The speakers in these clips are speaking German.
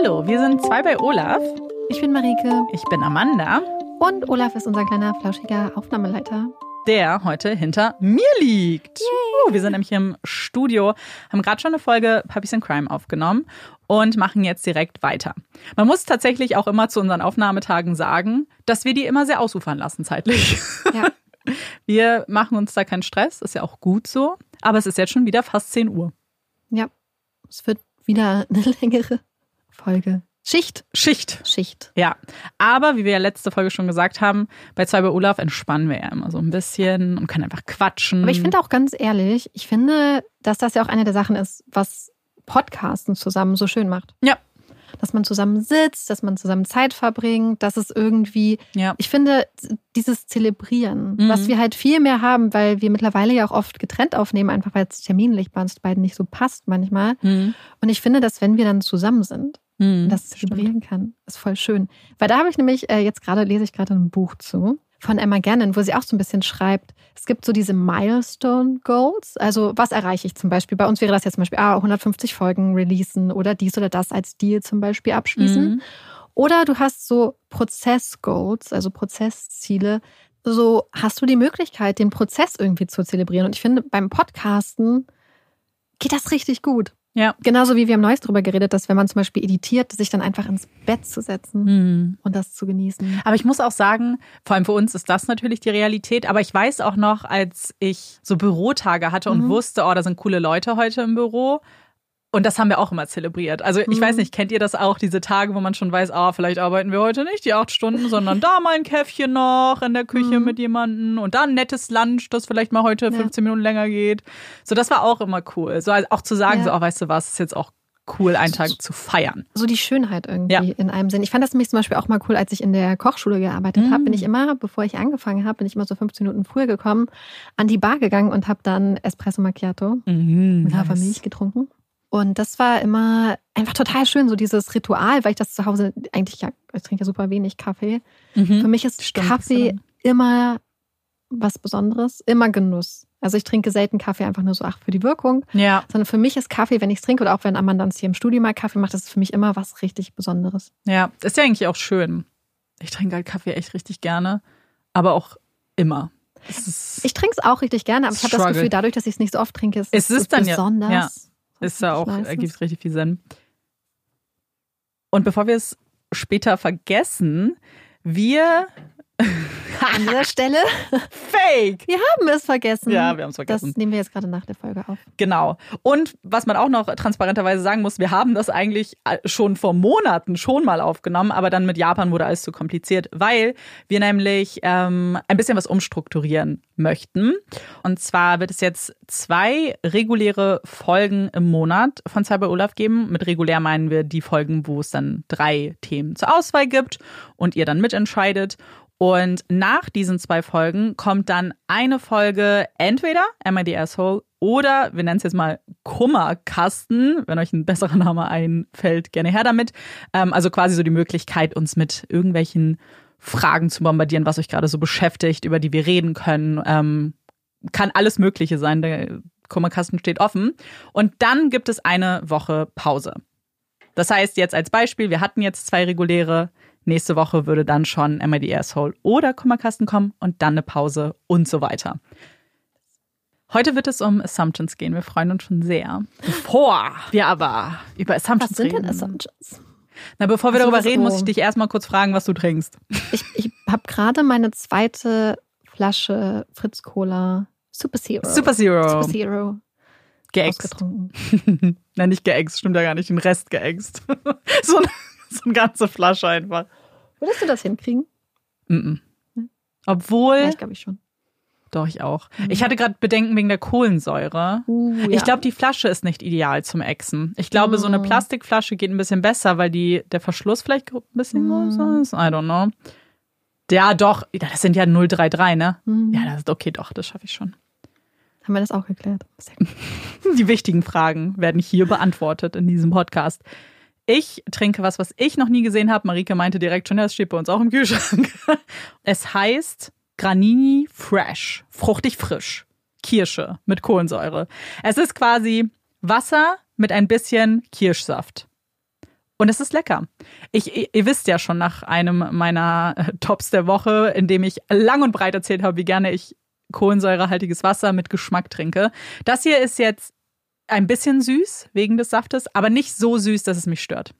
Hallo, wir sind zwei bei Olaf. Ich bin Marike. Ich bin Amanda. Und Olaf ist unser kleiner, flauschiger Aufnahmeleiter. Der heute hinter mir liegt. Uh, wir sind nämlich im Studio, haben gerade schon eine Folge Puppies in Crime aufgenommen und machen jetzt direkt weiter. Man muss tatsächlich auch immer zu unseren Aufnahmetagen sagen, dass wir die immer sehr ausufern lassen zeitlich. Ja. Wir machen uns da keinen Stress, ist ja auch gut so. Aber es ist jetzt schon wieder fast 10 Uhr. Ja, es wird wieder eine längere Folge. Schicht. Schicht. Schicht. Ja. Aber wie wir ja letzte Folge schon gesagt haben, bei zwei bei Olaf entspannen wir ja immer so ein bisschen und können einfach quatschen. Aber ich finde auch ganz ehrlich, ich finde, dass das ja auch eine der Sachen ist, was Podcasten zusammen so schön macht. Ja, dass man zusammen sitzt, dass man zusammen Zeit verbringt, dass es irgendwie, ja. ich finde, dieses Zelebrieren, mhm. was wir halt viel mehr haben, weil wir mittlerweile ja auch oft getrennt aufnehmen, einfach weil es terminlich bei uns beiden nicht so passt manchmal. Mhm. Und ich finde, dass wenn wir dann zusammen sind, mhm, das zelebrieren kann, ist voll schön. Weil da habe ich nämlich, äh, jetzt gerade lese ich gerade ein Buch zu von Emma Gannon, wo sie auch so ein bisschen schreibt, es gibt so diese Milestone Goals. Also was erreiche ich zum Beispiel? Bei uns wäre das jetzt zum Beispiel ah, 150 Folgen releasen oder dies oder das als Deal zum Beispiel abschließen. Mhm. Oder du hast so Prozess-Goals, also Prozessziele. So hast du die Möglichkeit, den Prozess irgendwie zu zelebrieren. Und ich finde, beim Podcasten geht das richtig gut. Ja. Genauso wie wir haben Neues darüber geredet, dass wenn man zum Beispiel editiert, sich dann einfach ins Bett zu setzen mhm. und das zu genießen. Aber ich muss auch sagen, vor allem für uns ist das natürlich die Realität. Aber ich weiß auch noch, als ich so Bürotage hatte und mhm. wusste, oh, da sind coole Leute heute im Büro, und das haben wir auch immer zelebriert. Also ich mhm. weiß nicht, kennt ihr das auch, diese Tage, wo man schon weiß, ah, vielleicht arbeiten wir heute nicht die acht Stunden, sondern da mal ein Käffchen noch in der Küche mhm. mit jemandem und da ein nettes Lunch, das vielleicht mal heute 15 ja. Minuten länger geht. So, das war auch immer cool. So also auch zu sagen, ja. so, oh, weißt du was, ist jetzt auch cool, einen Tag zu feiern. So die Schönheit irgendwie ja. in einem Sinn. Ich fand das nämlich zum Beispiel auch mal cool, als ich in der Kochschule gearbeitet mhm. habe, bin ich immer, bevor ich angefangen habe, bin ich immer so 15 Minuten früher gekommen, an die Bar gegangen und habe dann Espresso Macchiato mhm, mit Hafermilch nice. getrunken. Und das war immer einfach total schön, so dieses Ritual, weil ich das zu Hause eigentlich ja, ich trinke ja super wenig Kaffee. Mhm. Für mich ist Stimmt, Kaffee immer was Besonderes, immer Genuss. Also ich trinke selten Kaffee einfach nur so, ach, für die Wirkung. Ja. Sondern für mich ist Kaffee, wenn ich es trinke oder auch wenn Amanda uns hier im Studio mal Kaffee macht, das ist für mich immer was richtig Besonderes. Ja, ist ja eigentlich auch schön. Ich trinke halt Kaffee echt richtig gerne, aber auch immer. Ich trinke es auch richtig gerne, aber ich habe das Gefühl, dadurch, dass ich es nicht so oft trinke, ist es, ist dann besonders. Ja. Ist ja auch, ergibt richtig viel Sinn. Und bevor wir es später vergessen, wir An dieser Stelle. Fake! Wir haben es vergessen. Ja, wir haben es vergessen. Das nehmen wir jetzt gerade nach der Folge auf. Genau. Und was man auch noch transparenterweise sagen muss, wir haben das eigentlich äh, schon vor Monaten schon mal aufgenommen, aber dann mit Japan wurde alles zu kompliziert, weil wir nämlich ähm, ein bisschen was umstrukturieren möchten. Und zwar wird es jetzt zwei reguläre Folgen im Monat von Cyber Olaf geben. Mit regulär meinen wir die Folgen, wo es dann drei Themen zur Auswahl gibt und ihr dann mitentscheidet. Und nach diesen zwei Folgen kommt dann eine Folge entweder Am I the Asshole oder wir nennen es jetzt mal Kummerkasten, wenn euch ein besserer Name einfällt, gerne her damit. Ähm, also quasi so die Möglichkeit, uns mit irgendwelchen Fragen zu bombardieren, was euch gerade so beschäftigt, über die wir reden können. Ähm, kann alles Mögliche sein. Der Kummerkasten steht offen. Und dann gibt es eine Woche Pause. Das heißt, jetzt als Beispiel, wir hatten jetzt zwei reguläre Nächste Woche würde dann schon Emma the Asshole oder Kummerkasten kommen und dann eine Pause und so weiter. Heute wird es um Assumptions gehen. Wir freuen uns schon sehr. Bevor wir aber über Assumptions was sind reden. Denn Assumptions? Na, bevor wir also darüber reden, muss ich dich erstmal kurz fragen, was du trinkst. Ich, ich habe gerade meine zweite Flasche Fritz Cola Super Zero. Super Zero. Super Zero. Geäxt. Nein, nicht geäxt, stimmt ja gar nicht. Den Rest geäxt. so, so eine ganze Flasche einfach. Würdest du das hinkriegen? Mm, -mm. Obwohl. Ja, ich glaube ich schon. Doch, ich auch. Mhm. Ich hatte gerade Bedenken wegen der Kohlensäure. Uh, ja. Ich glaube, die Flasche ist nicht ideal zum Exen. Ich glaube, mm. so eine mm. Plastikflasche geht ein bisschen besser, weil die, der Verschluss vielleicht ein bisschen mm. größer ist. I don't know. Ja, doch. Das sind ja 033, ne? Mm. Ja, das ist okay, doch, das schaffe ich schon. Haben wir das auch geklärt? Die wichtigen Fragen werden hier beantwortet in diesem Podcast. Ich trinke was, was ich noch nie gesehen habe. Marike meinte direkt schon, das steht bei uns auch im Kühlschrank. Es heißt Granini Fresh, fruchtig frisch, Kirsche mit Kohlensäure. Es ist quasi Wasser mit ein bisschen Kirschsaft. Und es ist lecker. Ich, ihr wisst ja schon nach einem meiner äh, Tops der Woche, in dem ich lang und breit erzählt habe, wie gerne ich kohlensäurehaltiges Wasser mit Geschmack trinke. Das hier ist jetzt ein bisschen süß wegen des Saftes, aber nicht so süß, dass es mich stört.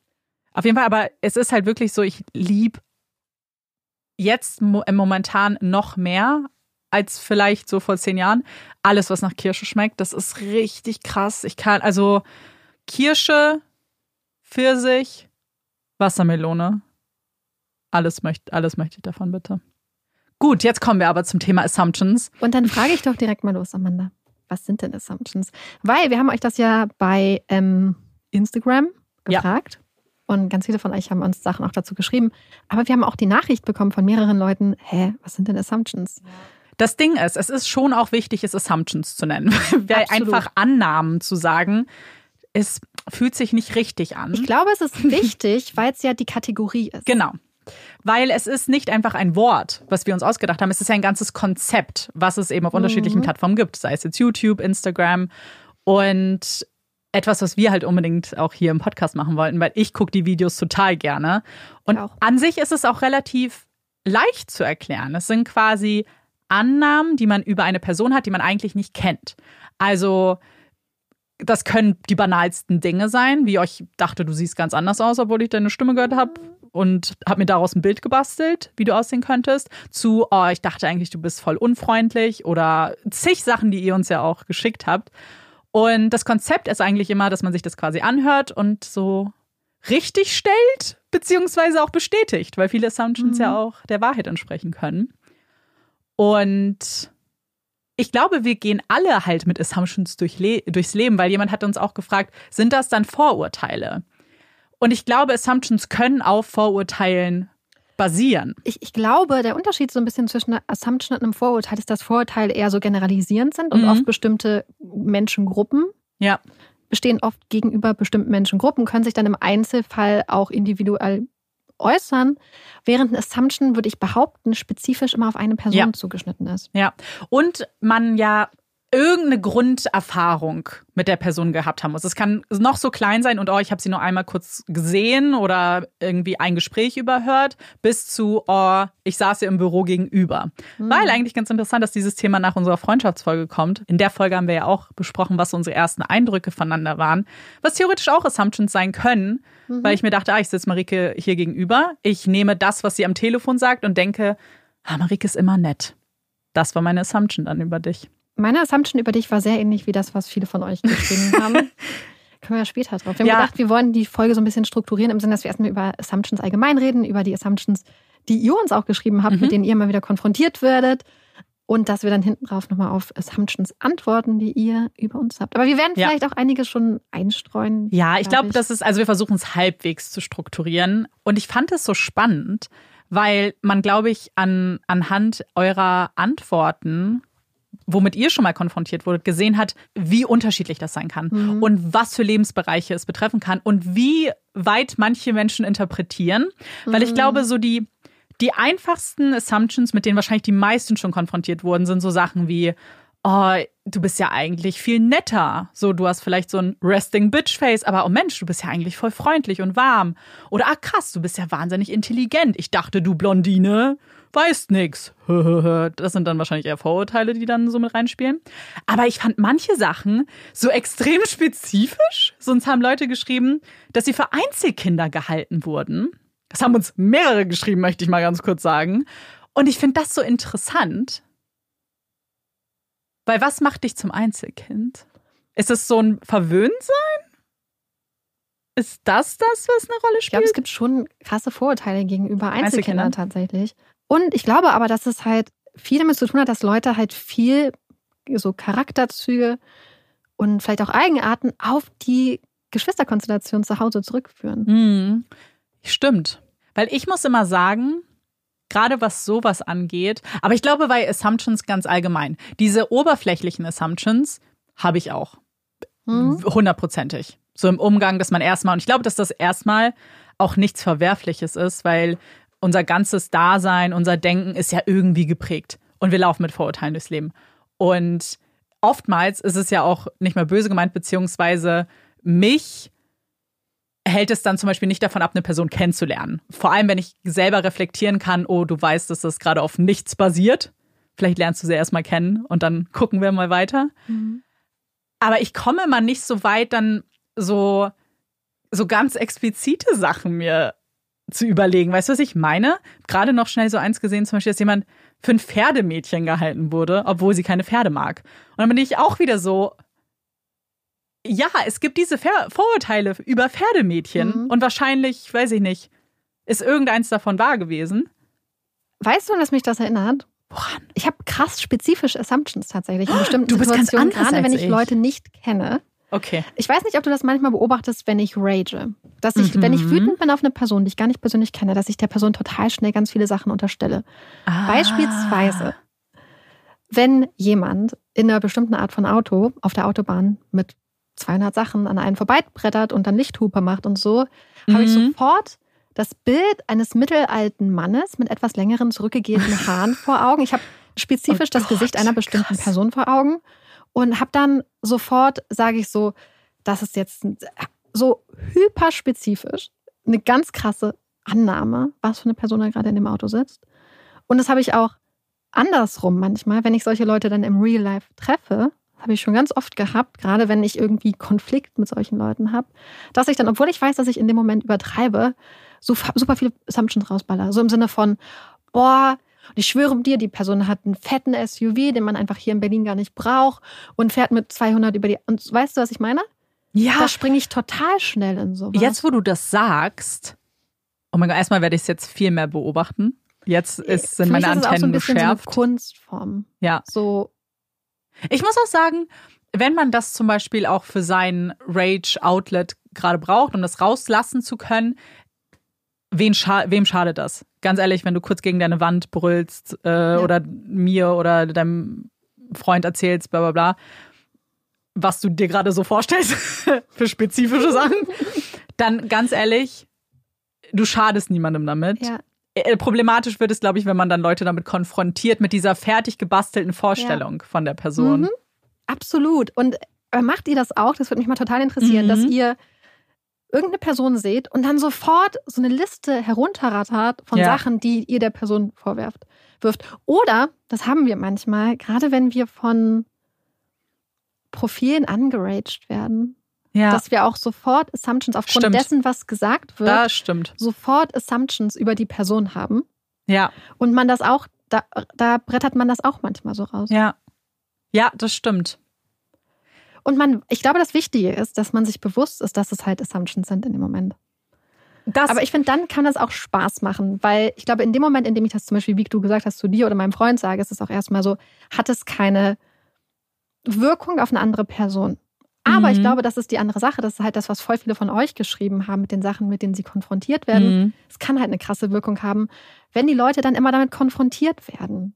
Auf jeden Fall, aber es ist halt wirklich so, ich liebe jetzt momentan noch mehr als vielleicht so vor zehn Jahren. Alles, was nach Kirsche schmeckt, das ist richtig krass. Ich kann, also Kirsche, Pfirsich, Wassermelone. Alles möchte, alles möchte ich davon, bitte. Gut, jetzt kommen wir aber zum Thema Assumptions. Und dann frage ich doch direkt mal los, Amanda. Was sind denn Assumptions? Weil wir haben euch das ja bei ähm, Instagram gefragt. Ja. Und ganz viele von euch haben uns Sachen auch dazu geschrieben. Aber wir haben auch die Nachricht bekommen von mehreren Leuten, hä, was sind denn Assumptions? Das Ding ist, es ist schon auch wichtig, es Assumptions zu nennen. Weil einfach Annahmen zu sagen, es fühlt sich nicht richtig an. Ich glaube, es ist wichtig, weil es ja die Kategorie ist. Genau. Weil es ist nicht einfach ein Wort, was wir uns ausgedacht haben, es ist ja ein ganzes Konzept, was es eben auf unterschiedlichen mhm. Plattformen gibt, sei es jetzt YouTube, Instagram und etwas, was wir halt unbedingt auch hier im Podcast machen wollten, weil ich gucke die Videos total gerne. Und an sich ist es auch relativ leicht zu erklären. Es sind quasi Annahmen, die man über eine Person hat, die man eigentlich nicht kennt. Also das können die banalsten Dinge sein, wie ich dachte, du siehst ganz anders aus, obwohl ich deine Stimme gehört habe und habe mir daraus ein Bild gebastelt, wie du aussehen könntest, zu, oh, ich dachte eigentlich, du bist voll unfreundlich oder zig Sachen, die ihr uns ja auch geschickt habt. Und das Konzept ist eigentlich immer, dass man sich das quasi anhört und so richtig stellt, beziehungsweise auch bestätigt, weil viele Assumptions mhm. ja auch der Wahrheit entsprechen können. Und ich glaube, wir gehen alle halt mit Assumptions durch Le durchs Leben, weil jemand hat uns auch gefragt, sind das dann Vorurteile? Und ich glaube, Assumptions können auf Vorurteilen basieren. Ich, ich glaube, der Unterschied so ein bisschen zwischen einer Assumption und einem Vorurteil ist, dass Vorurteile eher so generalisierend sind und mhm. oft bestimmte Menschengruppen ja. bestehen oft gegenüber bestimmten Menschengruppen, können sich dann im Einzelfall auch individuell äußern, während ein Assumption, würde ich behaupten, spezifisch immer auf eine Person ja. zugeschnitten ist. Ja. Und man ja irgendeine Grunderfahrung mit der Person gehabt haben muss. Es kann noch so klein sein und oh, ich habe sie nur einmal kurz gesehen oder irgendwie ein Gespräch überhört, bis zu oh, ich saß ihr im Büro gegenüber. Mhm. Weil eigentlich ganz interessant, dass dieses Thema nach unserer Freundschaftsfolge kommt. In der Folge haben wir ja auch besprochen, was unsere ersten Eindrücke voneinander waren, was theoretisch auch Assumptions sein können, mhm. weil ich mir dachte, ah, ich sitze Marike hier gegenüber, ich nehme das, was sie am Telefon sagt und denke, ah, Marike ist immer nett. Das war meine Assumption dann über dich. Meine Assumption über dich war sehr ähnlich wie das, was viele von euch geschrieben haben. Können wir ja später drauf. Wir haben ja. gedacht, wir wollen die Folge so ein bisschen strukturieren, im Sinne, dass wir erstmal über Assumptions allgemein reden, über die Assumptions, die ihr uns auch geschrieben habt, mhm. mit denen ihr immer wieder konfrontiert werdet. Und dass wir dann hinten drauf nochmal auf Assumptions antworten, die ihr über uns habt. Aber wir werden vielleicht ja. auch einige schon einstreuen. Ja, ich glaube, glaub, das ist, also wir versuchen es halbwegs zu strukturieren. Und ich fand es so spannend, weil man, glaube ich, an, anhand eurer Antworten womit ihr schon mal konfrontiert wurdet, gesehen hat, wie unterschiedlich das sein kann mhm. und was für Lebensbereiche es betreffen kann und wie weit manche Menschen interpretieren. Mhm. Weil ich mhm. glaube, so die, die einfachsten Assumptions, mit denen wahrscheinlich die meisten schon konfrontiert wurden, sind so Sachen wie, oh, du bist ja eigentlich viel netter. So, du hast vielleicht so ein Resting Bitch Face, aber oh Mensch, du bist ja eigentlich voll freundlich und warm. Oder ah krass, du bist ja wahnsinnig intelligent. Ich dachte, du Blondine weißt nix. Das sind dann wahrscheinlich eher Vorurteile, die dann so mit reinspielen. Aber ich fand manche Sachen so extrem spezifisch. Sonst haben Leute geschrieben, dass sie für Einzelkinder gehalten wurden. Das haben uns mehrere geschrieben, möchte ich mal ganz kurz sagen. Und ich finde das so interessant. Weil was macht dich zum Einzelkind? Ist es so ein Verwöhntsein? Ist das das, was eine Rolle spielt? Ich glaube, es gibt schon krasse Vorurteile gegenüber Einzelkindern, Einzelkindern tatsächlich. Und ich glaube aber, dass es halt viel damit zu tun hat, dass Leute halt viel so Charakterzüge und vielleicht auch Eigenarten auf die Geschwisterkonstellation zu Hause zurückführen. Hm. Stimmt. Weil ich muss immer sagen, gerade was sowas angeht, aber ich glaube bei Assumptions ganz allgemein, diese oberflächlichen Assumptions habe ich auch. Hm. Hundertprozentig. So im Umgang, dass man erstmal, und ich glaube, dass das erstmal auch nichts Verwerfliches ist, weil unser ganzes Dasein, unser Denken ist ja irgendwie geprägt. Und wir laufen mit Vorurteilen durchs Leben. Und oftmals ist es ja auch nicht mehr böse gemeint, beziehungsweise mich hält es dann zum Beispiel nicht davon ab, eine Person kennenzulernen. Vor allem, wenn ich selber reflektieren kann, oh, du weißt, dass das gerade auf nichts basiert. Vielleicht lernst du sie erstmal kennen und dann gucken wir mal weiter. Mhm. Aber ich komme mal nicht so weit, dann so, so ganz explizite Sachen mir zu überlegen. Weißt du, was ich meine? Gerade noch schnell so eins gesehen, zum Beispiel, dass jemand für ein Pferdemädchen gehalten wurde, obwohl sie keine Pferde mag. Und dann bin ich auch wieder so, ja, es gibt diese Vorurteile über Pferdemädchen mhm. und wahrscheinlich, weiß ich nicht, ist irgendeins davon wahr gewesen. Weißt du, was mich das erinnert? Woran? Ich habe krass spezifische Assumptions tatsächlich in bestimmten du bist Situationen, ganz gerade wenn ich, ich Leute nicht kenne. Okay. Ich weiß nicht, ob du das manchmal beobachtest, wenn ich rage. Dass ich, mhm. wenn ich wütend bin auf eine Person, die ich gar nicht persönlich kenne, dass ich der Person total schnell ganz viele Sachen unterstelle. Ah. Beispielsweise, wenn jemand in einer bestimmten Art von Auto auf der Autobahn mit 200 Sachen an einen vorbeibrettert und dann Lichthupe macht und so, mhm. habe ich sofort das Bild eines mittelalten Mannes mit etwas längeren zurückgegebenen Haaren vor Augen. Ich habe spezifisch oh das Gesicht einer bestimmten krass. Person vor Augen und habe dann sofort, sage ich so, das ist jetzt so hyperspezifisch, eine ganz krasse Annahme, was für eine Person da gerade in dem Auto sitzt. Und das habe ich auch andersrum manchmal, wenn ich solche Leute dann im Real Life treffe, habe ich schon ganz oft gehabt, gerade wenn ich irgendwie Konflikt mit solchen Leuten habe, dass ich dann, obwohl ich weiß, dass ich in dem Moment übertreibe, so super viele Assumptions rausballer. So im Sinne von, boah, ich schwöre dir, die Person hat einen fetten SUV, den man einfach hier in Berlin gar nicht braucht und fährt mit 200 über die. Und weißt du, was ich meine? Ja. Da springe ich total schnell in sowas. Jetzt, wo du das sagst, oh mein Gott, erstmal werde ich es jetzt viel mehr beobachten. Jetzt ist, sind meine Antennen ist auch so ein geschärft. So eine Kunstform. Ja. So ich muss auch sagen, wenn man das zum Beispiel auch für sein Rage-Outlet gerade braucht, um das rauslassen zu können, wen scha wem schadet das? Ganz ehrlich, wenn du kurz gegen deine Wand brüllst äh, ja. oder mir oder deinem Freund erzählst, bla bla bla, was du dir gerade so vorstellst für spezifische Sachen, dann ganz ehrlich, du schadest niemandem damit. Ja. Äh, problematisch wird es, glaube ich, wenn man dann Leute damit konfrontiert, mit dieser fertig gebastelten Vorstellung ja. von der Person. Mhm. Absolut. Und äh, macht ihr das auch? Das würde mich mal total interessieren, mhm. dass ihr irgendeine Person seht und dann sofort so eine Liste herunterrattert von ja. Sachen, die ihr der Person vorwerft, wirft. Oder, das haben wir manchmal, gerade wenn wir von Profilen angeraged werden, ja. dass wir auch sofort Assumptions aufgrund stimmt. dessen, was gesagt wird, das stimmt. sofort Assumptions über die Person haben. Ja. Und man das auch, da, da brettert man das auch manchmal so raus. Ja. Ja, das stimmt. Und man, ich glaube, das Wichtige ist, dass man sich bewusst ist, dass es halt Assumptions sind in dem Moment. Das Aber ich finde, dann kann das auch Spaß machen, weil ich glaube, in dem Moment, in dem ich das zum Beispiel, wie du gesagt hast, zu dir oder meinem Freund sage, ist es auch erstmal so, hat es keine Wirkung auf eine andere Person. Aber mhm. ich glaube, das ist die andere Sache. Das ist halt das, was voll viele von euch geschrieben haben mit den Sachen, mit denen sie konfrontiert werden. Mhm. Es kann halt eine krasse Wirkung haben, wenn die Leute dann immer damit konfrontiert werden.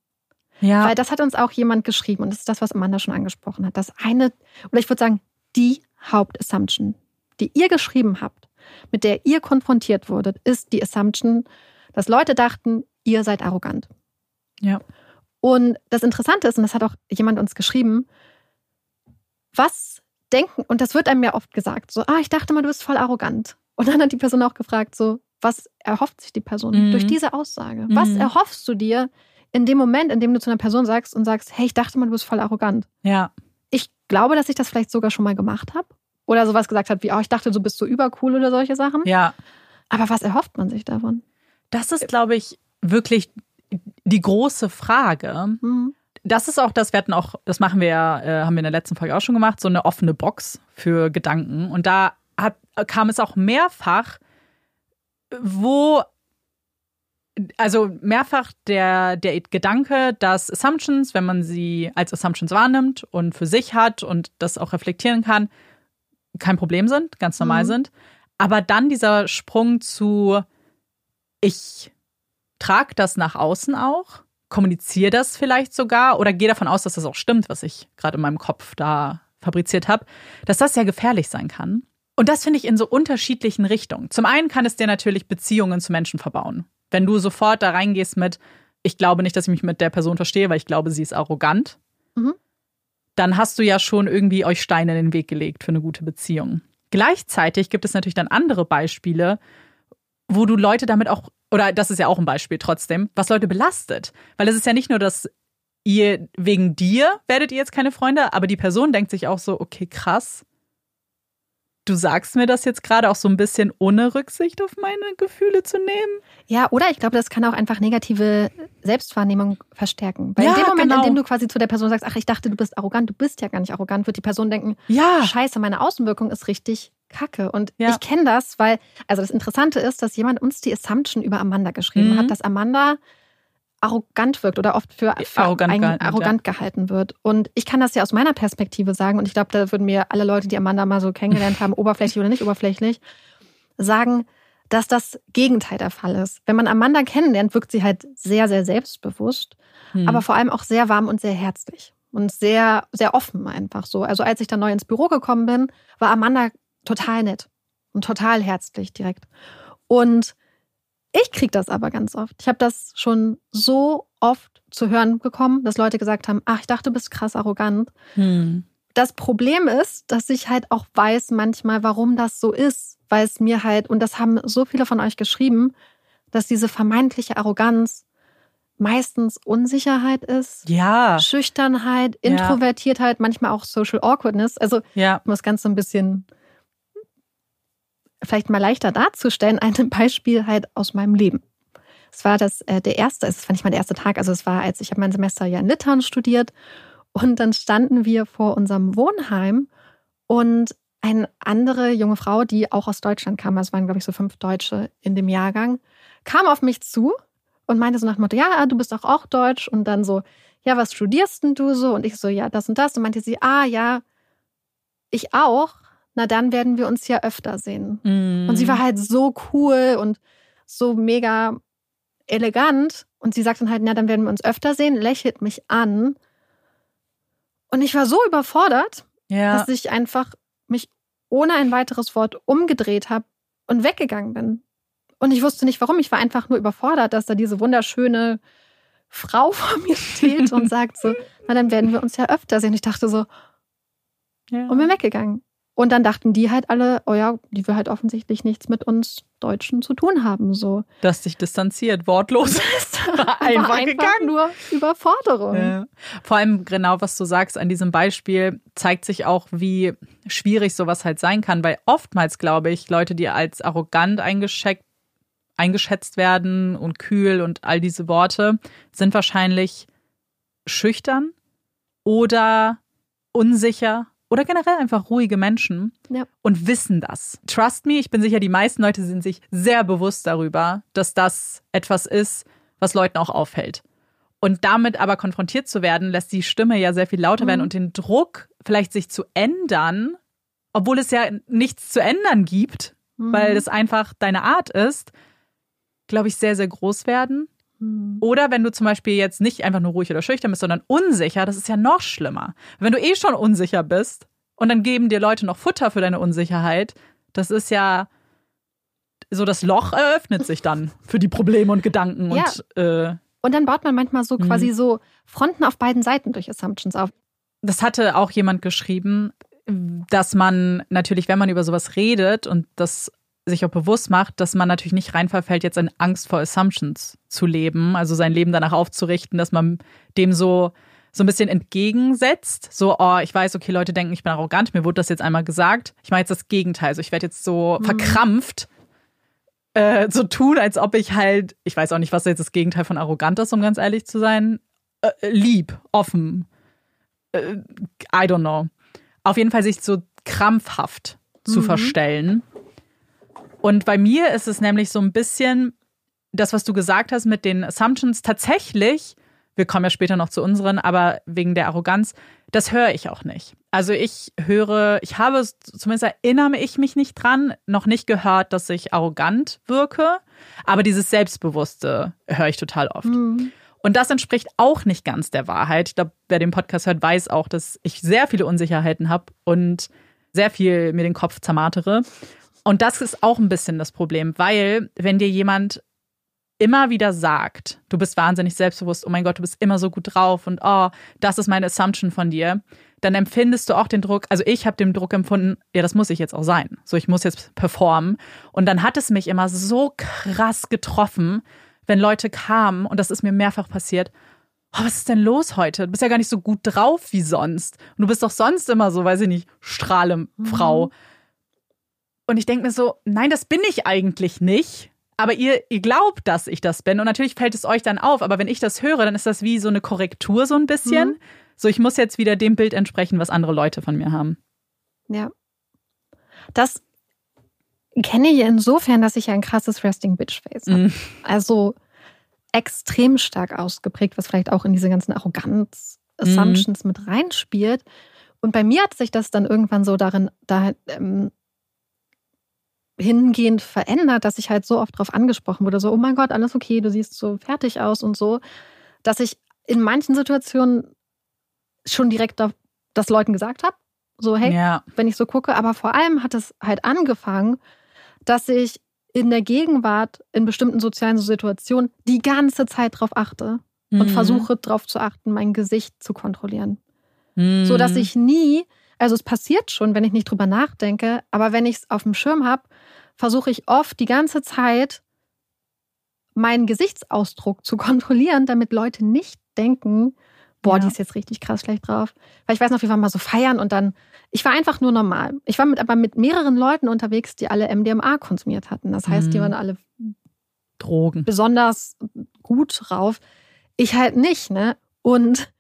Ja. Weil das hat uns auch jemand geschrieben und das ist das, was Amanda schon angesprochen hat. Das eine, oder ich würde sagen, die Hauptassumption, die ihr geschrieben habt, mit der ihr konfrontiert wurdet, ist die Assumption, dass Leute dachten, ihr seid arrogant. Ja. Und das Interessante ist, und das hat auch jemand uns geschrieben, was denken, und das wird einem ja oft gesagt, so, ah, ich dachte mal, du bist voll arrogant. Und dann hat die Person auch gefragt, so, was erhofft sich die Person mhm. durch diese Aussage? Mhm. Was erhoffst du dir in dem Moment, in dem du zu einer Person sagst und sagst, hey, ich dachte mal, du bist voll arrogant? Ja. Ich glaube, dass ich das vielleicht sogar schon mal gemacht habe. Oder sowas gesagt habe wie, oh, ich dachte, du bist so übercool oder solche Sachen. Ja. Aber was erhofft man sich davon? Das ist, glaube ich, wirklich die große Frage. Mhm das ist auch das, wir hatten auch, das machen wir ja, äh, haben wir in der letzten Folge auch schon gemacht, so eine offene Box für Gedanken. Und da hat, kam es auch mehrfach, wo, also mehrfach der, der Gedanke, dass Assumptions, wenn man sie als Assumptions wahrnimmt und für sich hat und das auch reflektieren kann, kein Problem sind, ganz normal mhm. sind. Aber dann dieser Sprung zu, ich trage das nach außen auch kommuniziere das vielleicht sogar oder gehe davon aus, dass das auch stimmt, was ich gerade in meinem Kopf da fabriziert habe, dass das sehr gefährlich sein kann. Und das finde ich in so unterschiedlichen Richtungen. Zum einen kann es dir natürlich Beziehungen zu Menschen verbauen. Wenn du sofort da reingehst mit, ich glaube nicht, dass ich mich mit der Person verstehe, weil ich glaube, sie ist arrogant, mhm. dann hast du ja schon irgendwie euch Steine in den Weg gelegt für eine gute Beziehung. Gleichzeitig gibt es natürlich dann andere Beispiele, wo du Leute damit auch, oder das ist ja auch ein Beispiel trotzdem, was Leute belastet. Weil es ist ja nicht nur, dass ihr wegen dir werdet ihr jetzt keine Freunde, aber die Person denkt sich auch so, okay, krass, du sagst mir das jetzt gerade auch so ein bisschen ohne Rücksicht auf meine Gefühle zu nehmen. Ja, oder ich glaube, das kann auch einfach negative Selbstwahrnehmung verstärken. Weil ja, in dem Moment, genau. in dem du quasi zu der Person sagst, ach, ich dachte, du bist arrogant, du bist ja gar nicht arrogant, wird die Person denken, ja. scheiße, meine Außenwirkung ist richtig kacke. Und ja. ich kenne das, weil, also das Interessante ist, dass jemand uns die Assumption über Amanda geschrieben mhm. hat, dass Amanda arrogant wirkt oder oft für, für arrogant, gehalten, arrogant ja. gehalten wird. Und ich kann das ja aus meiner Perspektive sagen, und ich glaube, da würden mir alle Leute, die Amanda mal so kennengelernt haben, oberflächlich oder nicht oberflächlich, sagen, dass das Gegenteil der Fall ist. Wenn man Amanda kennenlernt, wirkt sie halt sehr, sehr selbstbewusst, hm. aber vor allem auch sehr warm und sehr herzlich und sehr, sehr offen einfach so. Also als ich dann neu ins Büro gekommen bin, war Amanda total nett und total herzlich direkt. Und ich kriege das aber ganz oft. Ich habe das schon so oft zu hören bekommen, dass Leute gesagt haben, ach, ich dachte, du bist krass arrogant. Hm. Das Problem ist, dass ich halt auch weiß manchmal, warum das so ist, weil es mir halt, und das haben so viele von euch geschrieben, dass diese vermeintliche Arroganz meistens Unsicherheit ist, ja. Schüchternheit, Introvertiertheit, ja. manchmal auch Social Awkwardness. Also ja. um das Ganze ein bisschen vielleicht mal leichter darzustellen, ein Beispiel halt aus meinem Leben. Es war das äh, der erste, es war nicht mal der erste Tag, also es war, als ich habe mein Semester ja in Litauen studiert und dann standen wir vor unserem Wohnheim und eine andere junge Frau, die auch aus Deutschland kam, es waren glaube ich so fünf Deutsche in dem Jahrgang, kam auf mich zu und meinte so nach dem Motto, ja, du bist doch auch Deutsch und dann so, ja, was studierst denn du so? Und ich so, ja, das und das und meinte sie, ah ja, ich auch na dann werden wir uns ja öfter sehen. Mm. Und sie war halt so cool und so mega elegant. Und sie sagt dann halt, na dann werden wir uns öfter sehen, lächelt mich an. Und ich war so überfordert, ja. dass ich einfach mich ohne ein weiteres Wort umgedreht habe und weggegangen bin. Und ich wusste nicht warum. Ich war einfach nur überfordert, dass da diese wunderschöne Frau vor mir steht und sagt so, na dann werden wir uns ja öfter sehen. Ich dachte so, ja. und bin weggegangen. Und dann dachten die halt alle, oh ja, die will halt offensichtlich nichts mit uns Deutschen zu tun haben. So. Das sich distanziert, wortlos. einfach, einfach gegangen. nur Überforderung. Ja. Vor allem genau, was du sagst an diesem Beispiel, zeigt sich auch, wie schwierig sowas halt sein kann. Weil oftmals, glaube ich, Leute, die als arrogant eingeschätzt eingeschätzt werden und kühl und all diese Worte, sind wahrscheinlich schüchtern oder unsicher oder generell einfach ruhige Menschen ja. und wissen das. Trust me, ich bin sicher, die meisten Leute sind sich sehr bewusst darüber, dass das etwas ist, was Leuten auch auffällt. Und damit aber konfrontiert zu werden, lässt die Stimme ja sehr viel lauter mhm. werden und den Druck, vielleicht sich zu ändern, obwohl es ja nichts zu ändern gibt, mhm. weil es einfach deine Art ist, glaube ich, sehr, sehr groß werden. Mhm. Oder wenn du zum Beispiel jetzt nicht einfach nur ruhig oder schüchtern bist, sondern unsicher, das ist ja noch schlimmer. Wenn du eh schon unsicher bist und dann geben dir Leute noch Futter für deine Unsicherheit, das ist ja so, das Loch eröffnet sich dann für die Probleme und Gedanken ja. und äh, und dann baut man manchmal so quasi mhm. so Fronten auf beiden Seiten durch Assumptions auf. Das hatte auch jemand geschrieben, dass man natürlich, wenn man über sowas redet und das sich auch bewusst macht, dass man natürlich nicht reinverfällt, jetzt in Angst vor Assumptions zu leben, also sein Leben danach aufzurichten, dass man dem so so ein bisschen entgegensetzt. So, oh, ich weiß, okay, Leute denken, ich bin arrogant, mir wurde das jetzt einmal gesagt. Ich mache jetzt das Gegenteil. Also ich werde jetzt so mhm. verkrampft äh, so tun, als ob ich halt, ich weiß auch nicht, was jetzt das Gegenteil von arrogant ist, um ganz ehrlich zu sein. Äh, lieb, offen. Äh, I don't know. Auf jeden Fall sich so krampfhaft mhm. zu verstellen und bei mir ist es nämlich so ein bisschen das, was du gesagt hast mit den Assumptions, tatsächlich, wir kommen ja später noch zu unseren, aber wegen der Arroganz, das höre ich auch nicht. Also ich höre, ich habe, zumindest erinnere ich mich nicht dran, noch nicht gehört, dass ich arrogant wirke, aber dieses Selbstbewusste höre ich total oft. Mhm. Und das entspricht auch nicht ganz der Wahrheit. Ich glaube, wer den Podcast hört, weiß auch, dass ich sehr viele Unsicherheiten habe und sehr viel mir den Kopf zermartere. Und das ist auch ein bisschen das Problem, weil wenn dir jemand immer wieder sagt, du bist wahnsinnig selbstbewusst, oh mein Gott, du bist immer so gut drauf und oh, das ist meine Assumption von dir, dann empfindest du auch den Druck, also ich habe den Druck empfunden, ja, das muss ich jetzt auch sein. So, ich muss jetzt performen. Und dann hat es mich immer so krass getroffen, wenn Leute kamen, und das ist mir mehrfach passiert, oh, was ist denn los heute? Du bist ja gar nicht so gut drauf wie sonst. Und du bist doch sonst immer so, weiß ich nicht, Strahlefrau. Mhm. Und ich denke mir so, nein, das bin ich eigentlich nicht. Aber ihr, ihr glaubt, dass ich das bin. Und natürlich fällt es euch dann auf. Aber wenn ich das höre, dann ist das wie so eine Korrektur so ein bisschen. Mhm. So, ich muss jetzt wieder dem Bild entsprechen, was andere Leute von mir haben. Ja. Das kenne ich insofern, dass ich ein krasses Resting Bitch Face habe. Mhm. Also extrem stark ausgeprägt, was vielleicht auch in diese ganzen Arroganz-Assumptions mhm. mit reinspielt. Und bei mir hat sich das dann irgendwann so darin, da ähm, hingehend verändert, dass ich halt so oft darauf angesprochen wurde, so, oh mein Gott, alles okay, du siehst so fertig aus und so, dass ich in manchen Situationen schon direkt das Leuten gesagt habe, so, hey, ja. wenn ich so gucke, aber vor allem hat es halt angefangen, dass ich in der Gegenwart in bestimmten sozialen Situationen die ganze Zeit darauf achte mhm. und versuche darauf zu achten, mein Gesicht zu kontrollieren. Mhm. So dass ich nie, also es passiert schon, wenn ich nicht drüber nachdenke, aber wenn ich es auf dem Schirm habe, versuche ich oft die ganze Zeit meinen Gesichtsausdruck zu kontrollieren, damit Leute nicht denken, boah, ja. die ist jetzt richtig krass schlecht drauf. Weil ich weiß noch, wir waren mal so feiern und dann, ich war einfach nur normal. Ich war mit, aber mit mehreren Leuten unterwegs, die alle MDMA konsumiert hatten. Das heißt, mhm. die waren alle Drogen. Besonders gut drauf. Ich halt nicht, ne? Und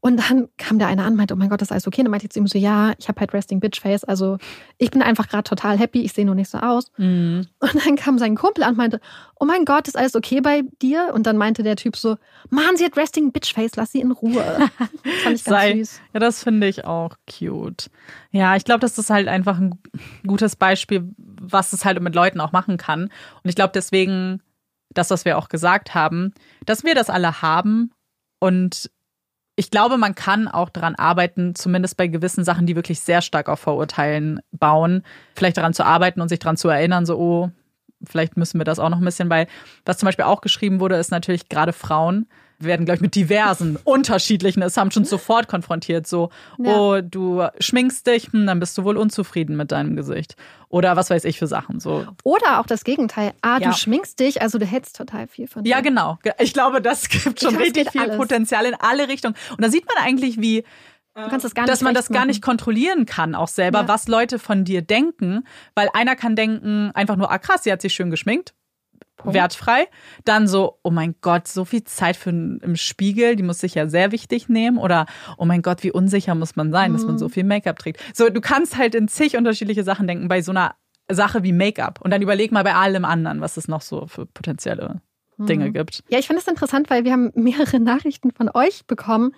und dann kam der eine an und meinte, oh mein Gott, das ist alles okay. Und dann meinte ich zu ihm so, ja, ich habe halt Resting Bitch Face. Also ich bin einfach gerade total happy, ich sehe nur nicht so aus. Mhm. Und dann kam sein Kumpel an und meinte, oh mein Gott, ist alles okay bei dir? Und dann meinte der Typ so, Mann, sie hat Resting Bitch Face, lass sie in Ruhe. Das fand ich ganz Sei, süß. Ja, das finde ich auch cute. Ja, ich glaube, das ist halt einfach ein gutes Beispiel, was es halt mit Leuten auch machen kann. Und ich glaube deswegen, das, was wir auch gesagt haben, dass wir das alle haben und ich glaube, man kann auch daran arbeiten, zumindest bei gewissen Sachen, die wirklich sehr stark auf Vorurteilen bauen, vielleicht daran zu arbeiten und sich daran zu erinnern, so, oh, vielleicht müssen wir das auch noch ein bisschen, weil was zum Beispiel auch geschrieben wurde, ist natürlich gerade Frauen werden, glaube ich, mit diversen unterschiedlichen Assumptions sofort konfrontiert. So, ja. oh, du schminkst dich, hm, dann bist du wohl unzufrieden mit deinem Gesicht. Oder was weiß ich für Sachen. So. Oder auch das Gegenteil. Ah, ja. du schminkst dich, also du hältst total viel von dir. Ja, genau. Ich glaube, das gibt schon glaube, richtig viel alles. Potenzial in alle Richtungen. Und da sieht man eigentlich, wie das dass man das gar nicht kontrollieren kann, auch selber, ja. was Leute von dir denken, weil einer kann denken, einfach nur, ah krass, sie hat sich schön geschminkt, Punkt. wertfrei. Dann so, oh mein Gott, so viel Zeit für im Spiegel, die muss sich ja sehr wichtig nehmen. Oder oh mein Gott, wie unsicher muss man sein, mhm. dass man mhm. so viel Make-up trägt. So, du kannst halt in zig unterschiedliche Sachen denken bei so einer Sache wie Make-up. Und dann überleg mal bei allem anderen, was es noch so für potenzielle Dinge mhm. gibt. Ja, ich finde es interessant, weil wir haben mehrere Nachrichten von euch bekommen.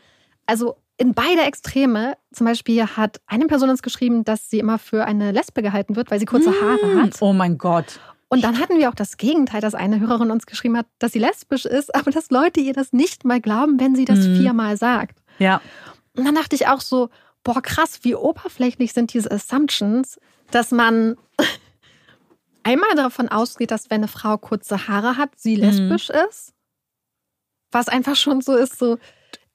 Also in beide Extreme. Zum Beispiel hat eine Person uns geschrieben, dass sie immer für eine Lesbe gehalten wird, weil sie kurze Haare hat. Oh mein Gott. Und dann hatten wir auch das Gegenteil, dass eine Hörerin uns geschrieben hat, dass sie lesbisch ist, aber dass Leute ihr das nicht mal glauben, wenn sie das mhm. viermal sagt. Ja. Und dann dachte ich auch so, boah, krass, wie oberflächlich sind diese Assumptions, dass man einmal davon ausgeht, dass wenn eine Frau kurze Haare hat, sie mhm. lesbisch mhm. ist. Was einfach schon so ist, so,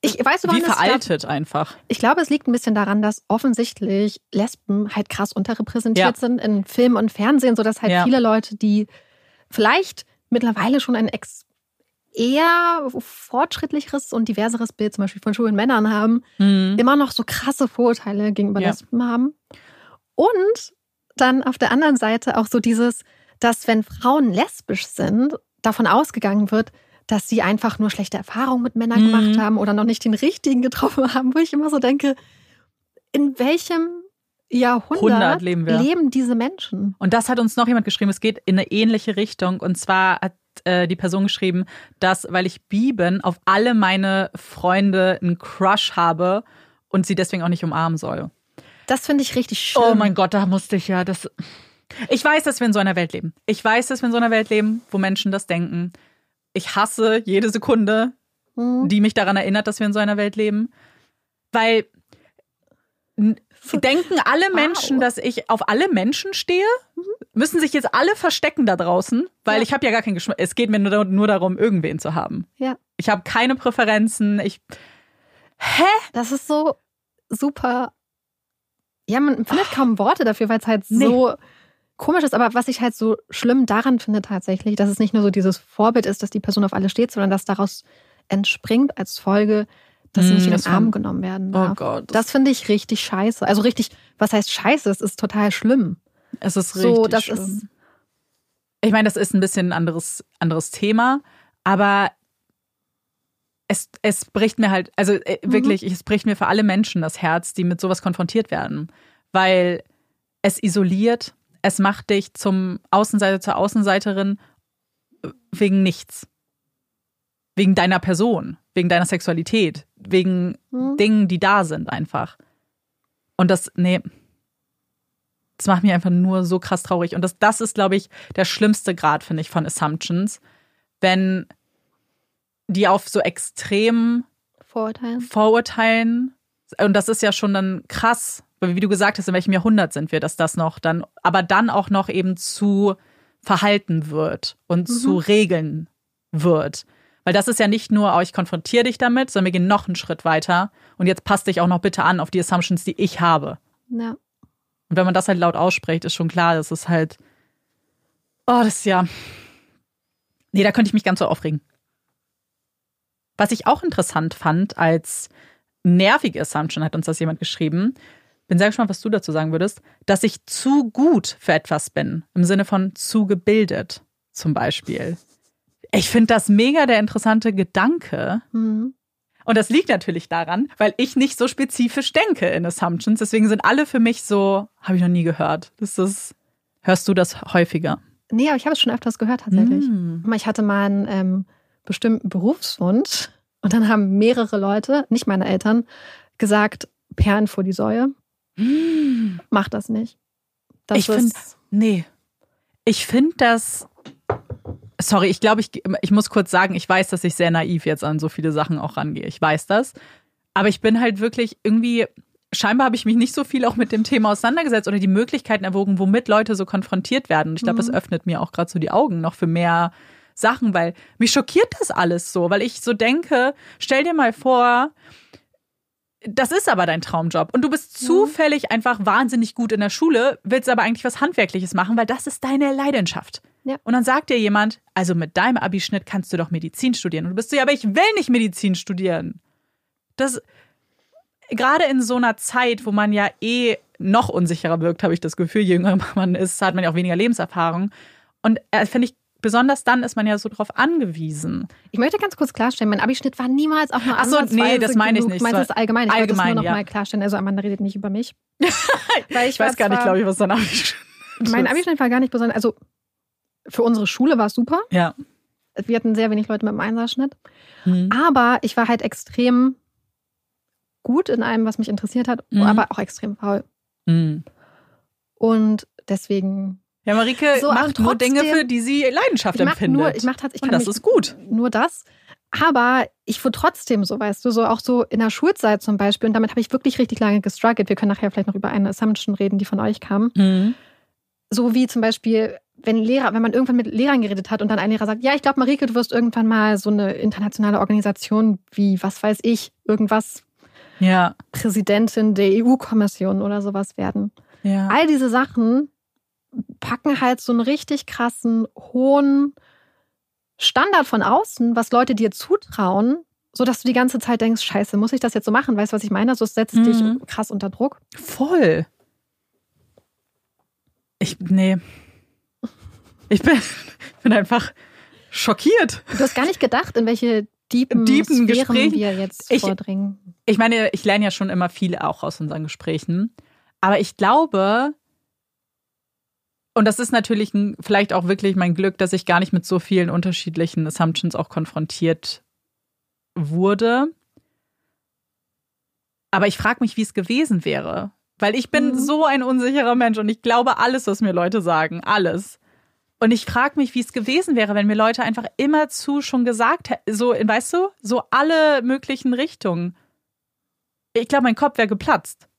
ich weiß Wie veraltet glaub, einfach. Ich glaube, es liegt ein bisschen daran, dass offensichtlich Lesben halt krass unterrepräsentiert ja. sind in Film und Fernsehen, sodass halt ja. viele Leute, die vielleicht mittlerweile schon ein ex eher fortschrittlicheres und diverseres Bild zum Beispiel von schwulen Männern haben, mhm. immer noch so krasse Vorurteile gegenüber ja. Lesben haben. Und dann auf der anderen Seite auch so dieses, dass wenn Frauen lesbisch sind, davon ausgegangen wird, dass sie einfach nur schlechte Erfahrungen mit Männern mhm. gemacht haben oder noch nicht den richtigen getroffen haben, wo ich immer so denke, in welchem Jahrhundert leben, leben, diese Menschen? Und das hat uns noch jemand geschrieben, es geht in eine ähnliche Richtung. Und zwar hat äh, die Person geschrieben, dass, weil ich bi bin, auf alle meine Freunde einen Crush habe und sie deswegen auch nicht umarmen soll. Das finde ich richtig schön. Oh mein Gott, da musste ich ja das. Ich weiß, dass wir in so einer Welt leben. Ich weiß, dass wir in so einer Welt leben, wo Menschen das denken ich hasse jede Sekunde, mhm. die mich daran erinnert, dass wir in so einer Welt leben. Weil denken alle Menschen, wow. dass ich auf alle Menschen stehe? Mhm. Müssen sich jetzt alle verstecken da draußen? Weil ja. ich habe ja gar keinen Geschmack. Es geht mir nur, nur darum, irgendwen zu haben. Ja. Ich habe keine Präferenzen. Ich. Hä? Das ist so super Ja, man findet oh. kaum Worte dafür, weil es halt nee. so komisch ist. Aber was ich halt so schlimm daran finde tatsächlich, dass es nicht nur so dieses Vorbild ist, dass die Person auf alles steht, sondern dass daraus entspringt als Folge, dass sie nicht mm, in den Arm genommen werden oh darf. Oh Gott. Das, das finde ich richtig scheiße. Also richtig, was heißt scheiße? Es ist total schlimm. Es ist richtig so, das schlimm. Ist, ich meine, das ist ein bisschen ein anderes, anderes Thema, aber es, es bricht mir halt, also äh, mhm. wirklich, es bricht mir für alle Menschen das Herz, die mit sowas konfrontiert werden. Weil es isoliert, es macht dich zum Außenseiter, zur Außenseiterin äh, wegen nichts. Wegen deiner Person, wegen deiner Sexualität, wegen mhm. Dingen, die da sind einfach. Und das, nee, das macht mich einfach nur so krass traurig. Und das, das ist, glaube ich, der schlimmste Grad, finde ich, von Assumptions. Wenn die auf so extremen Vorurteilen. Vorurteilen, und das ist ja schon dann krass, wie du gesagt hast, in welchem Jahrhundert sind wir, dass das noch dann, aber dann auch noch eben zu verhalten wird und mhm. zu Regeln wird. Weil das ist ja nicht nur, oh, ich konfrontiere dich damit, sondern wir gehen noch einen Schritt weiter und jetzt passt dich auch noch bitte an auf die Assumptions, die ich habe. Ja. Und wenn man das halt laut ausspricht, ist schon klar, das ist halt, oh, das ist ja, nee, da könnte ich mich ganz so aufregen. Was ich auch interessant fand, als nervige Assumption hat uns das jemand geschrieben. Bin sehr gespannt, was du dazu sagen würdest, dass ich zu gut für etwas bin. Im Sinne von zu gebildet, zum Beispiel. Ich finde das mega der interessante Gedanke. Mhm. Und das liegt natürlich daran, weil ich nicht so spezifisch denke in Assumptions. Deswegen sind alle für mich so, habe ich noch nie gehört. Das ist, hörst du das häufiger? Nee, aber ich habe es schon öfters gehört tatsächlich. Mm. Ich hatte mal einen ähm, bestimmten Berufswunsch und dann haben mehrere Leute, nicht meine Eltern, gesagt, Perlen vor die Säue. Mach das nicht. Das ich finde, nee. Ich finde das Sorry, ich glaube, ich, ich muss kurz sagen, ich weiß, dass ich sehr naiv jetzt an so viele Sachen auch rangehe. Ich weiß das. Aber ich bin halt wirklich irgendwie, scheinbar habe ich mich nicht so viel auch mit dem Thema auseinandergesetzt oder die Möglichkeiten erwogen, womit Leute so konfrontiert werden. Und ich glaube, mhm. das öffnet mir auch gerade so die Augen noch für mehr Sachen, weil mich schockiert das alles so, weil ich so denke, stell dir mal vor, das ist aber dein Traumjob und du bist mhm. zufällig einfach wahnsinnig gut in der Schule, willst aber eigentlich was Handwerkliches machen, weil das ist deine Leidenschaft. Ja. Und dann sagt dir jemand, also mit deinem Abischnitt kannst du doch Medizin studieren. Und du bist so, ja, aber ich will nicht Medizin studieren. Das, gerade in so einer Zeit, wo man ja eh noch unsicherer wirkt, habe ich das Gefühl, je jünger man ist, hat man ja auch weniger Lebenserfahrung. Und äh, finde ich, besonders dann ist man ja so drauf angewiesen. Ich möchte ganz kurz klarstellen, mein Abischnitt war niemals auch nur Achso, nee, das meine ich nicht. Du meinst das allgemein? Ich allgemein, wollte das nur noch ja. mal klarstellen. Also Amanda redet nicht über mich. Weil ich, ich weiß gar nicht, glaube ich, was dein Abischnitt ist. Mein Abischnitt war gar nicht besonders, also für unsere Schule war es super. Ja. Wir hatten sehr wenig Leute mit dem Einsatzschnitt. Mhm. Aber ich war halt extrem gut in allem, was mich interessiert hat, mhm. aber auch extrem faul. Mhm. Und deswegen. Ja, Marike so, macht nur Dinge, für die sie Leidenschaft ich empfindet. Nur, ich mach ich Und das ist gut. Nur das. Aber ich wurde trotzdem so, weißt du, so auch so in der Schulzeit zum Beispiel. Und damit habe ich wirklich richtig lange gestruggelt. Wir können nachher vielleicht noch über eine Assumption reden, die von euch kam. Mhm. So wie zum Beispiel, wenn Lehrer, wenn man irgendwann mit Lehrern geredet hat und dann ein Lehrer sagt, ja, ich glaube, Marike, du wirst irgendwann mal so eine internationale Organisation wie, was weiß ich, irgendwas, ja. Präsidentin der EU-Kommission oder sowas werden. Ja. All diese Sachen packen halt so einen richtig krassen, hohen Standard von außen, was Leute dir zutrauen, so dass du die ganze Zeit denkst, scheiße, muss ich das jetzt so machen? Weißt du, was ich meine? So setzt mhm. dich krass unter Druck. Voll. Ich, nee. Ich bin, bin einfach schockiert. Du hast gar nicht gedacht, in welche tiefen Sphären Gesprächen. wir jetzt ich, vordringen. Ich meine, ich lerne ja schon immer viel auch aus unseren Gesprächen. Aber ich glaube, und das ist natürlich vielleicht auch wirklich mein Glück, dass ich gar nicht mit so vielen unterschiedlichen Assumptions auch konfrontiert wurde. Aber ich frage mich, wie es gewesen wäre. Weil ich bin mhm. so ein unsicherer Mensch und ich glaube alles, was mir Leute sagen. Alles. Und ich frage mich, wie es gewesen wäre, wenn mir Leute einfach immerzu schon gesagt hätten, so, weißt du, so alle möglichen Richtungen. Ich glaube, mein Kopf wäre geplatzt.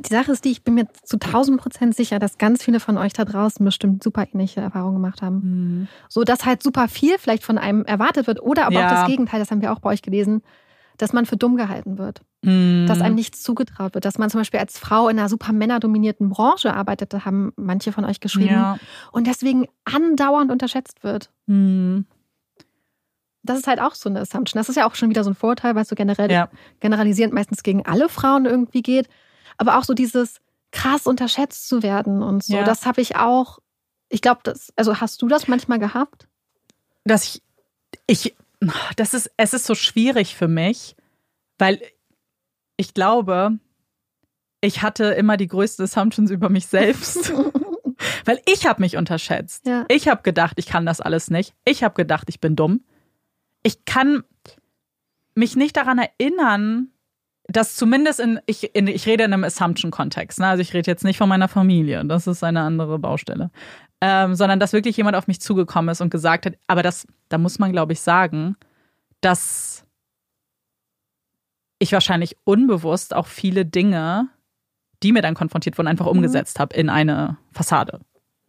Die Sache ist die, ich bin mir zu 1000 Prozent sicher, dass ganz viele von euch da draußen bestimmt super ähnliche Erfahrungen gemacht haben. Mhm. So, dass halt super viel vielleicht von einem erwartet wird oder aber ja. auch das Gegenteil, das haben wir auch bei euch gelesen, dass man für dumm gehalten wird. Mm. Dass einem nichts zugetraut wird. Dass man zum Beispiel als Frau in einer super männerdominierten Branche arbeitet, da haben manche von euch geschrieben. Ja. Und deswegen andauernd unterschätzt wird. Mm. Das ist halt auch so eine Assumption. Das ist ja auch schon wieder so ein Vorteil, weil es so generell ja. generalisierend meistens gegen alle Frauen irgendwie geht. Aber auch so dieses krass unterschätzt zu werden und so. Ja. Das habe ich auch. Ich glaube, das, also hast du das manchmal gehabt? Dass ich, ich, das ist, es ist so schwierig für mich, weil ich glaube, ich hatte immer die größten Assumptions über mich selbst. weil ich habe mich unterschätzt. Ja. Ich habe gedacht, ich kann das alles nicht. Ich habe gedacht, ich bin dumm. Ich kann mich nicht daran erinnern, dass zumindest in ich, in, ich rede in einem Assumption-Kontext. Ne? Also ich rede jetzt nicht von meiner Familie, das ist eine andere Baustelle. Ähm, sondern dass wirklich jemand auf mich zugekommen ist und gesagt hat, aber das, da muss man, glaube ich, sagen, dass ich wahrscheinlich unbewusst auch viele Dinge, die mir dann konfrontiert wurden, einfach mhm. umgesetzt habe in eine Fassade.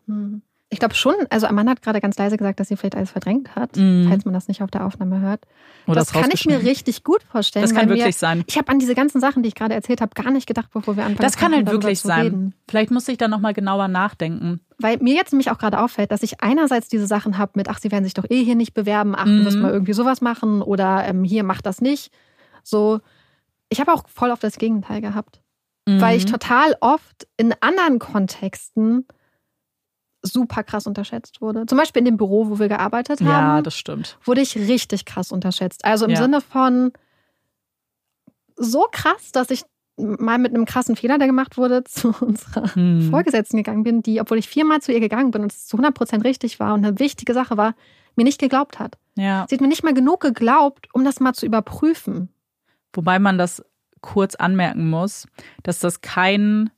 Mhm. Ich glaube schon, also Amanda hat gerade ganz leise gesagt, dass sie vielleicht alles verdrängt hat, mm. falls man das nicht auf der Aufnahme hört. Oder das kann ich mir richtig gut vorstellen. Das kann wirklich wir, sein. Ich habe an diese ganzen Sachen, die ich gerade erzählt habe, gar nicht gedacht, bevor wir anfangen. Das kann halt wirklich sein. Reden. Vielleicht muss ich da nochmal genauer nachdenken. Weil mir jetzt nämlich auch gerade auffällt, dass ich einerseits diese Sachen habe mit, ach, sie werden sich doch eh hier nicht bewerben, ach, du mm. wirst mal irgendwie sowas machen oder ähm, hier, mach das nicht. So, ich habe auch voll auf das Gegenteil gehabt. Mm. Weil ich total oft in anderen Kontexten super krass unterschätzt wurde. Zum Beispiel in dem Büro, wo wir gearbeitet haben. Ja, das stimmt. Wurde ich richtig krass unterschätzt. Also im ja. Sinne von so krass, dass ich mal mit einem krassen Fehler, der gemacht wurde, zu unserer hm. Vorgesetzten gegangen bin, die, obwohl ich viermal zu ihr gegangen bin und es zu 100 Prozent richtig war und eine wichtige Sache war, mir nicht geglaubt hat. Ja. Sie hat mir nicht mal genug geglaubt, um das mal zu überprüfen. Wobei man das kurz anmerken muss, dass das kein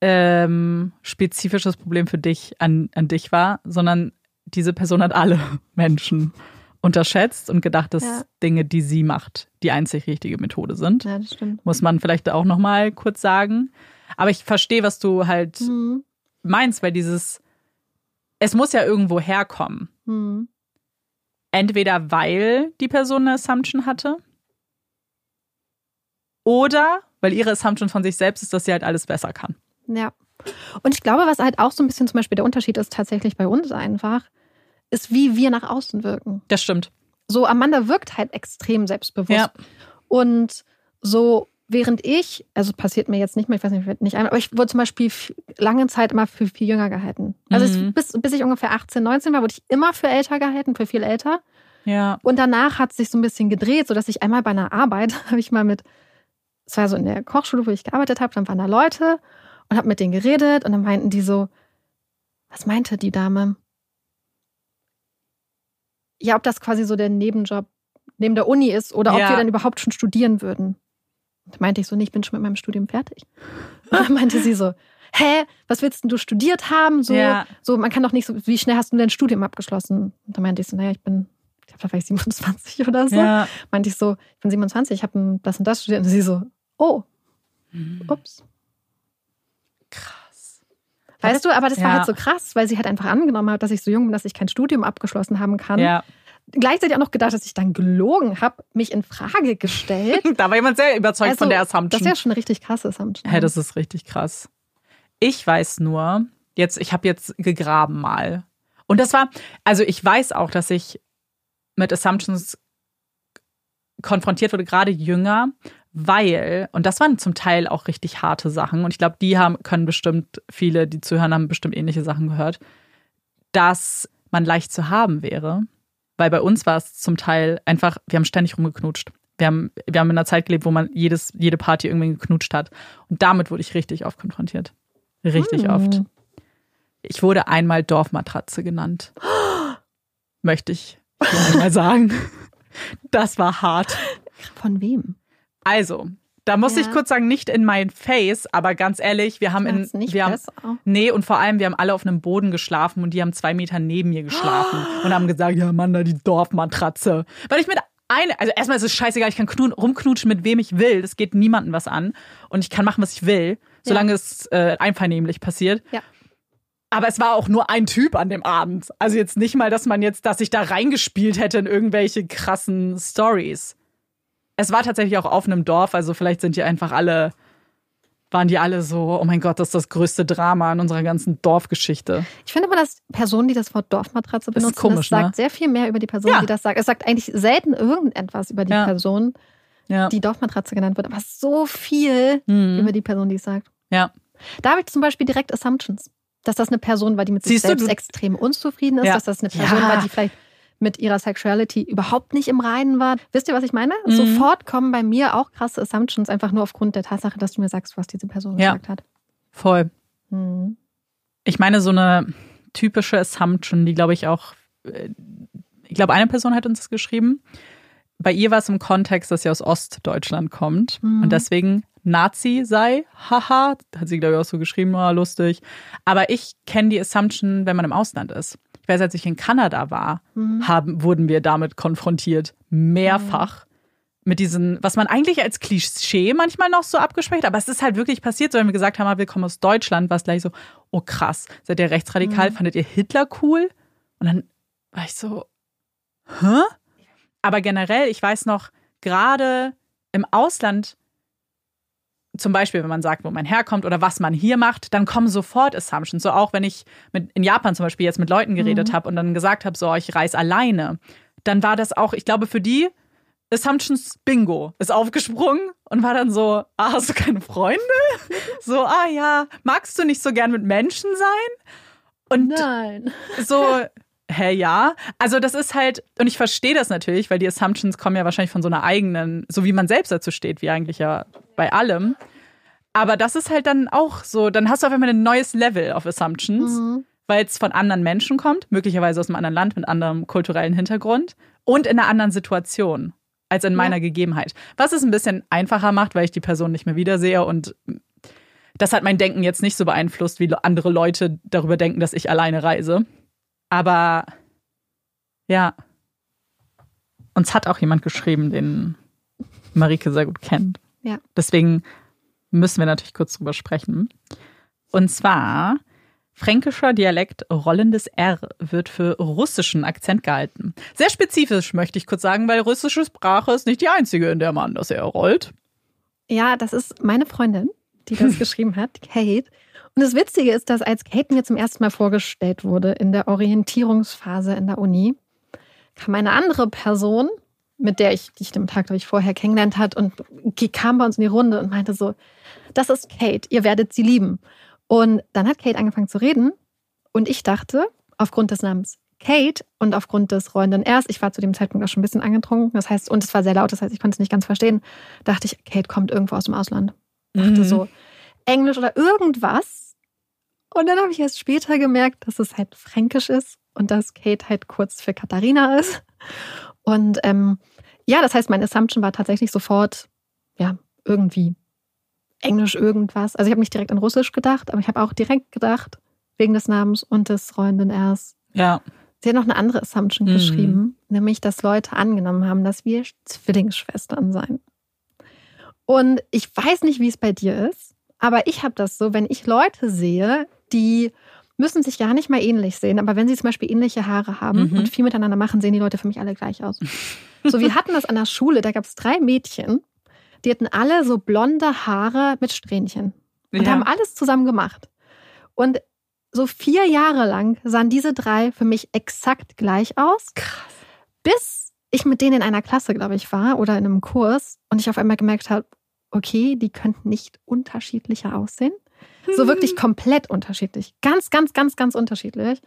ähm, spezifisches Problem für dich an, an dich war, sondern diese Person hat alle Menschen unterschätzt und gedacht, dass ja. Dinge, die sie macht, die einzig richtige Methode sind. Ja, das stimmt. Muss man vielleicht auch noch mal kurz sagen. Aber ich verstehe, was du halt mhm. meinst, weil dieses, es muss ja irgendwo herkommen. Mhm. Entweder weil die Person eine Assumption hatte oder weil ihre Assumption von sich selbst ist, dass sie halt alles besser kann. Ja. Und ich glaube, was halt auch so ein bisschen zum Beispiel der Unterschied ist, tatsächlich bei uns einfach, ist, wie wir nach außen wirken. Das stimmt. So, Amanda wirkt halt extrem selbstbewusst. Ja. Und so, während ich, also passiert mir jetzt nicht mehr, ich weiß nicht, nicht einmal, aber ich wurde zum Beispiel lange Zeit immer für viel jünger gehalten. Also mhm. ich, bis, bis ich ungefähr 18, 19 war, wurde ich immer für älter gehalten, für viel älter. Ja. Und danach hat es sich so ein bisschen gedreht, sodass ich einmal bei einer Arbeit, habe ich mal mit, es war so in der Kochschule, wo ich gearbeitet habe, dann waren da Leute und habe mit denen geredet und dann meinten die so, was meinte die Dame? Ja, ob das quasi so der Nebenjob neben der Uni ist oder ob ja. wir dann überhaupt schon studieren würden. Da meinte ich so, nee, ich bin schon mit meinem Studium fertig. Und dann meinte sie so, hä, was willst denn du studiert haben? So, ja. so, man kann doch nicht so, wie schnell hast du dein Studium abgeschlossen? Und dann meinte ich so, naja, ich bin, ich glaube, da war ich 27 oder so. Ja. Meinte ich so, ich bin 27, ich habe das und das studiert. Und sie so, oh, mhm. ups. Krass. Weißt du, aber das ja. war halt so krass, weil sie halt einfach angenommen hat, dass ich so jung bin, dass ich kein Studium abgeschlossen haben kann. Ja. Gleichzeitig auch noch gedacht, dass ich dann gelogen habe, mich in Frage gestellt. da war jemand sehr überzeugt also, von der Assumption. Das ist ja schon eine richtig krasse Assumption. Hey, das ist richtig krass. Ich weiß nur, jetzt, ich habe jetzt gegraben mal. Und das war, also ich weiß auch, dass ich mit Assumptions konfrontiert wurde, gerade jünger, weil, und das waren zum Teil auch richtig harte Sachen, und ich glaube, die haben, können bestimmt, viele, die zuhören, haben bestimmt ähnliche Sachen gehört, dass man leicht zu haben wäre. Weil bei uns war es zum Teil einfach, wir haben ständig rumgeknutscht. Wir haben, wir haben in einer Zeit gelebt, wo man jedes, jede Party irgendwie geknutscht hat. Und damit wurde ich richtig oft konfrontiert. Richtig hm. oft. Ich wurde einmal Dorfmatratze genannt. Möchte ich einmal sagen. Das war hart. Von wem? Also, da muss ja. ich kurz sagen, nicht in mein Face, aber ganz ehrlich, wir haben in. Nicht wir besser. haben, nee, und vor allem, wir haben alle auf einem Boden geschlafen und die haben zwei Meter neben mir geschlafen und haben gesagt, ja, Mann, da die Dorfmatratze. Weil ich mit eine, also erstmal ist es scheißegal, ich kann knun, rumknutschen mit wem ich will. Das geht niemandem was an. Und ich kann machen, was ich will, solange ja. es äh, einvernehmlich passiert. Ja. Aber es war auch nur ein Typ an dem Abend. Also jetzt nicht mal, dass man jetzt, dass ich da reingespielt hätte in irgendwelche krassen Stories. Es war tatsächlich auch auf einem Dorf, also vielleicht sind die einfach alle waren die alle so, oh mein Gott, das ist das größte Drama in unserer ganzen Dorfgeschichte. Ich finde aber, dass Personen, die das Wort Dorfmatratze benutzen, das, komisch, das sagt ne? sehr viel mehr über die Person, ja. die das sagt. Es sagt eigentlich selten irgendetwas über die ja. Person, ja. die Dorfmatratze genannt wird, aber so viel mhm. über die Person, die es sagt. Ja. Da habe ich zum Beispiel direkt Assumptions. Dass das eine Person war, die mit sich Siehst selbst du? extrem unzufrieden ist, dass das eine Person war, die vielleicht mit ihrer Sexuality überhaupt nicht im Reinen war. Wisst ihr, was ich meine? Mhm. Sofort kommen bei mir auch krasse Assumptions, einfach nur aufgrund der Tatsache, dass du mir sagst, was diese Person ja. gesagt hat. Voll. Mhm. Ich meine, so eine typische Assumption, die glaube ich auch, äh, ich glaube, eine Person hat uns das geschrieben. Bei ihr war es im Kontext, dass sie aus Ostdeutschland kommt mhm. und deswegen Nazi sei. Haha, hat sie, glaube ich, auch so geschrieben, oh, lustig. Aber ich kenne die Assumption, wenn man im Ausland ist ich weiß, als ich in Kanada war, mhm. haben, wurden wir damit konfrontiert. Mehrfach. Mhm. Mit diesen, was man eigentlich als Klischee manchmal noch so abgesprochen aber es ist halt wirklich passiert, so wenn wir gesagt haben, ah, wir kommen aus Deutschland, war es gleich so, oh krass, seid ihr rechtsradikal, mhm. fandet ihr Hitler cool? Und dann war ich so, hä? Aber generell, ich weiß noch, gerade im Ausland zum Beispiel, wenn man sagt, wo man herkommt oder was man hier macht, dann kommen sofort Assumptions. So auch wenn ich mit, in Japan zum Beispiel jetzt mit Leuten geredet mhm. habe und dann gesagt habe, so, ich reise alleine, dann war das auch, ich glaube, für die Assumptions Bingo ist aufgesprungen und war dann so, ah, hast du keine Freunde? so, ah ja, magst du nicht so gern mit Menschen sein? Und Nein. so, hä, ja. Also das ist halt, und ich verstehe das natürlich, weil die Assumptions kommen ja wahrscheinlich von so einer eigenen, so wie man selbst dazu steht, wie eigentlich ja bei allem. Aber das ist halt dann auch so, dann hast du auf einmal ein neues Level of Assumptions, mhm. weil es von anderen Menschen kommt, möglicherweise aus einem anderen Land mit anderem kulturellen Hintergrund und in einer anderen Situation als in meiner ja. Gegebenheit. Was es ein bisschen einfacher macht, weil ich die Person nicht mehr wiedersehe und das hat mein Denken jetzt nicht so beeinflusst, wie andere Leute darüber denken, dass ich alleine reise. Aber ja, uns hat auch jemand geschrieben, den Marike sehr gut kennt. Ja. Deswegen müssen wir natürlich kurz drüber sprechen. Und zwar, fränkischer Dialekt rollendes R wird für russischen Akzent gehalten. Sehr spezifisch möchte ich kurz sagen, weil russische Sprache ist nicht die einzige, in der man das R rollt. Ja, das ist meine Freundin, die das geschrieben hat, Kate. Und das Witzige ist, dass als Kate mir zum ersten Mal vorgestellt wurde in der Orientierungsphase in der Uni, kam eine andere Person, mit der ich dich dem Tag, glaube ich, vorher kennengelernt hat und die kam bei uns in die Runde und meinte so, das ist Kate, ihr werdet sie lieben. Und dann hat Kate angefangen zu reden und ich dachte, aufgrund des Namens Kate und aufgrund des rollenden Rs, ich war zu dem Zeitpunkt auch schon ein bisschen angetrunken, das heißt, und es war sehr laut, das heißt, ich konnte es nicht ganz verstehen, dachte ich, Kate kommt irgendwo aus dem Ausland. Dachte mhm. so, Englisch oder irgendwas. Und dann habe ich erst später gemerkt, dass es halt fränkisch ist und dass Kate halt kurz für Katharina ist. Und ähm, ja, das heißt, mein Assumption war tatsächlich sofort, ja, irgendwie Englisch irgendwas. Also ich habe nicht direkt an Russisch gedacht, aber ich habe auch direkt gedacht, wegen des Namens und des rollenden Rs. Ja. Sie hat noch eine andere Assumption mhm. geschrieben, nämlich, dass Leute angenommen haben, dass wir Zwillingsschwestern seien. Und ich weiß nicht, wie es bei dir ist, aber ich habe das so, wenn ich Leute sehe, die müssen sich gar nicht mal ähnlich sehen, aber wenn sie zum Beispiel ähnliche Haare haben mhm. und viel miteinander machen, sehen die Leute für mich alle gleich aus. so, wir hatten das an der Schule, da gab es drei Mädchen, die hatten alle so blonde Haare mit Strähnchen und ja. haben alles zusammen gemacht. Und so vier Jahre lang sahen diese drei für mich exakt gleich aus. Krass. Bis ich mit denen in einer Klasse, glaube ich, war oder in einem Kurs und ich auf einmal gemerkt habe, okay, die könnten nicht unterschiedlicher aussehen. So wirklich hm. komplett unterschiedlich. Ganz, ganz, ganz, ganz unterschiedlich.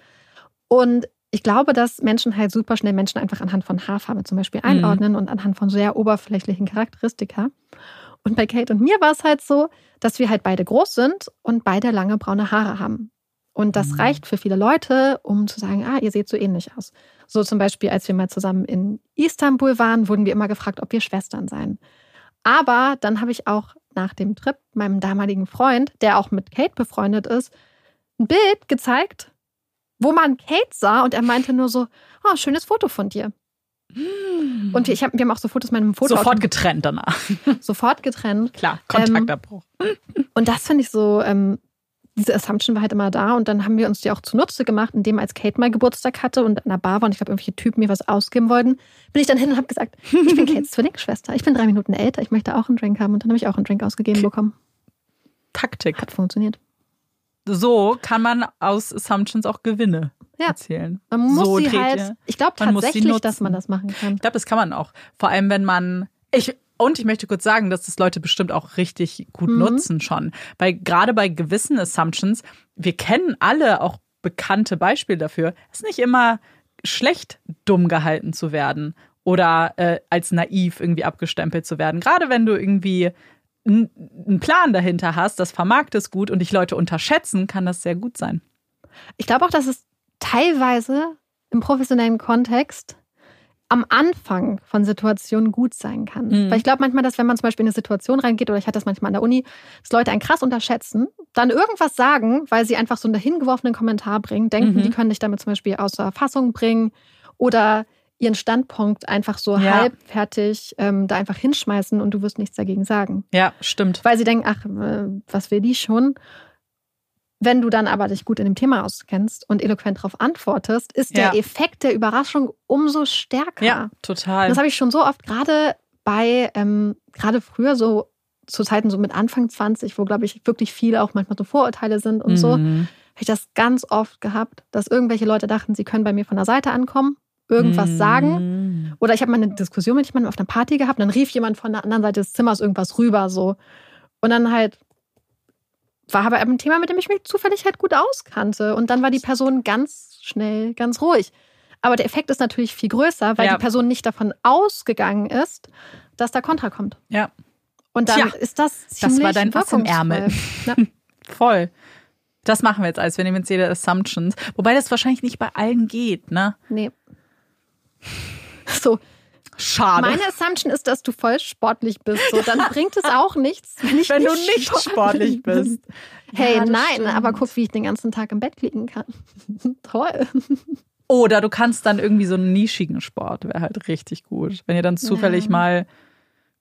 Und ich glaube, dass Menschen halt super schnell Menschen einfach anhand von Haarfarbe zum Beispiel mhm. einordnen mhm. und anhand von sehr oberflächlichen Charakteristika. Und bei Kate und mir war es halt so, dass wir halt beide groß sind und beide lange braune Haare haben. Und das mhm. reicht für viele Leute, um zu sagen, ah, ihr seht so ähnlich aus. So zum Beispiel, als wir mal zusammen in Istanbul waren, wurden wir immer gefragt, ob wir Schwestern seien. Aber dann habe ich auch nach dem Trip meinem damaligen Freund, der auch mit Kate befreundet ist, ein Bild gezeigt, wo man Kate sah und er meinte nur so, oh, schönes Foto von dir. Hm. Und ich hab, wir haben auch so Fotos mit meinem Foto. Sofort getrennt danach. Sofort getrennt. Klar, Kontaktabbruch. Ähm, und das finde ich so ähm, diese Assumption war halt immer da und dann haben wir uns die auch zunutze gemacht, indem als Kate mal Geburtstag hatte und in einer Bar war und ich glaube, irgendwelche Typen mir was ausgeben wollten, bin ich dann hin und habe gesagt, ich bin Kates Zwillingsschwester, ich bin drei Minuten älter, ich möchte auch einen Drink haben und dann habe ich auch einen Drink ausgegeben bekommen. Taktik. Hat funktioniert. So kann man aus Assumptions auch Gewinne ja. erzielen. Man muss so sie halt, ich glaube tatsächlich, dass man das machen kann. Ich glaube, das kann man auch. Vor allem, wenn man, ich, und ich möchte kurz sagen, dass das Leute bestimmt auch richtig gut mhm. nutzen schon. Weil gerade bei gewissen Assumptions, wir kennen alle auch bekannte Beispiele dafür, es ist nicht immer schlecht, dumm gehalten zu werden oder äh, als naiv irgendwie abgestempelt zu werden. Gerade wenn du irgendwie einen Plan dahinter hast, das vermarktest gut und dich Leute unterschätzen, kann das sehr gut sein. Ich glaube auch, dass es teilweise im professionellen Kontext am Anfang von Situationen gut sein kann. Mhm. Weil ich glaube manchmal, dass wenn man zum Beispiel in eine Situation reingeht, oder ich hatte das manchmal an der Uni, dass Leute einen krass unterschätzen, dann irgendwas sagen, weil sie einfach so einen dahingeworfenen Kommentar bringen, denken, mhm. die können dich damit zum Beispiel außer Fassung bringen oder ihren Standpunkt einfach so ja. halbfertig ähm, da einfach hinschmeißen und du wirst nichts dagegen sagen. Ja, stimmt. Weil sie denken, ach, äh, was will die schon? Wenn du dann aber dich gut in dem Thema auskennst und eloquent darauf antwortest, ist der ja. Effekt der Überraschung umso stärker. Ja, total. das habe ich schon so oft gerade bei, ähm, gerade früher so zu Zeiten so mit Anfang 20, wo, glaube ich, wirklich viele auch manchmal so Vorurteile sind und mhm. so, habe ich das ganz oft gehabt, dass irgendwelche Leute dachten, sie können bei mir von der Seite ankommen, irgendwas mhm. sagen. Oder ich habe mal eine Diskussion mit jemandem auf einer Party gehabt, und dann rief jemand von der anderen Seite des Zimmers irgendwas rüber so. Und dann halt war aber ein Thema, mit dem ich mich zufällig halt gut auskannte. Und dann war die Person ganz schnell, ganz ruhig. Aber der Effekt ist natürlich viel größer, weil ja. die Person nicht davon ausgegangen ist, dass da Kontra kommt. Ja. Und dann Tja, ist das ziemlich Das war dein Ass im Ärmel. Ja. Voll. Das machen wir jetzt alles. Wir nehmen jetzt jede Assumptions. Wobei das wahrscheinlich nicht bei allen geht, ne? Nee. So, Schade. Meine Assumption ist, dass du voll sportlich bist. So, dann bringt es auch nichts, wenn, ich wenn nicht du nicht sportlich, sportlich bist. Hey, ja, nein, stimmt. aber guck, wie ich den ganzen Tag im Bett liegen kann. Toll. Oder du kannst dann irgendwie so einen nischigen Sport, wäre halt richtig gut. Wenn ihr dann zufällig ja. mal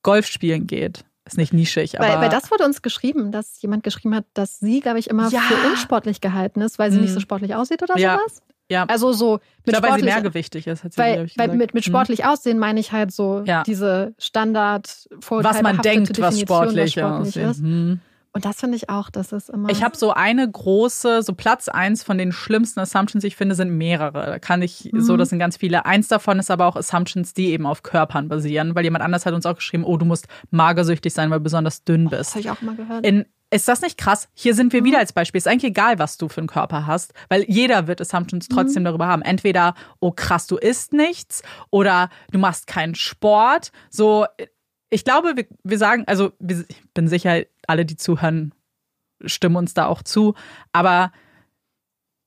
Golf spielen geht. Ist nicht nischig, aber. Weil, weil das wurde uns geschrieben, dass jemand geschrieben hat, dass sie, glaube ich, immer ja. für unsportlich gehalten ist, weil sie hm. nicht so sportlich aussieht oder ja. sowas. Ja. Also so mit Oder weil sie mehrgewichtig ist, hat sie weil, weil mit, mit mhm. sportlich hm. aussehen meine ich halt so ja. diese Standard Was man denkt, was sportlich, was sportlich ist. Hm. Und das finde ich auch, dass es immer. Ich habe so eine große, so Platz eins von den schlimmsten Assumptions, ich finde, sind mehrere. Da kann ich mhm. so, das sind ganz viele. Eins davon ist aber auch Assumptions, die eben auf Körpern basieren, weil jemand anders hat uns auch geschrieben, oh, du musst magersüchtig sein, weil du besonders dünn bist. Das habe ich auch mal gehört. In ist das nicht krass? Hier sind wir mhm. wieder als Beispiel. Ist eigentlich egal, was du für einen Körper hast, weil jeder wird Assumptions trotzdem mhm. darüber haben. Entweder, oh krass, du isst nichts oder du machst keinen Sport. So, ich glaube, wir, wir sagen, also ich bin sicher, alle, die zuhören, stimmen uns da auch zu. Aber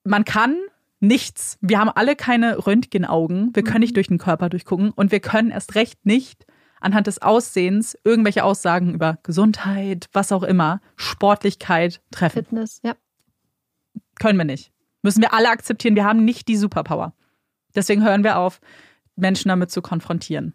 man kann nichts. Wir haben alle keine Röntgenaugen. Wir können nicht mhm. durch den Körper durchgucken und wir können erst recht nicht anhand des Aussehens irgendwelche Aussagen über Gesundheit, was auch immer, Sportlichkeit treffen. Fitness, ja. Können wir nicht. Müssen wir alle akzeptieren, wir haben nicht die Superpower. Deswegen hören wir auf, Menschen damit zu konfrontieren.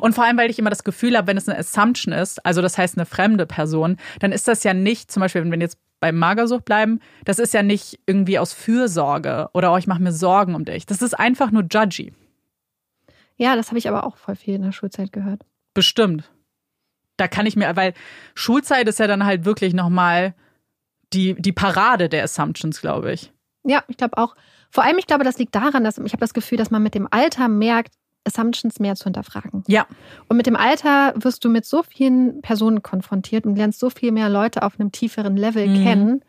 Und vor allem, weil ich immer das Gefühl habe, wenn es eine Assumption ist, also das heißt eine fremde Person, dann ist das ja nicht, zum Beispiel, wenn wir jetzt beim Magersucht bleiben, das ist ja nicht irgendwie aus Fürsorge oder oh, ich mache mir Sorgen um dich. Das ist einfach nur judgy. Ja, das habe ich aber auch voll viel in der Schulzeit gehört. Bestimmt. Da kann ich mir, weil Schulzeit ist ja dann halt wirklich nochmal die, die Parade der Assumptions, glaube ich. Ja, ich glaube auch. Vor allem, ich glaube, das liegt daran, dass ich habe das Gefühl, dass man mit dem Alter merkt, Assumptions mehr zu hinterfragen. Ja. Und mit dem Alter wirst du mit so vielen Personen konfrontiert und lernst so viel mehr Leute auf einem tieferen Level mhm. kennen,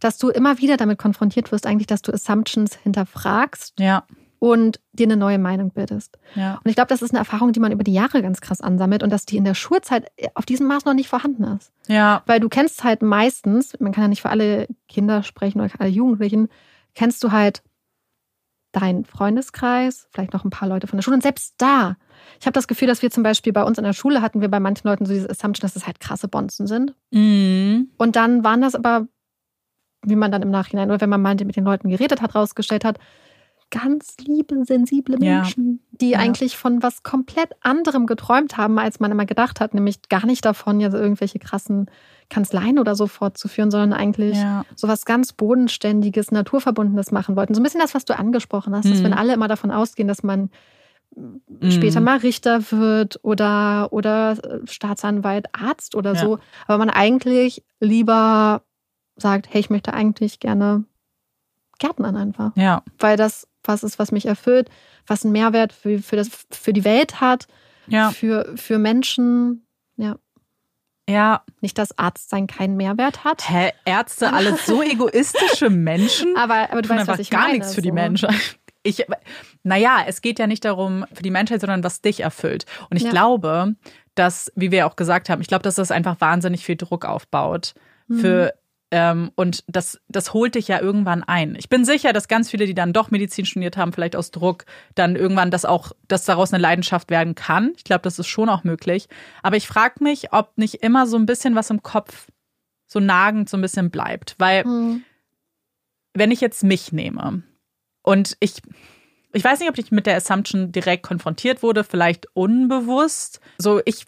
dass du immer wieder damit konfrontiert wirst, eigentlich, dass du Assumptions hinterfragst. Ja und dir eine neue Meinung bildest. Ja. Und ich glaube, das ist eine Erfahrung, die man über die Jahre ganz krass ansammelt und dass die in der Schulzeit auf diesem Maß noch nicht vorhanden ist. Ja. Weil du kennst halt meistens, man kann ja nicht für alle Kinder sprechen oder alle Jugendlichen, kennst du halt deinen Freundeskreis, vielleicht noch ein paar Leute von der Schule und selbst da. Ich habe das Gefühl, dass wir zum Beispiel bei uns in der Schule hatten wir bei manchen Leuten so diese Assumption, dass das halt krasse Bonzen sind. Mhm. Und dann waren das aber, wie man dann im Nachhinein oder wenn man meinte, mit den Leuten geredet hat, rausgestellt hat, ganz liebe, sensible Menschen, ja. die ja. eigentlich von was komplett anderem geträumt haben, als man immer gedacht hat, nämlich gar nicht davon, jetzt irgendwelche krassen Kanzleien oder so fortzuführen, sondern eigentlich ja. so was ganz Bodenständiges, Naturverbundenes machen wollten. So ein bisschen das, was du angesprochen hast, mhm. dass wenn alle immer davon ausgehen, dass man mhm. später mal Richter wird oder, oder Staatsanwalt, Arzt oder so, aber man eigentlich lieber sagt, hey, ich möchte eigentlich gerne Gärtnern einfach. Ja. Weil das was ist, was mich erfüllt, was einen Mehrwert für, für, das, für die Welt hat, ja. für, für Menschen. Ja. Ja. Nicht, dass Arztsein keinen Mehrwert hat. Hä, Ärzte, alles so egoistische Menschen. aber, aber du weißt, was ich gar meine. nichts für so. die Menschen. Ich, naja, es geht ja nicht darum für die Menschheit, sondern was dich erfüllt. Und ich ja. glaube, dass, wie wir auch gesagt haben, ich glaube, dass das einfach wahnsinnig viel Druck aufbaut mhm. für ähm, und das, das holt dich ja irgendwann ein. Ich bin sicher, dass ganz viele, die dann doch Medizin studiert haben, vielleicht aus Druck, dann irgendwann das auch, dass daraus eine Leidenschaft werden kann. Ich glaube, das ist schon auch möglich. Aber ich frage mich, ob nicht immer so ein bisschen was im Kopf so nagend so ein bisschen bleibt. Weil, mhm. wenn ich jetzt mich nehme und ich, ich weiß nicht, ob ich mit der Assumption direkt konfrontiert wurde, vielleicht unbewusst. So, ich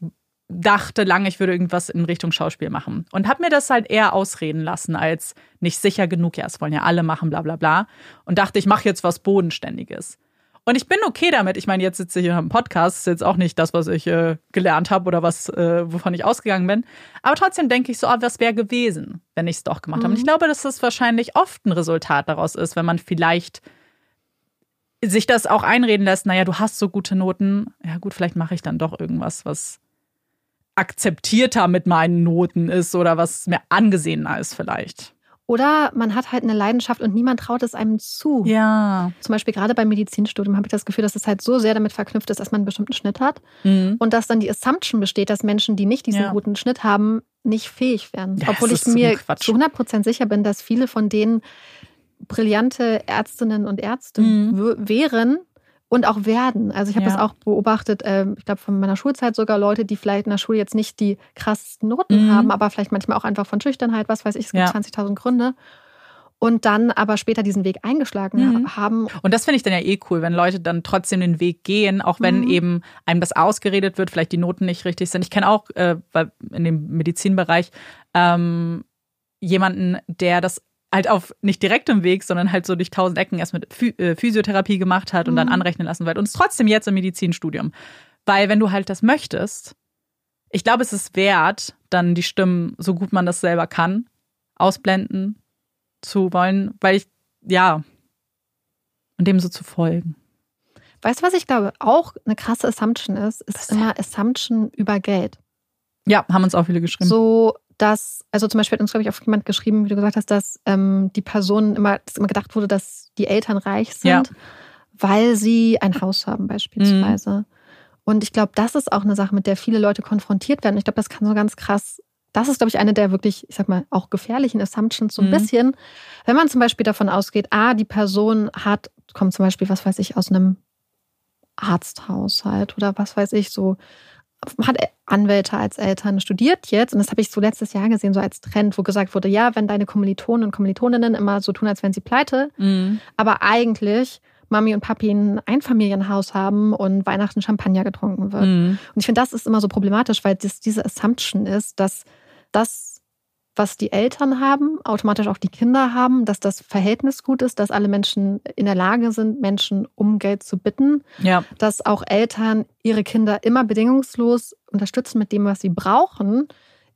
dachte lange, ich würde irgendwas in Richtung Schauspiel machen. Und habe mir das halt eher ausreden lassen, als nicht sicher genug. Ja, es wollen ja alle machen, bla bla bla. Und dachte, ich mache jetzt was Bodenständiges. Und ich bin okay damit. Ich meine, jetzt sitze ich hier im Podcast, ist jetzt auch nicht das, was ich äh, gelernt habe oder was, äh, wovon ich ausgegangen bin. Aber trotzdem denke ich so, ah, was wäre gewesen, wenn ich es doch gemacht mhm. habe. Und ich mhm. glaube, dass das wahrscheinlich oft ein Resultat daraus ist, wenn man vielleicht sich das auch einreden lässt, naja, du hast so gute Noten, ja gut, vielleicht mache ich dann doch irgendwas, was akzeptierter mit meinen Noten ist oder was mir angesehener ist vielleicht. Oder man hat halt eine Leidenschaft und niemand traut es einem zu. Ja. Zum Beispiel gerade beim Medizinstudium habe ich das Gefühl, dass es halt so sehr damit verknüpft ist, dass man einen bestimmten Schnitt hat. Mhm. Und dass dann die Assumption besteht, dass Menschen, die nicht diesen ja. guten Schnitt haben, nicht fähig werden. Ja, Obwohl ich mir zu 100 Prozent sicher bin, dass viele von denen brillante Ärztinnen und Ärzte mhm. wären, und auch werden. Also ich habe ja. das auch beobachtet, äh, ich glaube von meiner Schulzeit sogar Leute, die vielleicht in der Schule jetzt nicht die krassesten Noten mhm. haben, aber vielleicht manchmal auch einfach von Schüchternheit, was weiß ich, es gibt ja. 20.000 Gründe. Und dann aber später diesen Weg eingeschlagen mhm. haben. Und das finde ich dann ja eh cool, wenn Leute dann trotzdem den Weg gehen, auch wenn mhm. eben einem das ausgeredet wird, vielleicht die Noten nicht richtig sind. Ich kenne auch äh, in dem Medizinbereich ähm, jemanden, der das halt auf nicht direktem Weg, sondern halt so durch tausend Ecken erst mit äh, Physiotherapie gemacht hat und mhm. dann anrechnen lassen wird und es trotzdem jetzt im Medizinstudium. Weil wenn du halt das möchtest, ich glaube, es ist wert, dann die Stimmen, so gut man das selber kann, ausblenden zu wollen, weil ich, ja, und dem so zu folgen. Weißt du, was ich glaube auch eine krasse Assumption ist? Ist was immer Assumption über Geld. Ja, haben uns auch viele geschrieben. So, dass, also zum Beispiel hat uns, glaube ich, auch jemand geschrieben, wie du gesagt hast, dass ähm, die Person immer, dass immer gedacht wurde, dass die Eltern reich sind, ja. weil sie ein Haus haben, beispielsweise. Mhm. Und ich glaube, das ist auch eine Sache, mit der viele Leute konfrontiert werden. Ich glaube, das kann so ganz krass, das ist, glaube ich, eine der wirklich, ich sag mal, auch gefährlichen Assumptions, so ein mhm. bisschen. Wenn man zum Beispiel davon ausgeht, ah, die Person hat, kommt zum Beispiel, was weiß ich, aus einem Arzthaushalt oder was weiß ich, so hat Anwälte als Eltern studiert jetzt, und das habe ich so letztes Jahr gesehen, so als Trend, wo gesagt wurde, ja, wenn deine Kommilitonen und Kommilitoninnen immer so tun, als wären sie pleite, mhm. aber eigentlich Mami und Papi ein Einfamilienhaus haben und Weihnachten Champagner getrunken wird. Mhm. Und ich finde, das ist immer so problematisch, weil das diese Assumption ist, dass das was die Eltern haben, automatisch auch die Kinder haben, dass das Verhältnis gut ist, dass alle Menschen in der Lage sind, Menschen um Geld zu bitten, ja. dass auch Eltern ihre Kinder immer bedingungslos unterstützen mit dem, was sie brauchen,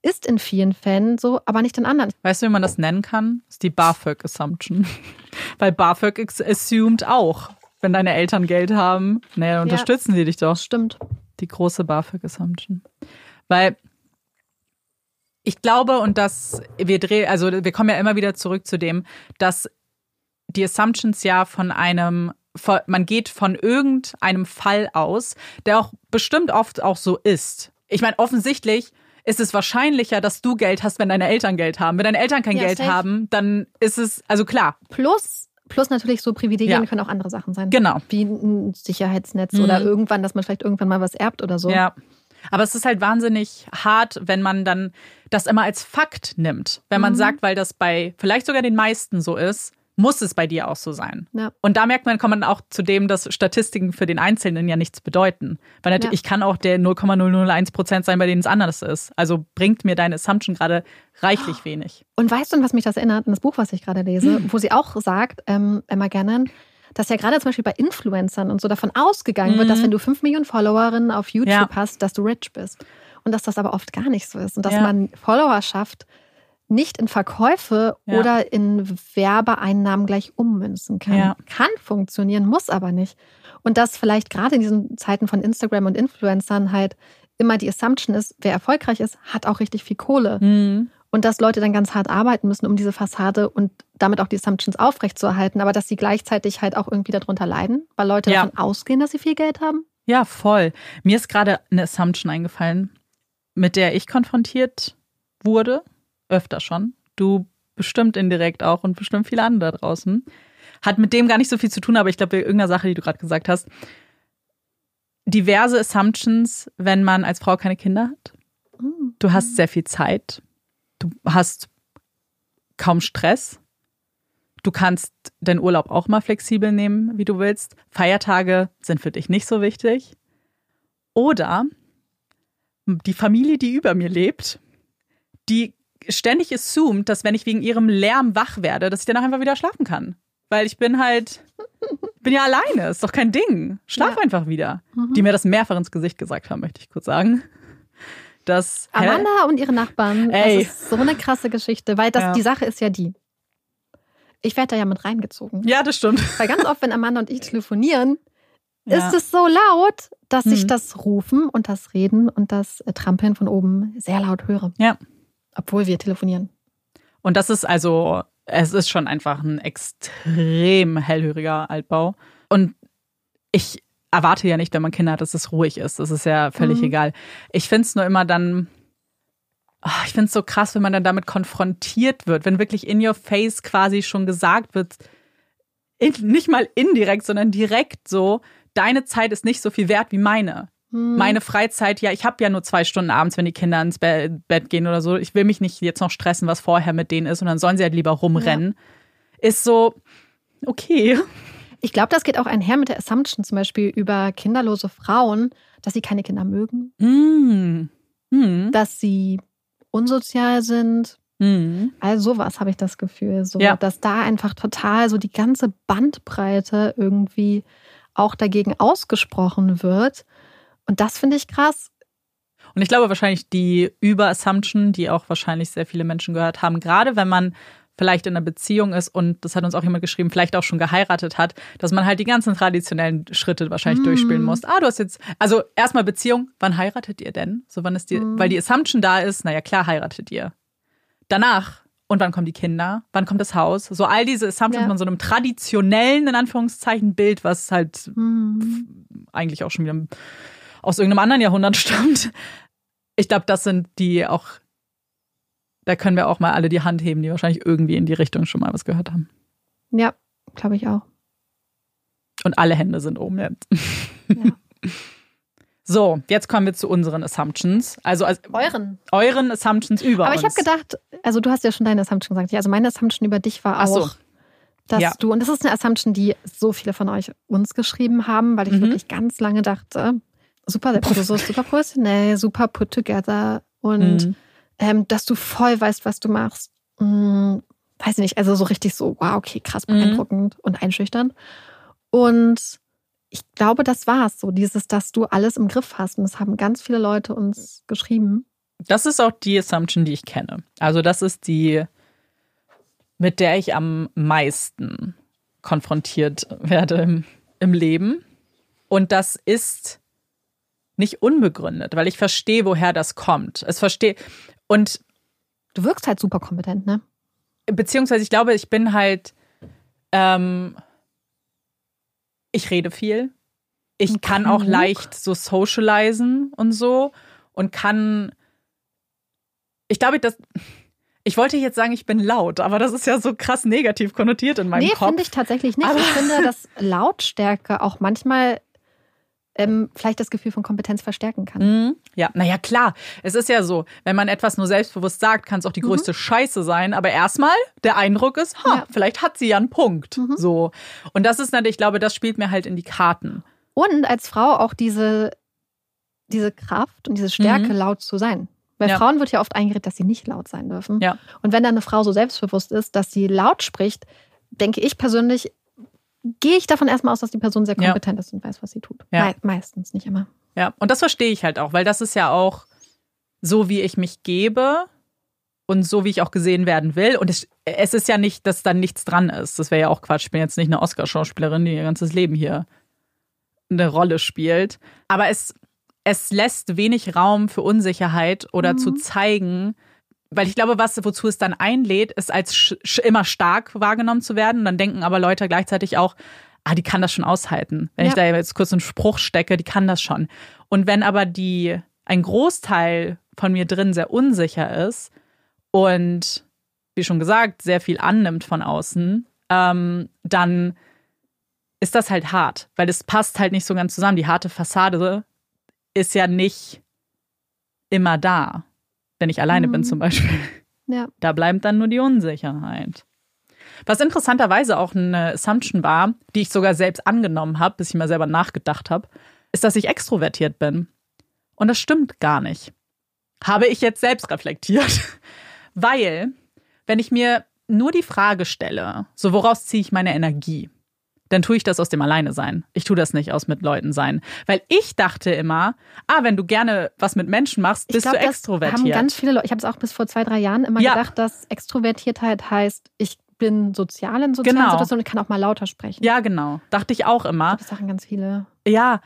ist in vielen Fällen so, aber nicht in anderen. Weißt du, wie man das nennen kann? Das ist die BAföG Assumption. Weil BAföG assumed auch, wenn deine Eltern Geld haben, naja, unterstützen ja, sie dich doch. Stimmt. Die große BAföG Assumption. Weil ich glaube, und das, wir drehen, also wir kommen ja immer wieder zurück zu dem, dass die Assumptions ja von einem, man geht von irgendeinem Fall aus, der auch bestimmt oft auch so ist. Ich meine, offensichtlich ist es wahrscheinlicher, dass du Geld hast, wenn deine Eltern Geld haben. Wenn deine Eltern kein ja, Geld safe. haben, dann ist es, also klar. Plus, Plus natürlich so Privilegien ja. können auch andere Sachen sein. Genau. Wie ein Sicherheitsnetz mhm. oder irgendwann, dass man vielleicht irgendwann mal was erbt oder so. Ja. Aber es ist halt wahnsinnig hart, wenn man dann das immer als Fakt nimmt. Wenn man mhm. sagt, weil das bei vielleicht sogar den meisten so ist, muss es bei dir auch so sein. Ja. Und da merkt man, kommt man auch zu dem, dass Statistiken für den Einzelnen ja nichts bedeuten. Weil natürlich, ja. ich kann auch der 0,001 Prozent sein, bei denen es anders ist. Also bringt mir deine Assumption gerade reichlich wenig. Und weißt du, an was mich das erinnert? An das Buch, was ich gerade lese, hm. wo sie auch sagt, ähm, Emma Gannon, dass ja gerade zum Beispiel bei Influencern und so davon ausgegangen mhm. wird, dass mhm. wenn du fünf Millionen Followerinnen auf YouTube ja. hast, dass du rich bist. Und dass das aber oft gar nicht so ist. Und dass ja. man Followerschaft nicht in Verkäufe ja. oder in Werbeeinnahmen gleich ummünzen kann. Kann funktionieren, muss aber nicht. Und dass vielleicht gerade in diesen Zeiten von Instagram und Influencern halt immer die Assumption ist, wer erfolgreich ist, hat auch richtig viel Kohle. Mhm. Und dass Leute dann ganz hart arbeiten müssen, um diese Fassade und damit auch die Assumptions aufrechtzuerhalten, aber dass sie gleichzeitig halt auch irgendwie darunter leiden, weil Leute ja. davon ausgehen, dass sie viel Geld haben. Ja, voll. Mir ist gerade eine Assumption eingefallen, mit der ich konfrontiert wurde öfter schon. Du bestimmt indirekt auch und bestimmt viele andere da draußen. Hat mit dem gar nicht so viel zu tun, aber ich glaube, irgendeiner Sache, die du gerade gesagt hast. Diverse Assumptions, wenn man als Frau keine Kinder hat. Du hast sehr viel Zeit. Du hast kaum Stress. Du kannst deinen Urlaub auch mal flexibel nehmen, wie du willst. Feiertage sind für dich nicht so wichtig. Oder die Familie, die über mir lebt, die ständig assumed, dass wenn ich wegen ihrem Lärm wach werde, dass ich danach einfach wieder schlafen kann. Weil ich bin halt, bin ja alleine, ist doch kein Ding. Schlaf ja. einfach wieder. Mhm. Die mir das mehrfach ins Gesicht gesagt haben, möchte ich kurz sagen. Das, Amanda und ihre Nachbarn, Ey. das ist so eine krasse Geschichte, weil das, ja. die Sache ist ja die. Ich werde da ja mit reingezogen. Ja, das stimmt. Weil ganz oft, wenn Amanda und ich telefonieren, ja. ist es so laut, dass mhm. ich das Rufen und das Reden und das Trampeln von oben sehr laut höre. Ja. Obwohl wir telefonieren. Und das ist also, es ist schon einfach ein extrem hellhöriger Altbau. Und ich erwarte ja nicht, wenn man Kinder hat, dass es ruhig ist. Das ist ja völlig mhm. egal. Ich finde es nur immer dann, oh, ich finde es so krass, wenn man dann damit konfrontiert wird, wenn wirklich in your face quasi schon gesagt wird, in, nicht mal indirekt, sondern direkt so, deine Zeit ist nicht so viel wert wie meine. Hm. Meine Freizeit, ja, ich habe ja nur zwei Stunden abends, wenn die Kinder ins Be Bett gehen oder so. Ich will mich nicht jetzt noch stressen, was vorher mit denen ist und dann sollen sie halt lieber rumrennen. Ja. Ist so, okay. Ich glaube, das geht auch einher mit der Assumption zum Beispiel über kinderlose Frauen, dass sie keine Kinder mögen. Mm. Mm. Dass sie unsozial sind. Mm. Also sowas habe ich das Gefühl. So, ja. dass da einfach total so die ganze Bandbreite irgendwie auch dagegen ausgesprochen wird. Und das finde ich krass. Und ich glaube wahrscheinlich die Über-Assumption, die auch wahrscheinlich sehr viele Menschen gehört haben, gerade wenn man vielleicht in einer Beziehung ist und das hat uns auch jemand geschrieben, vielleicht auch schon geheiratet hat, dass man halt die ganzen traditionellen Schritte wahrscheinlich mm. durchspielen muss. Ah, du hast jetzt, also erstmal Beziehung, wann heiratet ihr denn? So, wann ist die, mm. weil die Assumption da ist, naja, klar heiratet ihr. Danach, und wann kommen die Kinder? Wann kommt das Haus? So all diese Assumptions ja. von so einem traditionellen, in Anführungszeichen, Bild, was halt mm. eigentlich auch schon wieder aus irgendeinem anderen Jahrhundert stammt. Ich glaube, das sind die auch, da können wir auch mal alle die Hand heben, die wahrscheinlich irgendwie in die Richtung schon mal was gehört haben. Ja, glaube ich auch. Und alle Hände sind oben jetzt. Ja. So, jetzt kommen wir zu unseren Assumptions. Also, also euren. Euren Assumptions über Aber ich habe gedacht, also du hast ja schon deine Assumption gesagt. Also meine Assumption über dich war auch, so. dass ja. du, und das ist eine Assumption, die so viele von euch uns geschrieben haben, weil ich mhm. wirklich ganz lange dachte, super selbstbewusst, super professionell, super put together und mhm. Ähm, dass du voll weißt, was du machst. Hm, weiß ich nicht, also so richtig so, wow, okay, krass mhm. beeindruckend mhm. und einschüchternd. Und ich glaube, das war es so, dieses, dass du alles im Griff hast. Und das haben ganz viele Leute uns geschrieben. Das ist auch die Assumption, die ich kenne. Also das ist die, mit der ich am meisten konfrontiert werde im, im Leben. Und das ist nicht unbegründet, weil ich verstehe, woher das kommt. Es verstehe und du wirkst halt super kompetent, ne? Beziehungsweise ich glaube, ich bin halt, ähm, ich rede viel. Ich kann auch leicht so socialisen und so und kann, ich glaube, dass ich wollte jetzt sagen, ich bin laut, aber das ist ja so krass negativ konnotiert in meinem nee, Kopf. Nee, finde ich tatsächlich nicht. Aber ich finde, dass Lautstärke auch manchmal ähm, vielleicht das Gefühl von Kompetenz verstärken kann. Mhm. Ja, naja, klar. Es ist ja so, wenn man etwas nur selbstbewusst sagt, kann es auch die mhm. größte mhm. Scheiße sein. Aber erstmal, der Eindruck ist, ha, ja. vielleicht hat sie ja einen Punkt. Mhm. So. Und das ist natürlich, ich glaube, das spielt mir halt in die Karten. Und als Frau auch diese, diese Kraft und diese Stärke, mhm. laut zu sein. Bei ja. Frauen wird ja oft eingeredet, dass sie nicht laut sein dürfen. Ja. Und wenn dann eine Frau so selbstbewusst ist, dass sie laut spricht, denke ich persönlich, gehe ich davon erstmal aus, dass die Person sehr kompetent ja. ist und weiß, was sie tut. Ja. Me meistens, nicht immer. Ja, und das verstehe ich halt auch, weil das ist ja auch so, wie ich mich gebe und so, wie ich auch gesehen werden will. Und es, es ist ja nicht, dass da nichts dran ist. Das wäre ja auch Quatsch. Ich bin jetzt nicht eine Oscar-Schauspielerin, die ihr ganzes Leben hier eine Rolle spielt. Aber es, es lässt wenig Raum für Unsicherheit oder mhm. zu zeigen, weil ich glaube, was wozu es dann einlädt, ist als immer stark wahrgenommen zu werden. Und dann denken aber Leute gleichzeitig auch, ah, die kann das schon aushalten. Wenn ja. ich da jetzt kurz einen Spruch stecke, die kann das schon. Und wenn aber die ein Großteil von mir drin sehr unsicher ist und wie schon gesagt sehr viel annimmt von außen, ähm, dann ist das halt hart, weil es passt halt nicht so ganz zusammen. Die harte Fassade ist ja nicht immer da wenn ich alleine mhm. bin zum Beispiel. Ja. Da bleibt dann nur die Unsicherheit. Was interessanterweise auch eine Assumption war, die ich sogar selbst angenommen habe, bis ich mal selber nachgedacht habe, ist, dass ich extrovertiert bin. Und das stimmt gar nicht. Habe ich jetzt selbst reflektiert. Weil, wenn ich mir nur die Frage stelle, so woraus ziehe ich meine Energie? Dann tue ich das aus dem Alleine sein. Ich tue das nicht aus mit Leuten sein. Weil ich dachte immer, ah, wenn du gerne was mit Menschen machst, bist glaub, du extrovertiert. Haben ganz viele Leute, ich habe es auch bis vor zwei, drei Jahren immer ja. gedacht, dass Extrovertiertheit heißt, ich bin sozial in sozialen genau. Situationen und kann auch mal lauter sprechen. Ja, genau. Dachte ich auch immer. Das sagen ganz viele. Ja.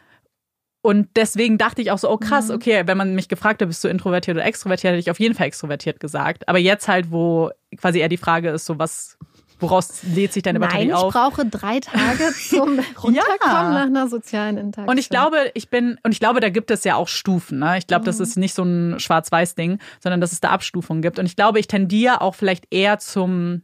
Und deswegen dachte ich auch so, oh krass, mhm. okay, wenn man mich gefragt hat, bist du introvertiert oder extrovertiert, hätte ich auf jeden Fall extrovertiert gesagt. Aber jetzt halt, wo quasi eher die Frage ist, so was Woraus lädt sich deine Batterie Nein, auf? ich brauche drei Tage zum Runterkommen ja. nach einer sozialen Interaktion. Und ich glaube, ich bin, und ich glaube, da gibt es ja auch Stufen. Ne? Ich glaube, mhm. das ist nicht so ein Schwarz-Weiß-Ding, sondern dass es da Abstufungen gibt. Und ich glaube, ich tendiere auch vielleicht eher zum,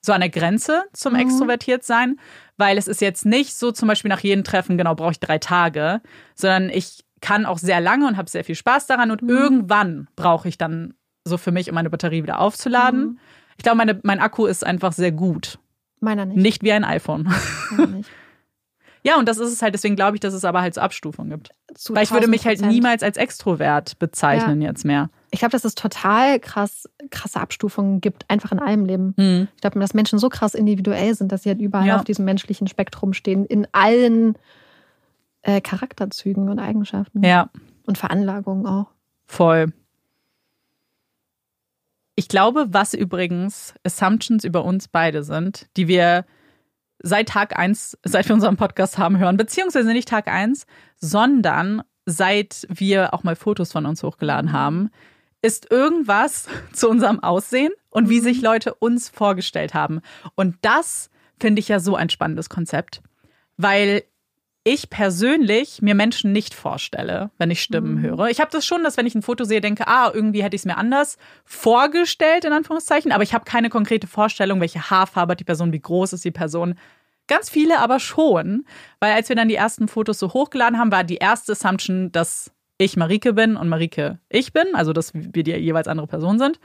so an der Grenze zum mhm. extrovertiert sein, weil es ist jetzt nicht so zum Beispiel nach jedem Treffen, genau, brauche ich drei Tage, sondern ich kann auch sehr lange und habe sehr viel Spaß daran und mhm. irgendwann brauche ich dann so für mich, um meine Batterie wieder aufzuladen. Mhm. Ich glaube, meine, mein Akku ist einfach sehr gut. Meiner nicht. Nicht wie ein iPhone. Meiner nicht. Ja, und das ist es halt, deswegen glaube ich, dass es aber halt so Abstufungen gibt. Zu Weil ich würde mich halt niemals als Extrovert bezeichnen ja. jetzt mehr. Ich glaube, dass es total krass, krasse Abstufungen gibt, einfach in allem Leben. Mhm. Ich glaube, dass Menschen so krass individuell sind, dass sie halt überall ja. auf diesem menschlichen Spektrum stehen, in allen äh, Charakterzügen und Eigenschaften. Ja. Und Veranlagungen auch. Voll. Ich glaube, was übrigens Assumptions über uns beide sind, die wir seit Tag eins, seit wir unseren Podcast haben, hören, beziehungsweise nicht Tag eins, sondern seit wir auch mal Fotos von uns hochgeladen haben, ist irgendwas zu unserem Aussehen und wie sich Leute uns vorgestellt haben. Und das finde ich ja so ein spannendes Konzept, weil ich persönlich mir Menschen nicht vorstelle, wenn ich Stimmen mhm. höre. Ich habe das schon, dass wenn ich ein Foto sehe, denke, ah, irgendwie hätte ich es mir anders vorgestellt, in Anführungszeichen, aber ich habe keine konkrete Vorstellung, welche Haarfarbe hat die Person, wie groß ist die Person. Ganz viele aber schon, weil als wir dann die ersten Fotos so hochgeladen haben, war die erste Assumption, dass ich Marike bin und Marike ich bin, also dass wir die jeweils andere Person sind.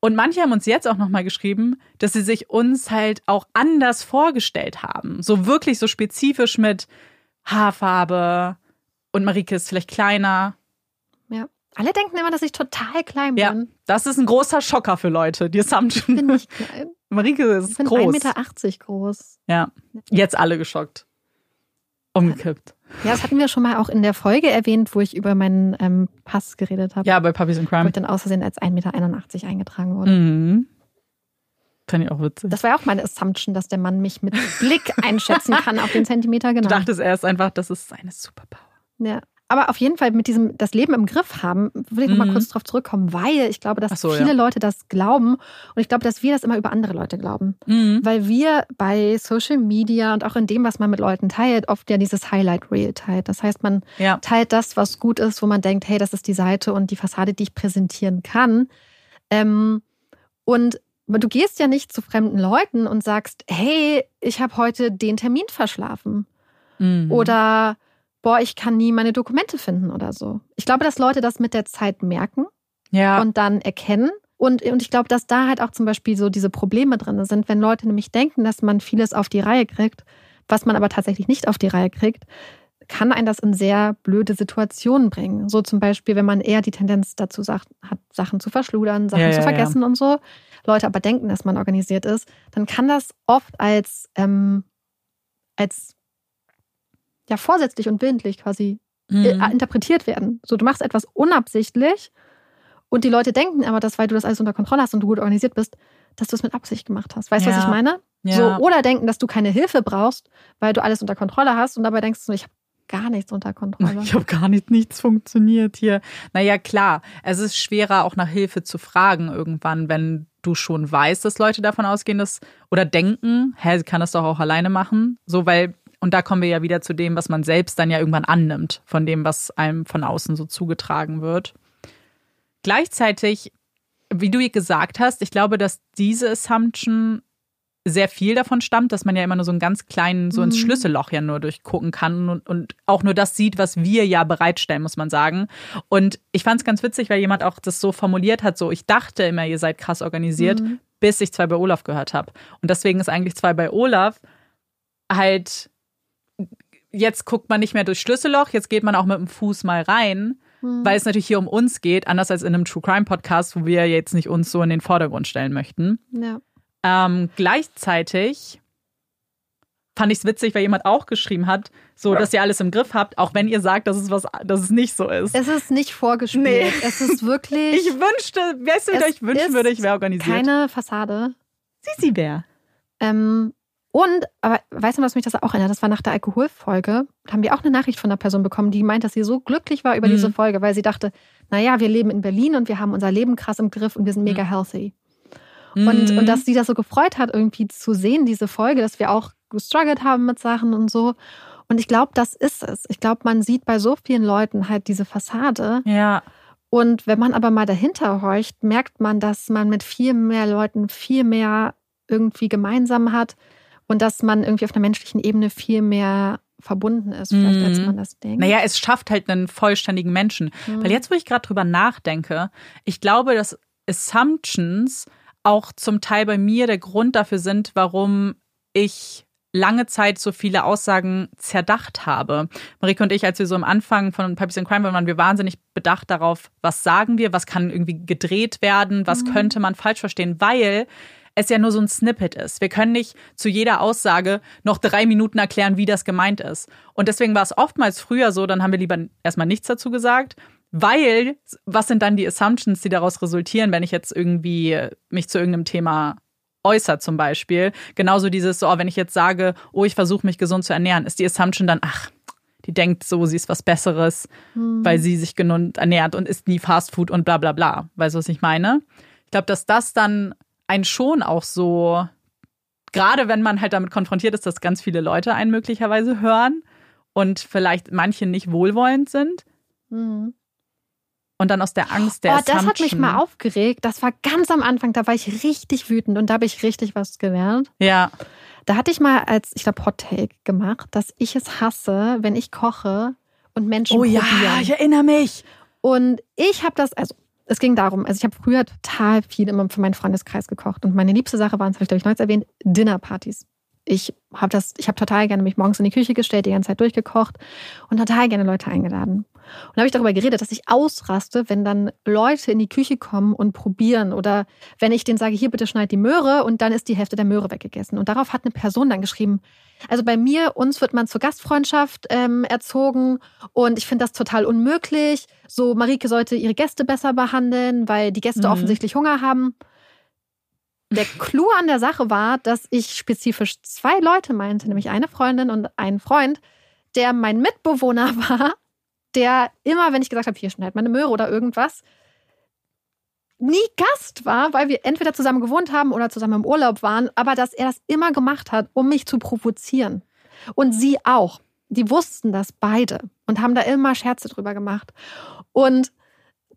Und manche haben uns jetzt auch nochmal geschrieben, dass sie sich uns halt auch anders vorgestellt haben. So wirklich so spezifisch mit, Haarfarbe und Marike ist vielleicht kleiner. Ja. Alle denken immer, dass ich total klein bin. Ja, das ist ein großer Schocker für Leute, die Assumption. Ich bin nicht klein. Marike ist ich bin groß. 1,80 Meter groß. Ja, jetzt alle geschockt. Umgekippt. Ja, das hatten wir schon mal auch in der Folge erwähnt, wo ich über meinen ähm, Pass geredet habe. Ja, bei Puppies and Crime. Wo ich dann aus Versehen als 1,81 Meter eingetragen wurde. Mhm. Fand ich auch witzig. Das war ja auch meine Assumption, dass der Mann mich mit Blick einschätzen kann auf den Zentimeter genau. Du dachtest erst einfach, das ist seine Superpower. Ja. Aber auf jeden Fall mit diesem das Leben im Griff haben, will ich mhm. nochmal kurz drauf zurückkommen, weil ich glaube, dass so, viele ja. Leute das glauben und ich glaube, dass wir das immer über andere Leute glauben. Mhm. Weil wir bei Social Media und auch in dem, was man mit Leuten teilt, oft ja dieses Highlight Reel teilt. Das heißt, man ja. teilt das, was gut ist, wo man denkt, hey, das ist die Seite und die Fassade, die ich präsentieren kann. Ähm, und aber du gehst ja nicht zu fremden Leuten und sagst, hey, ich habe heute den Termin verschlafen. Mhm. Oder boah, ich kann nie meine Dokumente finden oder so. Ich glaube, dass Leute das mit der Zeit merken ja. und dann erkennen. Und, und ich glaube, dass da halt auch zum Beispiel so diese Probleme drin sind, wenn Leute nämlich denken, dass man vieles auf die Reihe kriegt, was man aber tatsächlich nicht auf die Reihe kriegt, kann einen das in sehr blöde Situationen bringen. So zum Beispiel, wenn man eher die Tendenz dazu sagt, hat, Sachen zu verschludern, Sachen ja, zu vergessen ja. und so, Leute aber denken, dass man organisiert ist, dann kann das oft als, ähm, als ja, vorsätzlich und willentlich quasi äh, mhm. interpretiert werden. So, du machst etwas unabsichtlich und die Leute denken aber, dass, weil du das alles unter Kontrolle hast und du gut organisiert bist, dass du es mit Absicht gemacht hast. Weißt du, was ich meine? So, oder denken, dass du keine Hilfe brauchst, weil du alles unter Kontrolle hast und dabei denkst du, ich habe gar nichts unter Kontrolle. Ich habe gar nicht, nichts funktioniert hier. Naja, klar, es ist schwerer, auch nach Hilfe zu fragen irgendwann, wenn du schon weißt, dass Leute davon ausgehen, dass oder denken, hä, sie kann das doch auch alleine machen. So, weil, und da kommen wir ja wieder zu dem, was man selbst dann ja irgendwann annimmt, von dem, was einem von außen so zugetragen wird. Gleichzeitig, wie du gesagt hast, ich glaube, dass diese Assumption sehr viel davon stammt, dass man ja immer nur so einen ganz kleinen, so ins mhm. Schlüsselloch ja nur durchgucken kann und, und auch nur das sieht, was wir ja bereitstellen, muss man sagen. Und ich fand es ganz witzig, weil jemand auch das so formuliert hat, so ich dachte immer, ihr seid krass organisiert, mhm. bis ich zwei bei Olaf gehört habe. Und deswegen ist eigentlich zwei bei Olaf halt, jetzt guckt man nicht mehr durchs Schlüsselloch, jetzt geht man auch mit dem Fuß mal rein. Mhm. Weil es natürlich hier um uns geht, anders als in einem True Crime Podcast, wo wir jetzt nicht uns so in den Vordergrund stellen möchten. Ja. Ähm, gleichzeitig fand ich es witzig, weil jemand auch geschrieben hat, so dass ihr alles im Griff habt, auch wenn ihr sagt, dass es was, dass es nicht so ist. Es ist nicht vorgespielt. Nee. Es ist wirklich. ich wünschte, weißt du, ich wünschen würde, ich wäre organisiert. Keine Fassade. Sisi Bär. Ähm, und, aber weißt du, was mich das auch erinnert? Das war nach der Alkoholfolge. Da haben wir auch eine Nachricht von einer Person bekommen, die meint, dass sie so glücklich war über mhm. diese Folge, weil sie dachte, naja, wir leben in Berlin und wir haben unser Leben krass im Griff und wir sind mega mhm. healthy. Und, und mhm. dass sie das so gefreut hat, irgendwie zu sehen, diese Folge, dass wir auch gestruggelt haben mit Sachen und so. Und ich glaube, das ist es. Ich glaube, man sieht bei so vielen Leuten halt diese Fassade. Ja. Und wenn man aber mal dahinter horcht, merkt man, dass man mit viel mehr Leuten viel mehr irgendwie gemeinsam hat und dass man irgendwie auf einer menschlichen Ebene viel mehr verbunden ist, vielleicht, als mhm. man das denkt. Naja, es schafft halt einen vollständigen Menschen. Mhm. Weil jetzt, wo ich gerade drüber nachdenke, ich glaube, dass Assumptions auch zum Teil bei mir der Grund dafür sind, warum ich lange Zeit so viele Aussagen zerdacht habe. Marike und ich, als wir so am Anfang von Puppies and Crime waren, waren wir wahnsinnig bedacht darauf, was sagen wir, was kann irgendwie gedreht werden, was mhm. könnte man falsch verstehen, weil es ja nur so ein Snippet ist. Wir können nicht zu jeder Aussage noch drei Minuten erklären, wie das gemeint ist. Und deswegen war es oftmals früher so, dann haben wir lieber erstmal nichts dazu gesagt weil, was sind dann die Assumptions, die daraus resultieren, wenn ich jetzt irgendwie mich zu irgendeinem Thema äußere zum Beispiel? Genauso dieses, oh, wenn ich jetzt sage, oh, ich versuche mich gesund zu ernähren, ist die Assumption dann, ach, die denkt so, sie ist was Besseres, hm. weil sie sich gesund ernährt und isst nie Fastfood und bla bla bla. Weißt du, was ich meine? Ich glaube, dass das dann einen schon auch so, gerade wenn man halt damit konfrontiert ist, dass ganz viele Leute einen möglicherweise hören und vielleicht manche nicht wohlwollend sind, mhm. Und dann aus der Angst der Oh, das hat mich mal aufgeregt. Das war ganz am Anfang, da war ich richtig wütend und da habe ich richtig was gelernt. Ja. Da hatte ich mal als, ich glaube, Hot Take gemacht, dass ich es hasse, wenn ich koche und Menschen Oh probieren. ja, ich erinnere mich. Und ich habe das, also es ging darum, also ich habe früher total viel immer für meinen Freundeskreis gekocht und meine liebste Sache waren, das habe ich glaube ich neulich erwähnt, Dinnerpartys ich habe das, ich habe total gerne mich morgens in die Küche gestellt, die ganze Zeit durchgekocht und total gerne Leute eingeladen. Und da habe ich darüber geredet, dass ich ausraste, wenn dann Leute in die Küche kommen und probieren oder wenn ich denen sage, hier bitte schneid die Möhre und dann ist die Hälfte der Möhre weggegessen. Und darauf hat eine Person dann geschrieben, also bei mir, uns wird man zur Gastfreundschaft ähm, erzogen und ich finde das total unmöglich. So, Marike sollte ihre Gäste besser behandeln, weil die Gäste mhm. offensichtlich Hunger haben. Der Clou an der Sache war, dass ich spezifisch zwei Leute meinte, nämlich eine Freundin und einen Freund, der mein Mitbewohner war, der immer, wenn ich gesagt habe, hier schneid meine Möhre oder irgendwas, nie Gast war, weil wir entweder zusammen gewohnt haben oder zusammen im Urlaub waren, aber dass er das immer gemacht hat, um mich zu provozieren. Und sie auch. Die wussten das beide und haben da immer Scherze drüber gemacht. Und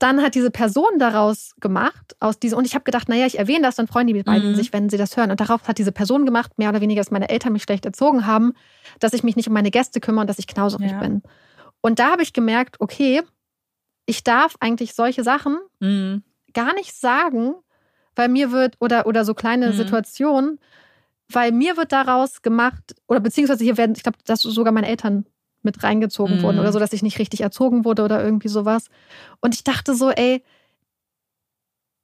dann hat diese Person daraus gemacht, aus diesem, und ich habe gedacht, naja, ich erwähne das, dann freuen die beiden mhm. sich, wenn sie das hören. Und darauf hat diese Person gemacht, mehr oder weniger, dass meine Eltern mich schlecht erzogen haben, dass ich mich nicht um meine Gäste kümmere und dass ich knauserig ja. bin. Und da habe ich gemerkt, okay, ich darf eigentlich solche Sachen mhm. gar nicht sagen, weil mir wird, oder, oder so kleine mhm. Situationen, weil mir wird daraus gemacht, oder beziehungsweise hier werden, ich glaube, dass sogar meine Eltern mit reingezogen mhm. wurden oder so, dass ich nicht richtig erzogen wurde oder irgendwie sowas. Und ich dachte so, ey,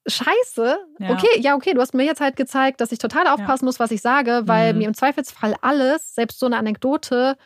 Scheiße. Ja. Okay, ja, okay, du hast mir jetzt halt gezeigt, dass ich total aufpassen ja. muss, was ich sage, weil mhm. mir im Zweifelsfall alles, selbst so eine Anekdote,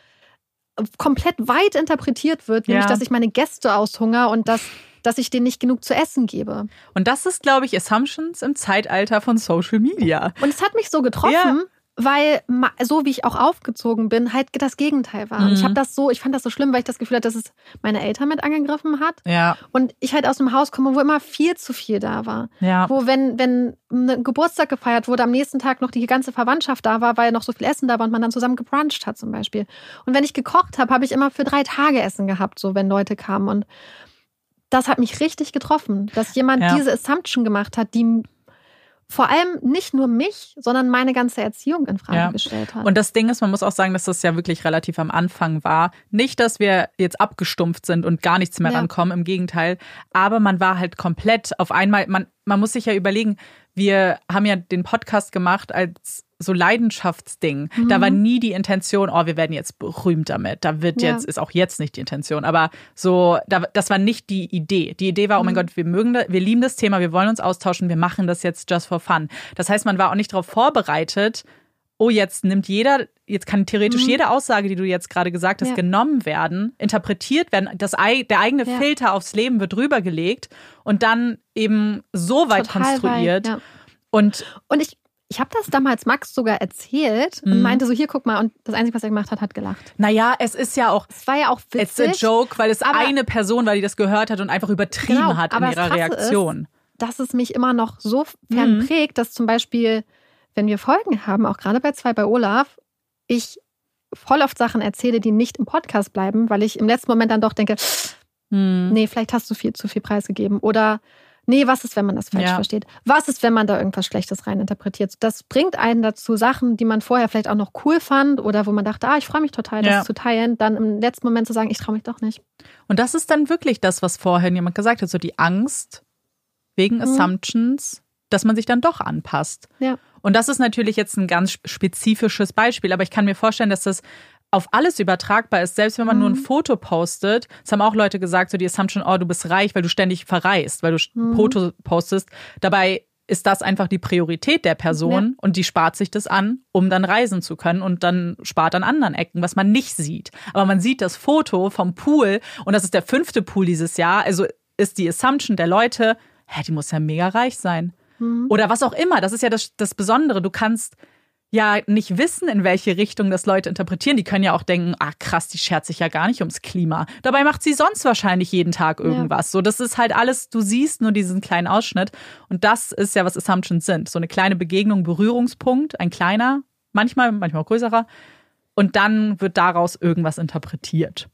komplett weit interpretiert wird, nämlich, ja. dass ich meine Gäste aushunger und dass dass ich denen nicht genug zu essen gebe. Und das ist, glaube ich, Assumptions im Zeitalter von Social Media. Und es hat mich so getroffen, weil so wie ich auch aufgezogen bin, halt das Gegenteil war. Mhm. Und ich habe das so, ich fand das so schlimm, weil ich das Gefühl hatte, dass es meine Eltern mit angegriffen hat. Ja. Und ich halt aus einem Haus komme, wo immer viel zu viel da war. Ja. Wo wenn wenn ein Geburtstag gefeiert wurde, am nächsten Tag noch die ganze Verwandtschaft da war, weil noch so viel Essen da war und man dann zusammen gebruncht hat zum Beispiel. Und wenn ich gekocht habe, habe ich immer für drei Tage Essen gehabt, so wenn Leute kamen und das hat mich richtig getroffen, dass jemand ja. diese Assumption gemacht hat, die vor allem nicht nur mich, sondern meine ganze Erziehung in Frage ja. gestellt hat. Und das Ding ist, man muss auch sagen, dass das ja wirklich relativ am Anfang war. Nicht, dass wir jetzt abgestumpft sind und gar nichts mehr ja. rankommen, im Gegenteil. Aber man war halt komplett auf einmal, man, man muss sich ja überlegen, wir haben ja den Podcast gemacht als so Leidenschaftsding. Mhm. Da war nie die Intention, oh, wir werden jetzt berühmt damit. Da wird jetzt, ja. ist auch jetzt nicht die Intention. Aber so, da, das war nicht die Idee. Die Idee war, oh mein mhm. Gott, wir mögen, das, wir lieben das Thema, wir wollen uns austauschen, wir machen das jetzt just for fun. Das heißt, man war auch nicht darauf vorbereitet, oh, jetzt nimmt jeder, jetzt kann theoretisch mhm. jede Aussage, die du jetzt gerade gesagt hast, ja. genommen werden, interpretiert werden, das, der eigene ja. Filter aufs Leben wird rübergelegt und dann eben so weit Total konstruiert. Weit, ja. Und, und ich, ich habe das damals Max sogar erzählt und mhm. meinte so, hier, guck mal. Und das Einzige, was er gemacht hat, hat gelacht. Naja, es ist ja auch. Es war ja auch witzig. It's a joke, weil es eine Person war, die das gehört hat und einfach übertrieben genau, hat in ihrer Reaktion. Ist, dass es mich immer noch so fern mhm. dass zum Beispiel wenn wir Folgen haben, auch gerade bei zwei bei Olaf, ich voll oft Sachen erzähle, die nicht im Podcast bleiben, weil ich im letzten Moment dann doch denke, hm. nee, vielleicht hast du viel zu viel preisgegeben. Oder nee, was ist, wenn man das falsch ja. versteht? Was ist, wenn man da irgendwas Schlechtes reininterpretiert? Das bringt einen dazu, Sachen, die man vorher vielleicht auch noch cool fand oder wo man dachte, ah, ich freue mich total, das ja. zu teilen, dann im letzten Moment zu sagen, ich traue mich doch nicht. Und das ist dann wirklich das, was vorhin jemand gesagt hat, so die Angst wegen mhm. Assumptions, dass man sich dann doch anpasst. Ja. Und das ist natürlich jetzt ein ganz spezifisches Beispiel, aber ich kann mir vorstellen, dass das auf alles übertragbar ist, selbst wenn man mhm. nur ein mhm. Foto postet. Das haben auch Leute gesagt, so die Assumption, oh, du bist reich, weil du ständig verreist, weil du mhm. Foto postest. Dabei ist das einfach die Priorität der Person ja. und die spart sich das an, um dann reisen zu können und dann spart an anderen Ecken, was man nicht sieht. Aber man sieht das Foto vom Pool und das ist der fünfte Pool dieses Jahr. Also ist die Assumption der Leute, hä, die muss ja mega reich sein. Mhm. Oder was auch immer. Das ist ja das, das Besondere. Du kannst ja nicht wissen, in welche Richtung das Leute interpretieren. Die können ja auch denken, ah krass, die schert sich ja gar nicht ums Klima. Dabei macht sie sonst wahrscheinlich jeden Tag irgendwas. Ja. So, das ist halt alles, du siehst nur diesen kleinen Ausschnitt. Und das ist ja, was Assumptions sind. So eine kleine Begegnung, Berührungspunkt, ein kleiner, manchmal, manchmal auch größerer. Und dann wird daraus irgendwas interpretiert.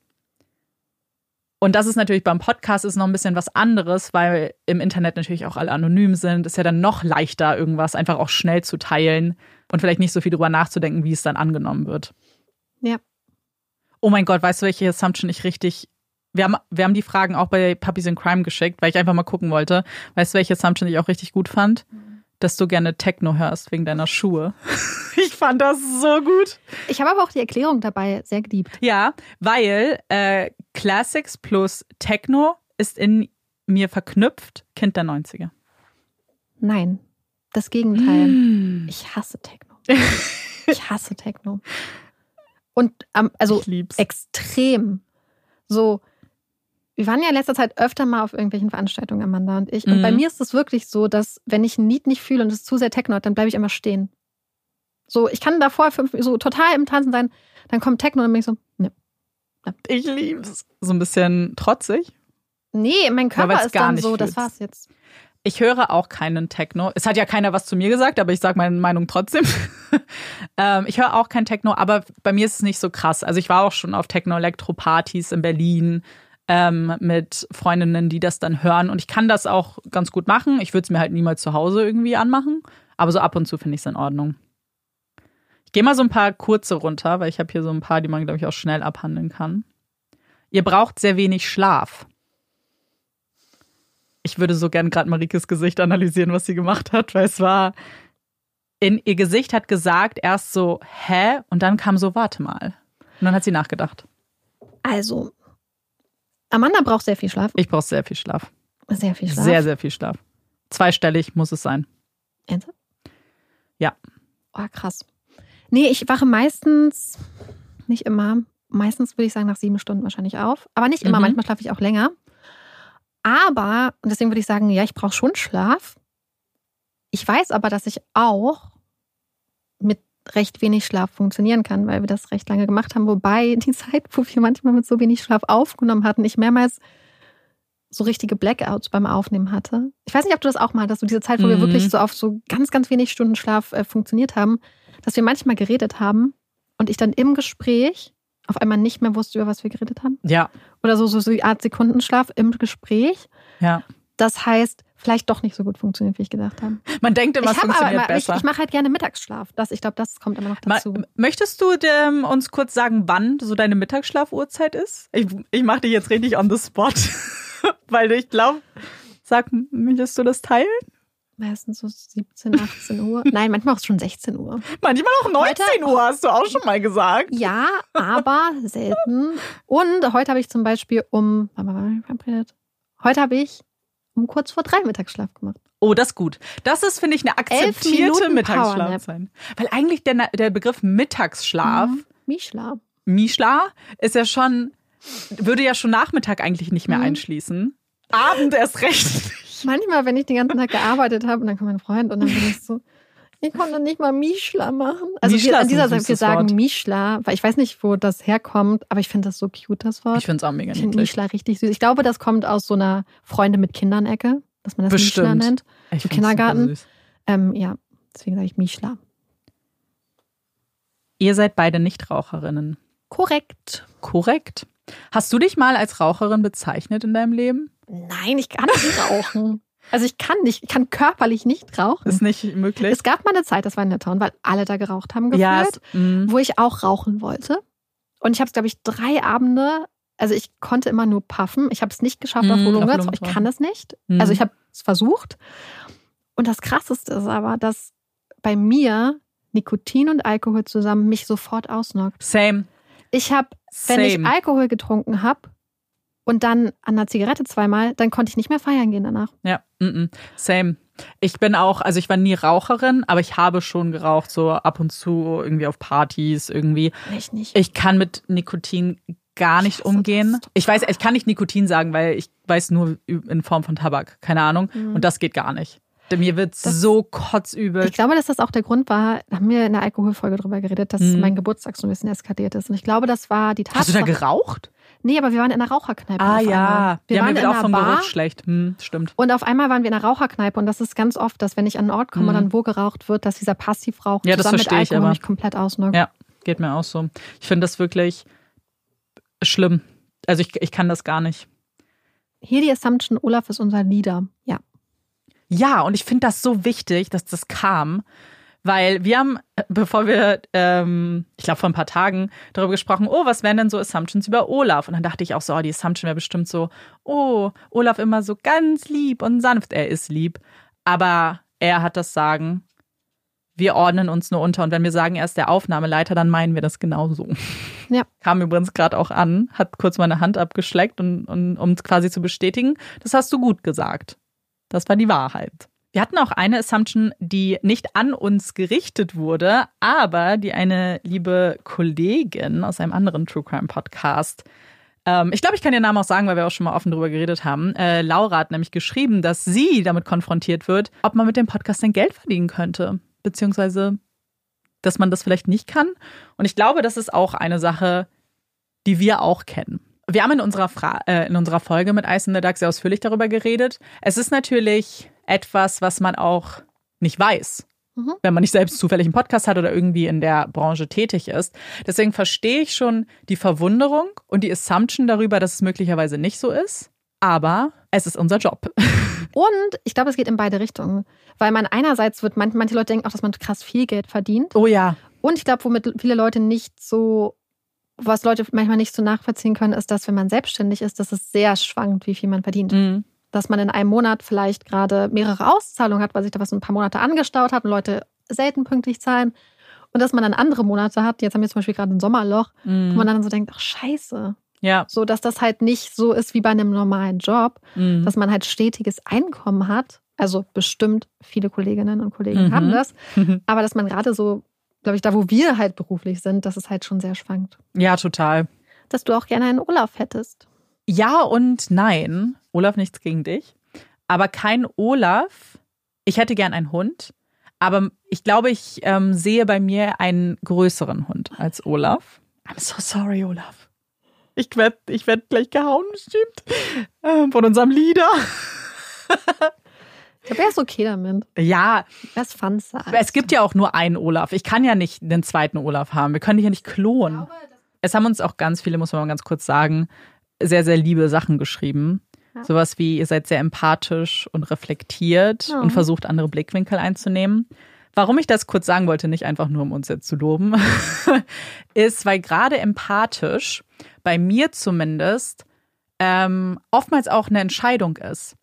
Und das ist natürlich beim Podcast ist noch ein bisschen was anderes, weil im Internet natürlich auch alle anonym sind. Ist ja dann noch leichter, irgendwas einfach auch schnell zu teilen und vielleicht nicht so viel drüber nachzudenken, wie es dann angenommen wird. Ja. Oh mein Gott, weißt du, welche Assumption ich richtig. Wir haben, wir haben die Fragen auch bei Puppies in Crime geschickt, weil ich einfach mal gucken wollte. Weißt du, welche Assumption ich auch richtig gut fand? Dass du gerne Techno hörst wegen deiner Schuhe. ich fand das so gut. Ich habe aber auch die Erklärung dabei sehr geliebt. Ja, weil äh, Classics plus Techno ist in mir verknüpft, Kind der 90er. Nein, das Gegenteil. Mm. Ich hasse Techno. ich hasse Techno. Und ähm, also extrem. So, wir waren ja in letzter Zeit öfter mal auf irgendwelchen Veranstaltungen, Amanda und ich. Und mhm. bei mir ist es wirklich so, dass wenn ich ein Lied nicht fühle und es zu sehr Techno hat, dann bleibe ich immer stehen. So, ich kann davor fünf, so total im Tanzen sein, dann kommt Techno und dann bin ich so, ne. Ich liebe es. So ein bisschen trotzig? Nee, mein Körper ist dann so, fühlst. das war's jetzt. Ich höre auch keinen Techno. Es hat ja keiner was zu mir gesagt, aber ich sage meine Meinung trotzdem. ähm, ich höre auch kein Techno, aber bei mir ist es nicht so krass. Also ich war auch schon auf Techno-Elektro-Partys in Berlin ähm, mit Freundinnen, die das dann hören. Und ich kann das auch ganz gut machen. Ich würde es mir halt niemals zu Hause irgendwie anmachen. Aber so ab und zu finde ich es in Ordnung. Ich gehe mal so ein paar kurze runter, weil ich habe hier so ein paar, die man, glaube ich, auch schnell abhandeln kann. Ihr braucht sehr wenig Schlaf. Ich würde so gern gerade Marikes Gesicht analysieren, was sie gemacht hat, weil es war in ihr Gesicht hat gesagt erst so hä und dann kam so warte mal. Und dann hat sie nachgedacht. Also Amanda braucht sehr viel Schlaf. Ich brauche sehr viel Schlaf. Sehr viel Schlaf. Sehr, sehr viel Schlaf. Zweistellig muss es sein. Ernsthaft? Ja. Oh, krass. Nee, ich wache meistens, nicht immer, meistens würde ich sagen nach sieben Stunden wahrscheinlich auf. Aber nicht immer, mhm. manchmal schlafe ich auch länger. Aber, und deswegen würde ich sagen, ja, ich brauche schon Schlaf. Ich weiß aber, dass ich auch mit recht wenig Schlaf funktionieren kann, weil wir das recht lange gemacht haben. Wobei die Zeit, wo wir manchmal mit so wenig Schlaf aufgenommen hatten, ich mehrmals so richtige Blackouts beim Aufnehmen hatte. Ich weiß nicht, ob du das auch mal dass du diese Zeit, wo mhm. wir wirklich so auf so ganz, ganz wenig Stunden Schlaf äh, funktioniert haben, dass wir manchmal geredet haben und ich dann im Gespräch auf einmal nicht mehr wusste, über was wir geredet haben. Ja. Oder so, so, so die Art Sekundenschlaf im Gespräch. Ja. Das heißt, vielleicht doch nicht so gut funktioniert, wie ich gedacht habe. Man denkt immer, es funktioniert aber, besser. Ich, ich mache halt gerne Mittagsschlaf. Das, ich glaube, das kommt immer noch dazu. Ma, möchtest du dem, uns kurz sagen, wann so deine Mittagsschlafuhrzeit ist? Ich, ich mache dich jetzt richtig on the spot. Weil ich glaube, sag, möchtest du das teilen? Meistens so 17, 18 Uhr. Nein, manchmal auch schon 16 Uhr. Manchmal auch 19 heute, Uhr, hast du auch schon mal gesagt. Ja, aber selten. Und heute habe ich zum Beispiel um, wann war ich verabredet? Heute habe ich um kurz vor drei Mittagsschlaf gemacht. Oh, das ist gut. Das ist, finde ich, eine akzeptierte Mittagsschlafzeit. Weil eigentlich der, der Begriff Mittagsschlaf. Mhm. Mischla. Mischla ist ja schon, würde ja schon Nachmittag eigentlich nicht mehr mhm. einschließen. Abend erst recht. Manchmal, wenn ich den ganzen Tag gearbeitet habe und dann kommt mein Freund und dann bin ich so, ich konnte nicht mal Mischla machen. Also Mischla wir, an dieser Seite, wir sagen Wort. Mischla, weil ich weiß nicht, wo das herkommt, aber ich finde das so cute, das Wort. Ich finde es auch mega Ich finde Mischla richtig süß. Ich glaube, das kommt aus so einer Freunde mit Kindern-Ecke, dass man das Bestimmt. Mischla nennt. Ich so Kindergarten. Ähm, ja, deswegen sage ich Mischla. Ihr seid beide Nichtraucherinnen. Korrekt. Korrekt. Hast du dich mal als Raucherin bezeichnet in deinem Leben? Nein, ich kann nicht rauchen. Also ich kann nicht, ich kann körperlich nicht rauchen. Ist nicht möglich. Es gab mal eine Zeit, das war in der Town, weil alle da geraucht haben gefühlt, ja, es, mm. wo ich auch rauchen wollte. Und ich habe es, glaube ich, drei Abende, also ich konnte immer nur puffen. Ich habe es nicht geschafft mm, auf Volumens, ich kann es nicht. Mm. Also ich habe es versucht. Und das Krasseste ist aber, dass bei mir Nikotin und Alkohol zusammen mich sofort ausnockt. Same. Ich habe, wenn ich Alkohol getrunken habe, und dann an einer Zigarette zweimal, dann konnte ich nicht mehr feiern gehen danach. Ja, mm -mm. same. Ich bin auch, also ich war nie Raucherin, aber ich habe schon geraucht, so ab und zu irgendwie auf Partys irgendwie. Ich nicht. Ich kann mit Nikotin gar nicht umgehen. Ich weiß, ich kann nicht Nikotin sagen, weil ich weiß nur in Form von Tabak, keine Ahnung. Mhm. Und das geht gar nicht. Mir wird so kotzübel. Ich glaube, dass das auch der Grund war, da haben wir in der Alkoholfolge drüber geredet, dass mhm. mein Geburtstag so ein bisschen eskaliert ist. Und ich glaube, das war die Tatsache. Hast du da geraucht? Nee, aber wir waren in einer Raucherkneipe. Ah ja, wir ja, waren mir wird auch vom Bar Geruch schlecht. Hm, stimmt. Und auf einmal waren wir in einer Raucherkneipe und das ist ganz oft, dass wenn ich an einen Ort komme hm. und dann wo geraucht wird, dass dieser Passivrauch ja, zusammen mit Alkohol ich, mich komplett ausnockt. Ja, geht mir auch so. Ich finde das wirklich schlimm. Also ich, ich kann das gar nicht. Hier die Assumption, Olaf ist unser Leader. Ja. Ja, und ich finde das so wichtig, dass das kam, weil wir haben, bevor wir, ähm, ich glaube vor ein paar Tagen darüber gesprochen, oh, was wären denn so Assumptions über Olaf? Und dann dachte ich auch so, oh, die Assumption wäre bestimmt so, oh, Olaf immer so ganz lieb und sanft. Er ist lieb, aber er hat das Sagen. Wir ordnen uns nur unter und wenn wir sagen, er ist der Aufnahmeleiter, dann meinen wir das genauso. Ja. Kam übrigens gerade auch an, hat kurz meine Hand abgeschleckt, und, und, um quasi zu bestätigen, das hast du gut gesagt. Das war die Wahrheit. Wir hatten auch eine Assumption, die nicht an uns gerichtet wurde, aber die eine liebe Kollegin aus einem anderen True Crime Podcast ähm, ich glaube, ich kann den Namen auch sagen, weil wir auch schon mal offen darüber geredet haben. Äh, Laura hat nämlich geschrieben, dass sie damit konfrontiert wird, ob man mit dem Podcast denn Geld verdienen könnte. Beziehungsweise, dass man das vielleicht nicht kann. Und ich glaube, das ist auch eine Sache, die wir auch kennen. Wir haben in unserer, Fra äh, in unserer Folge mit Ice in the Duck sehr ausführlich darüber geredet. Es ist natürlich etwas, was man auch nicht weiß, mhm. wenn man nicht selbst zufällig einen Podcast hat oder irgendwie in der Branche tätig ist. Deswegen verstehe ich schon die Verwunderung und die Assumption darüber, dass es möglicherweise nicht so ist. Aber es ist unser Job. Und ich glaube, es geht in beide Richtungen. Weil man einerseits wird, manche Leute denken auch, dass man krass viel Geld verdient. Oh ja. Und ich glaube, womit viele Leute nicht so was Leute manchmal nicht so nachvollziehen können, ist, dass wenn man selbstständig ist, dass es sehr schwankt, wie viel man verdient. Mhm. Dass man in einem Monat vielleicht gerade mehrere Auszahlungen hat, weil sich da was ein paar Monate angestaut hat und Leute selten pünktlich zahlen. Und dass man dann andere Monate hat, jetzt haben wir zum Beispiel gerade ein Sommerloch, mhm. wo man dann so denkt, ach scheiße. Ja. So, dass das halt nicht so ist wie bei einem normalen Job, mhm. dass man halt stetiges Einkommen hat. Also bestimmt viele Kolleginnen und Kollegen mhm. haben das. Aber dass man gerade so glaube ich, da, wo wir halt beruflich sind, dass es halt schon sehr schwankt. Ja, total. Dass du auch gerne einen Olaf hättest. Ja und nein. Olaf, nichts gegen dich. Aber kein Olaf. Ich hätte gern einen Hund. Aber ich glaube, ich ähm, sehe bei mir einen größeren Hund als Olaf. I'm so sorry, Olaf. Ich werde ich werd gleich gehauen, stimmt. Ähm, von unserem Leader. Ich glaube, er ist okay damit. Ja. Er ist fun Es gibt ja auch nur einen Olaf. Ich kann ja nicht den zweiten Olaf haben. Wir können dich ja nicht klonen. Es haben uns auch ganz viele, muss man mal ganz kurz sagen, sehr, sehr liebe Sachen geschrieben. Ja. Sowas wie, ihr seid sehr empathisch und reflektiert ja. und versucht, andere Blickwinkel einzunehmen. Warum ich das kurz sagen wollte, nicht einfach nur, um uns jetzt zu loben, ist, weil gerade empathisch, bei mir zumindest, ähm, oftmals auch eine Entscheidung ist.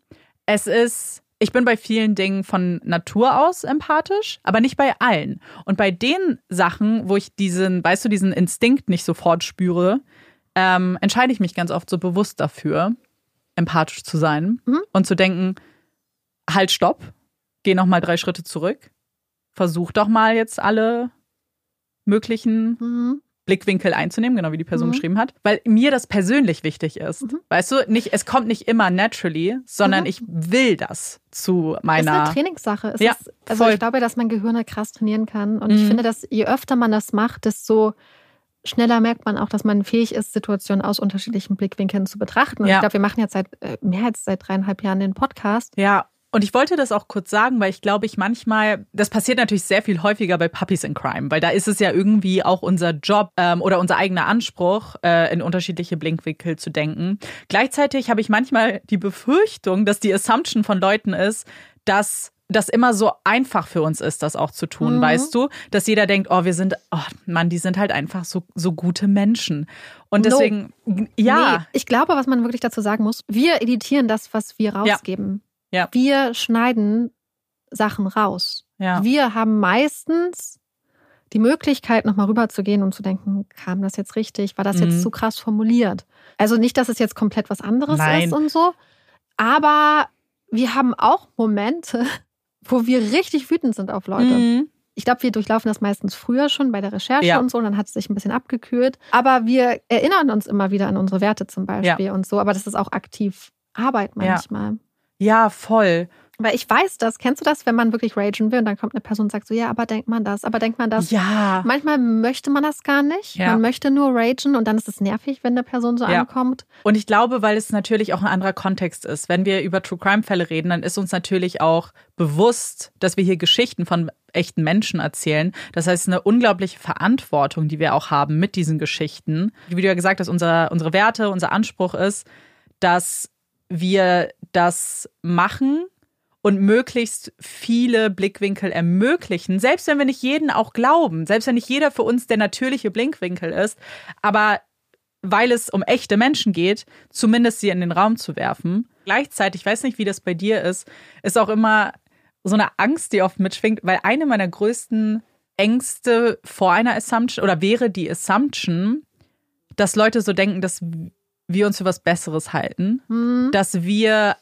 Es ist ich bin bei vielen Dingen von Natur aus empathisch, aber nicht bei allen. Und bei den Sachen, wo ich diesen, weißt du, diesen Instinkt nicht sofort spüre, ähm, entscheide ich mich ganz oft so bewusst dafür, empathisch zu sein mhm. und zu denken, halt, stopp, geh noch mal drei Schritte zurück, versuch doch mal jetzt alle möglichen mhm. Blickwinkel einzunehmen, genau wie die Person mhm. geschrieben hat, weil mir das persönlich wichtig ist. Mhm. Weißt du, nicht, es kommt nicht immer naturally, sondern mhm. ich will das zu meiner. Es ist eine Trainingssache. Es ja, ist, also voll. ich glaube, dass man Gehirne krass trainieren kann. Und ich mhm. finde, dass je öfter man das macht, desto schneller merkt man auch, dass man fähig ist, Situationen aus unterschiedlichen Blickwinkeln zu betrachten. Und ja. ich glaube, wir machen jetzt seit äh, mehr als seit dreieinhalb Jahren den Podcast. Ja. Und ich wollte das auch kurz sagen, weil ich glaube, ich manchmal, das passiert natürlich sehr viel häufiger bei Puppies in Crime, weil da ist es ja irgendwie auch unser Job ähm, oder unser eigener Anspruch, äh, in unterschiedliche Blinkwinkel zu denken. Gleichzeitig habe ich manchmal die Befürchtung, dass die Assumption von Leuten ist, dass das immer so einfach für uns ist, das auch zu tun, mhm. weißt du? Dass jeder denkt, oh, wir sind, oh Mann, die sind halt einfach so, so gute Menschen. Und deswegen, no. ja. Nee, ich glaube, was man wirklich dazu sagen muss, wir editieren das, was wir rausgeben. Ja. Ja. Wir schneiden Sachen raus. Ja. Wir haben meistens die Möglichkeit, nochmal rüberzugehen und zu denken, kam das jetzt richtig? War das mhm. jetzt zu krass formuliert? Also nicht, dass es jetzt komplett was anderes Nein. ist und so. Aber wir haben auch Momente, wo wir richtig wütend sind auf Leute. Mhm. Ich glaube, wir durchlaufen das meistens früher schon bei der Recherche ja. und so, und dann hat es sich ein bisschen abgekühlt. Aber wir erinnern uns immer wieder an unsere Werte zum Beispiel ja. und so. Aber das ist auch aktiv Arbeit manchmal. Ja. Ja, voll. Weil ich weiß das, kennst du das, wenn man wirklich ragen will und dann kommt eine Person und sagt so, ja, aber denkt man das, aber denkt man das. Ja. Manchmal möchte man das gar nicht. Ja. Man möchte nur ragen und dann ist es nervig, wenn eine Person so ja. ankommt. Und ich glaube, weil es natürlich auch ein anderer Kontext ist. Wenn wir über True Crime Fälle reden, dann ist uns natürlich auch bewusst, dass wir hier Geschichten von echten Menschen erzählen. Das heißt, eine unglaubliche Verantwortung, die wir auch haben mit diesen Geschichten. Wie du ja gesagt hast, unser, unsere Werte, unser Anspruch ist, dass wir das machen und möglichst viele Blickwinkel ermöglichen, selbst wenn wir nicht jeden auch glauben, selbst wenn nicht jeder für uns der natürliche Blickwinkel ist, aber weil es um echte Menschen geht, zumindest sie in den Raum zu werfen. Gleichzeitig, ich weiß nicht, wie das bei dir ist, ist auch immer so eine Angst, die oft mitschwingt, weil eine meiner größten Ängste vor einer Assumption oder wäre die Assumption, dass Leute so denken, dass wir uns für was Besseres halten, mhm. dass wir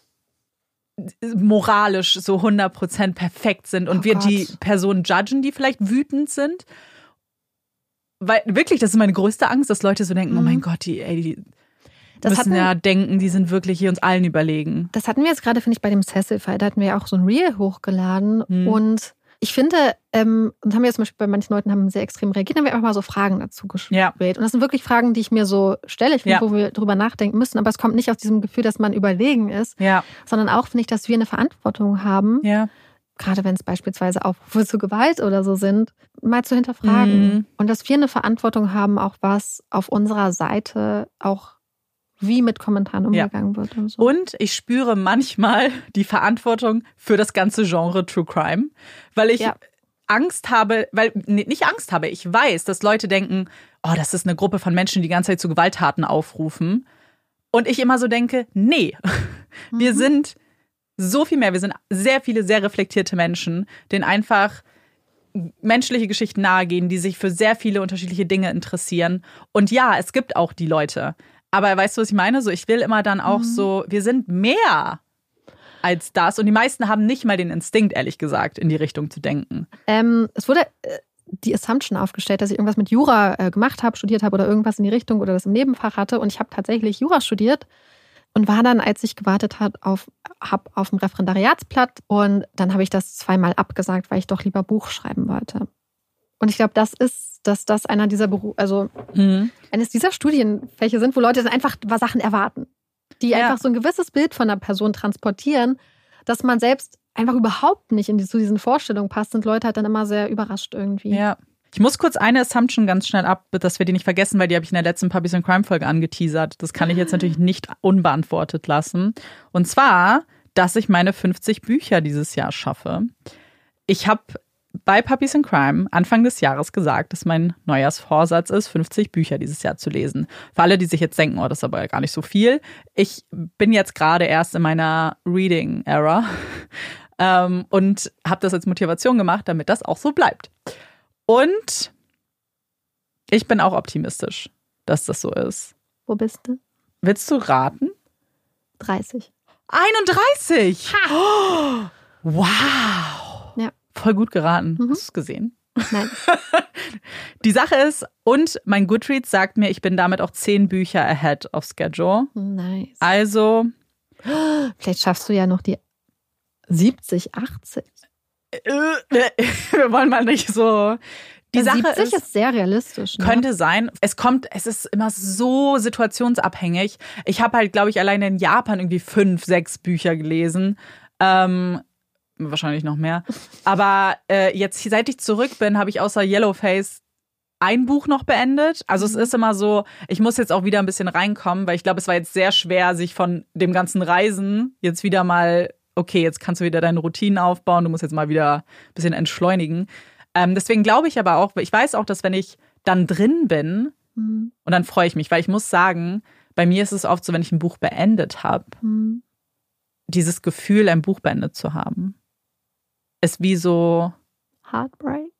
moralisch so 100% perfekt sind und oh wir Gott. die Personen judgen, die vielleicht wütend sind. Weil wirklich, das ist meine größte Angst, dass Leute so denken, mhm. oh mein mhm. Gott, die, ey, die das müssen hatten, ja denken, die sind wirklich hier uns allen überlegen. Das hatten wir jetzt gerade, finde ich, bei dem Cecil-Fall. Da hatten wir ja auch so ein Reel hochgeladen mhm. und ich finde, ähm, und haben wir zum Beispiel bei manchen Leuten haben sehr extrem reagiert, haben wir einfach mal so Fragen dazu gestellt. Ja. Und das sind wirklich Fragen, die ich mir so stelle, ich finde, ja. wo wir drüber nachdenken müssen. Aber es kommt nicht aus diesem Gefühl, dass man überlegen ist, ja. sondern auch, finde ich, dass wir eine Verantwortung haben. Gerade wenn es beispielsweise Aufrufe zu Gewalt oder so sind, mal zu hinterfragen. Mhm. Und dass wir eine Verantwortung haben, auch was auf unserer Seite auch wie mit Kommentaren umgegangen ja. wird. Und, so. und ich spüre manchmal die Verantwortung für das ganze Genre True Crime, weil ich ja. Angst habe, weil nicht Angst habe, ich weiß, dass Leute denken, oh, das ist eine Gruppe von Menschen, die die ganze Zeit zu Gewalttaten aufrufen. Und ich immer so denke, nee, mhm. wir sind so viel mehr. Wir sind sehr viele sehr reflektierte Menschen, denen einfach menschliche Geschichten nahegehen, die sich für sehr viele unterschiedliche Dinge interessieren. Und ja, es gibt auch die Leute. Aber weißt du, was ich meine? So, ich will immer dann auch mhm. so, wir sind mehr als das. Und die meisten haben nicht mal den Instinkt, ehrlich gesagt, in die Richtung zu denken. Ähm, es wurde äh, die Assumption aufgestellt, dass ich irgendwas mit Jura äh, gemacht habe, studiert habe oder irgendwas in die Richtung oder das im Nebenfach hatte. Und ich habe tatsächlich Jura studiert und war dann, als ich gewartet habe, auf, hab auf dem Referendariatsblatt. Und dann habe ich das zweimal abgesagt, weil ich doch lieber Buch schreiben wollte. Und ich glaube, das ist, dass das einer dieser Berufe, also mhm. eines dieser Studienfächer sind, wo Leute dann einfach Sachen erwarten die ja. einfach so ein gewisses Bild von einer Person transportieren, dass man selbst einfach überhaupt nicht in die, zu diesen Vorstellungen passt, sind Leute halt dann immer sehr überrascht irgendwie. Ja. Ich muss kurz eine Assumption ganz schnell ab, dass wir die nicht vergessen, weil die habe ich in der letzten Puppies and Crime Folge angeteasert. Das kann ich jetzt natürlich nicht unbeantwortet lassen. Und zwar, dass ich meine 50 Bücher dieses Jahr schaffe. Ich habe bei Puppies in Crime Anfang des Jahres gesagt, dass mein Neujahrsvorsatz ist, 50 Bücher dieses Jahr zu lesen. Für alle, die sich jetzt denken, oh, das ist aber gar nicht so viel. Ich bin jetzt gerade erst in meiner Reading-Era ähm, und habe das als Motivation gemacht, damit das auch so bleibt. Und ich bin auch optimistisch, dass das so ist. Wo bist du? Willst du raten? 30. 31! Ha. Oh, wow! Voll gut geraten. Mhm. Hast du es gesehen? Nein. Die Sache ist, und mein Goodreads sagt mir, ich bin damit auch zehn Bücher ahead of schedule. Nice. Also. Vielleicht schaffst du ja noch die 70, 80. Wir wollen mal nicht so. Die ja, Sache 70 ist, ist, sehr realistisch. Ne? Könnte sein. Es kommt, es ist immer so situationsabhängig. Ich habe halt, glaube ich, alleine in Japan irgendwie fünf, sechs Bücher gelesen. Ähm, wahrscheinlich noch mehr. Aber äh, jetzt, seit ich zurück bin, habe ich außer Yellowface ein Buch noch beendet. Also es mhm. ist immer so, ich muss jetzt auch wieder ein bisschen reinkommen, weil ich glaube, es war jetzt sehr schwer, sich von dem ganzen Reisen jetzt wieder mal, okay, jetzt kannst du wieder deine Routinen aufbauen, du musst jetzt mal wieder ein bisschen entschleunigen. Ähm, deswegen glaube ich aber auch, ich weiß auch, dass wenn ich dann drin bin, mhm. und dann freue ich mich, weil ich muss sagen, bei mir ist es oft so, wenn ich ein Buch beendet habe, mhm. dieses Gefühl, ein Buch beendet zu haben ist wie so Heartbreak.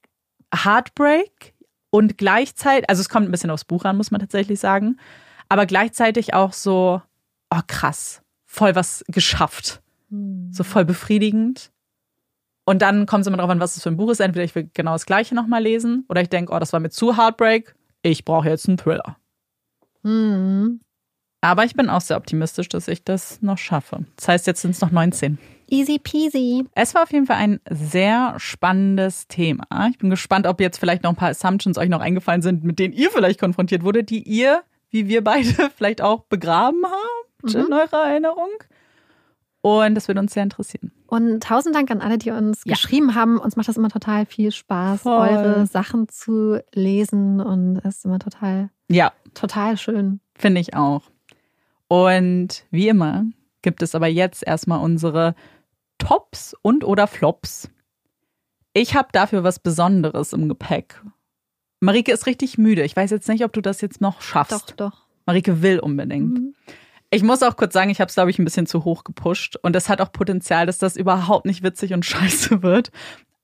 Heartbreak und gleichzeitig, also es kommt ein bisschen aufs Buch an, muss man tatsächlich sagen, aber gleichzeitig auch so, oh krass, voll was geschafft. Hm. So voll befriedigend. Und dann kommt es immer darauf an, was es für ein Buch ist. Entweder ich will genau das Gleiche nochmal lesen oder ich denke, oh, das war mir zu Heartbreak. Ich brauche jetzt einen Thriller. Hm. Aber ich bin auch sehr optimistisch, dass ich das noch schaffe. Das heißt, jetzt sind es noch 19. Easy peasy. Es war auf jeden Fall ein sehr spannendes Thema. Ich bin gespannt, ob jetzt vielleicht noch ein paar Assumptions euch noch eingefallen sind, mit denen ihr vielleicht konfrontiert wurde, die ihr, wie wir beide, vielleicht auch begraben habt mhm. in eurer Erinnerung. Und das würde uns sehr interessieren. Und tausend Dank an alle, die uns ja. geschrieben haben. Uns macht das immer total viel Spaß, Voll. eure Sachen zu lesen. Und es ist immer total, ja. total schön. Finde ich auch. Und wie immer gibt es aber jetzt erstmal unsere Tops und oder Flops. Ich habe dafür was Besonderes im Gepäck. Marike ist richtig müde. Ich weiß jetzt nicht, ob du das jetzt noch schaffst. Doch, doch. Marike will unbedingt. Mhm. Ich muss auch kurz sagen, ich habe es, glaube ich, ein bisschen zu hoch gepusht. Und das hat auch Potenzial, dass das überhaupt nicht witzig und scheiße wird.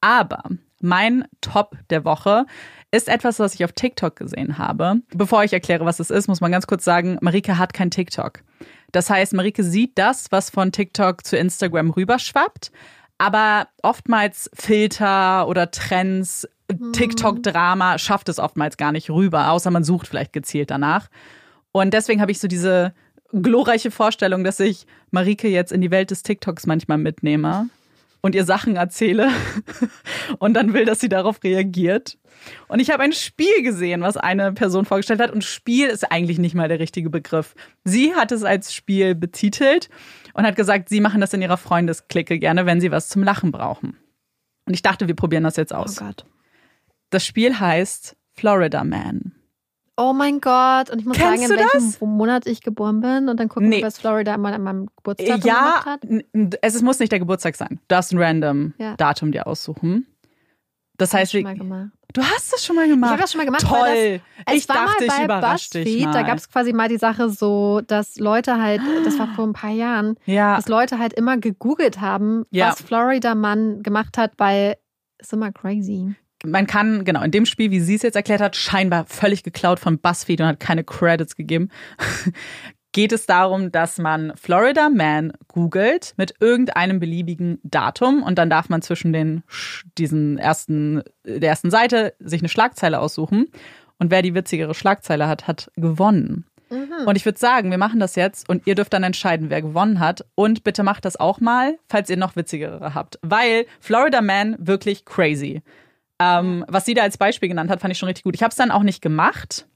Aber mein Top der Woche ist etwas, was ich auf TikTok gesehen habe. Bevor ich erkläre, was es ist, muss man ganz kurz sagen, Marike hat kein TikTok. Das heißt, Marike sieht das, was von TikTok zu Instagram rüberschwappt, aber oftmals Filter oder Trends, mhm. TikTok-Drama schafft es oftmals gar nicht rüber, außer man sucht vielleicht gezielt danach. Und deswegen habe ich so diese glorreiche Vorstellung, dass ich Marike jetzt in die Welt des TikToks manchmal mitnehme und ihr Sachen erzähle und dann will, dass sie darauf reagiert. Und ich habe ein Spiel gesehen, was eine Person vorgestellt hat. Und Spiel ist eigentlich nicht mal der richtige Begriff. Sie hat es als Spiel betitelt und hat gesagt, sie machen das in ihrer Freundesklicke gerne, wenn sie was zum Lachen brauchen. Und ich dachte, wir probieren das jetzt aus. Oh Gott. Das Spiel heißt Florida Man. Oh mein Gott. Und ich muss Kennst sagen, in welchem das? Monat ich geboren bin. Und dann gucken nee. wir, was Florida mal an meinem Geburtstag ja, gemacht hat. Ja, es muss nicht der Geburtstag sein. Du darfst ein random ja. Datum dir aussuchen. Das heißt, schon mal gemacht. du hast das schon mal gemacht. Ich habe das schon mal gemacht. Toll. Das, ich dachte, ich überrasche dich mal. Da gab es quasi mal die Sache so, dass Leute halt, das war vor ein paar Jahren, ja. dass Leute halt immer gegoogelt haben, Ja. was Florida Mann gemacht hat, weil ist immer crazy. Man kann, genau, in dem Spiel, wie sie es jetzt erklärt hat, scheinbar völlig geklaut von BuzzFeed und hat keine Credits gegeben. Geht es darum, dass man Florida Man googelt mit irgendeinem beliebigen Datum und dann darf man zwischen den diesen ersten der ersten Seite sich eine Schlagzeile aussuchen und wer die witzigere Schlagzeile hat, hat gewonnen. Und ich würde sagen, wir machen das jetzt und ihr dürft dann entscheiden, wer gewonnen hat. Und bitte macht das auch mal, falls ihr noch witzigere habt. Weil Florida Man wirklich crazy. Ähm, was sie da als Beispiel genannt hat, fand ich schon richtig gut. Ich habe es dann auch nicht gemacht.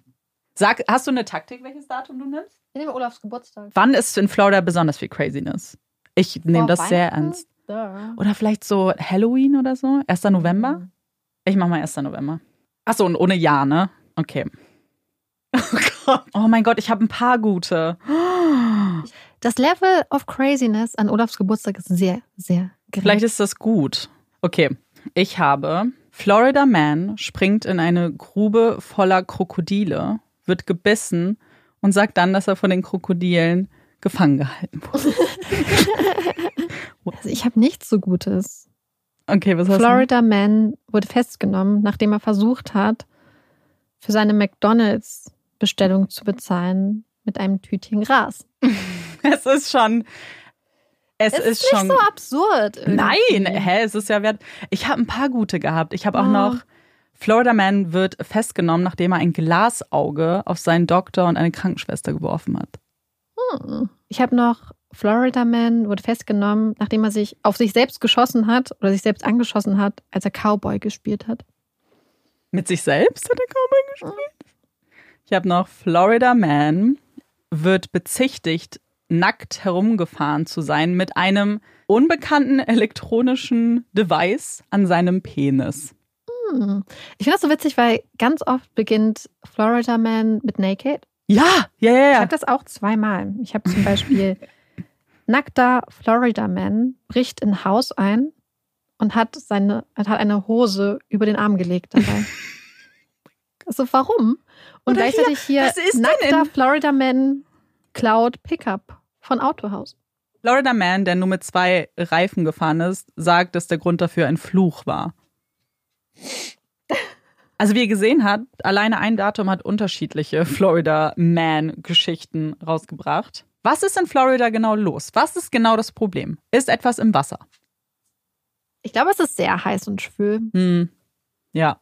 Sag, hast du eine Taktik, welches Datum du nimmst? Ich nehme Olafs Geburtstag. Wann ist in Florida besonders viel Craziness? Ich nehme das sehr ernst. Da. Oder vielleicht so Halloween oder so? 1. November? Ich mach mal 1. November. Achso, und ohne Ja, ne? Okay. Oh Gott. Oh mein Gott, ich habe ein paar gute. Das Level of Craziness an Olafs Geburtstag ist sehr, sehr gering. Vielleicht ist das gut. Okay, ich habe Florida Man springt in eine Grube voller Krokodile, wird gebissen und sagt dann, dass er von den Krokodilen gefangen gehalten wurde. Also ich habe nichts so Gutes. Okay, was hast Florida Man wurde festgenommen, nachdem er versucht hat, für seine McDonalds-Bestellung zu bezahlen mit einem Tütchen Gras. du? Es ist schon. Es, ist, ist schon. nicht so absurd. irgendwie. Nein, hä, es ist ja wert. Ich habe ein paar gute gehabt. Ich habe auch Ah. noch Florida Man wird festgenommen, nachdem er ein Glasauge auf seinen Doktor und eine Krankenschwester geworfen hat. Hm. Ich habe noch Florida Man wurde festgenommen, nachdem er sich auf sich selbst geschossen hat oder sich selbst angeschossen hat, als er Cowboy gespielt hat. Mit sich selbst hat er Cowboy gespielt. Ich habe noch Florida Man wird bezichtigt, nackt herumgefahren zu sein mit einem unbekannten elektronischen Device an seinem Penis. Hm. Ich finde das so witzig, weil ganz oft beginnt Florida Man mit Naked. Ja, ja, ja, Ich ja. habe das auch zweimal. Ich habe zum Beispiel nackter Florida Man bricht in Haus ein und hat seine hat eine Hose über den Arm gelegt dabei. also warum? Und Oder hier, gleichzeitig hier, denn nackter Florida Man Cloud Pickup von Autohaus. Florida Man, der nur mit zwei Reifen gefahren ist, sagt, dass der Grund dafür ein Fluch war. Also wie ihr gesehen habt, alleine ein Datum hat unterschiedliche Florida Man-Geschichten rausgebracht. Was ist in Florida genau los? Was ist genau das Problem? Ist etwas im Wasser? Ich glaube, es ist sehr heiß und schwül. Hm. Ja.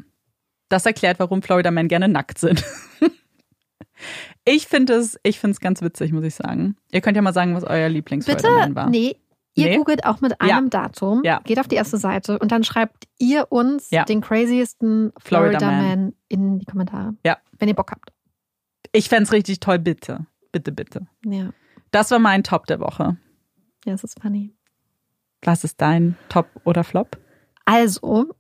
Das erklärt, warum Florida Men gerne nackt sind. ich finde es, ich finde es ganz witzig, muss ich sagen. Ihr könnt ja mal sagen, was euer Lieblings-Florida Bitte, Man war. nee. Ihr Nee? googelt auch mit Ja. einem Datum, Ja. geht auf die erste Seite und dann schreibt ihr uns Ja. den craziesten Florida Florida, Man. Man. in die Kommentare. Ja. Wenn ihr Bock habt. Ich fände es richtig toll, bitte. Bitte, bitte. Ja, Das war mein Top der Woche. ja, es ist funny. Was ist dein Top oder Flop? Also,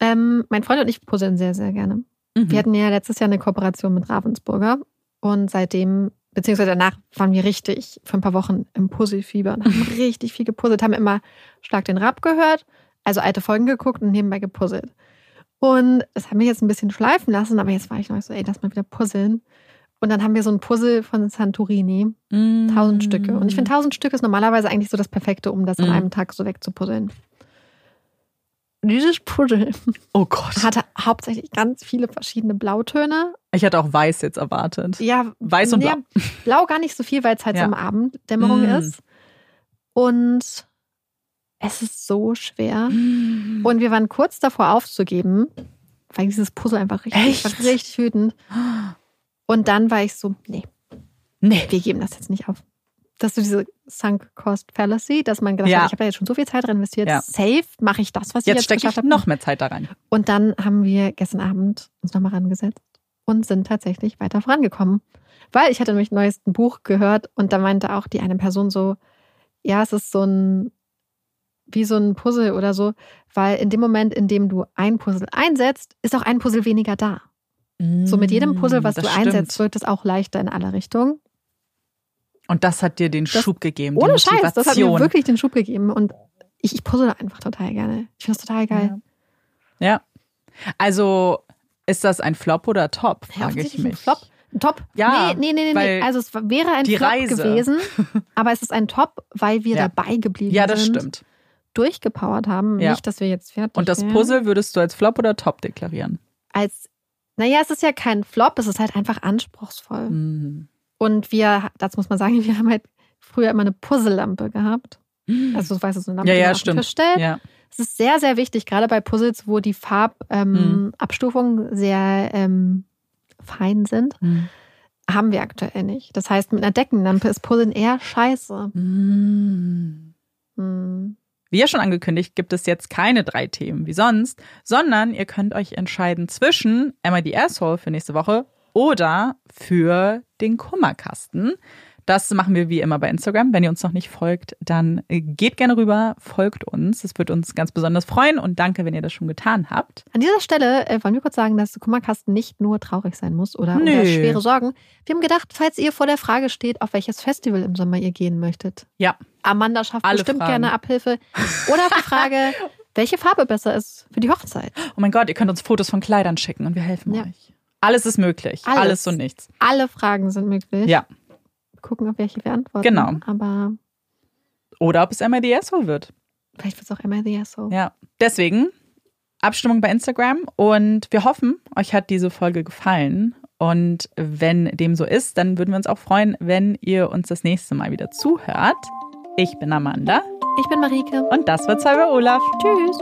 ähm, mein Freund und ich puzzeln sehr, sehr gerne. Mhm. Wir hatten ja letztes Jahr eine Kooperation mit Ravensburger und seitdem, beziehungsweise danach, waren wir richtig für ein paar Wochen im Puzzlefieber und haben richtig viel gepuzzelt, haben immer Schlag den Rab gehört, also alte Folgen geguckt und nebenbei gepuzzelt. Und das hat mich jetzt ein bisschen schleifen lassen, aber jetzt war ich noch so, ey, lass mal wieder puzzeln. Und dann haben wir so ein Puzzle von Santorini, Mhm. tausend Stücke. Und ich finde, tausend Stücke ist normalerweise eigentlich so das Perfekte, um das an Mhm. einem Tag so wegzupuzzeln. Dieses Puzzle Oh Gott. hatte hauptsächlich ganz viele verschiedene Blautöne. Ich hätte auch weiß jetzt erwartet. Ja, Weiß und ja, blau. blau gar nicht so viel, weil es halt Ja. so um Abenddämmerung Mm. ist. Und es ist so schwer. Mhm. Und wir waren kurz davor aufzugeben, weil dieses Puzzle einfach richtig, Echt? richtig wütend. Und dann war ich so, nee, Nee. wir geben das jetzt nicht auf. Das ist so diese Sunk Cost Fallacy, dass man gedacht Ja. hat, ich habe da jetzt schon so viel Zeit drin investiert, Ja. safe mache ich das, was ich Jetzt jetzt stecke geschafft ich habe. noch mehr Zeit da rein. Und dann haben wir gestern Abend uns nochmal rangesetzt und sind tatsächlich weiter vorangekommen. Weil ich hatte nämlich neuest ein Buch gehört und da meinte auch die eine Person so, ja, es ist so ein, wie so ein Puzzle oder so, weil in dem Moment, in dem du ein Puzzle einsetzt, ist auch ein Puzzle weniger da. So mit jedem Puzzle, was Mm, Das du stimmt. einsetzt, wird es auch leichter in alle Richtungen. Und das hat dir den Das- Schub gegeben. Ohne Scheiß, das hat mir wirklich den Schub gegeben und ich, ich puzzle einfach total gerne. Ich finde das total geil. Ja. Also ist das ein Flop oder Top, frage ich mich. Ein Flop. Ein Top? Ja. Nee, nee, nee, nee. Also es wäre ein Flop Reise. gewesen, aber es ist ein Top, weil wir ja. dabei geblieben sind. Ja, das sind, stimmt. Durchgepowert haben. Ja. Nicht, dass wir jetzt fertig Und das Puzzle würdest du als Flop oder Top deklarieren? Als, naja, es ist ja kein Flop, es ist halt einfach anspruchsvoll. Mhm. Und wir, das muss man sagen, wir haben halt früher immer eine Puzzlelampe gehabt. Mhm. Also, du weißt, so eine Lampe, ja, ja, die stimmt. verstellt. Ja. Es ist sehr, sehr wichtig, gerade bei Puzzles, wo die Farbabstufungen ähm, mhm. sehr ähm, fein sind. Mhm. Haben wir aktuell nicht. Das heißt, mit einer Deckenlampe ist Puzzeln eher scheiße. Mhm. Mhm. Wie ja schon angekündigt, gibt es jetzt keine drei Themen wie sonst, sondern ihr könnt euch entscheiden zwischen Emma die Asshole für nächste Woche oder für den Kummerkasten. Das machen wir wie immer bei Instagram. Wenn ihr uns noch nicht folgt, dann äh, geht gerne rüber, folgt uns. Es wird uns ganz besonders freuen und danke, wenn ihr das schon getan habt. An dieser Stelle äh, wollen wir kurz sagen, dass der Kummerkasten nicht nur traurig sein muss oder, oder schwere Sorgen. Wir haben gedacht, falls ihr vor der Frage steht, auf welches Festival im Sommer ihr gehen möchtet. Ja. Amanda schafft Alle bestimmt Fragen. gerne Abhilfe. Oder auf die Frage, welche Farbe besser ist für die Hochzeit. Oh mein Gott, ihr könnt uns Fotos von Kleidern schicken und wir helfen ja. euch. Alles ist möglich. Alles. Alles und nichts. Alle Fragen sind möglich. Ja gucken, auf welche wir antworten. Genau. Aber. Oder ob es I the Asshole wird. Vielleicht wird es auch I the Asshole. Ja. Deswegen Abstimmung bei Instagram und wir hoffen, euch hat diese Folge gefallen. Und wenn dem so ist, dann würden wir uns auch freuen, wenn ihr uns das nächste Mal wieder zuhört. Ich bin Amanda. Ich bin Marike. Und das war Cyber Olaf. Tschüss.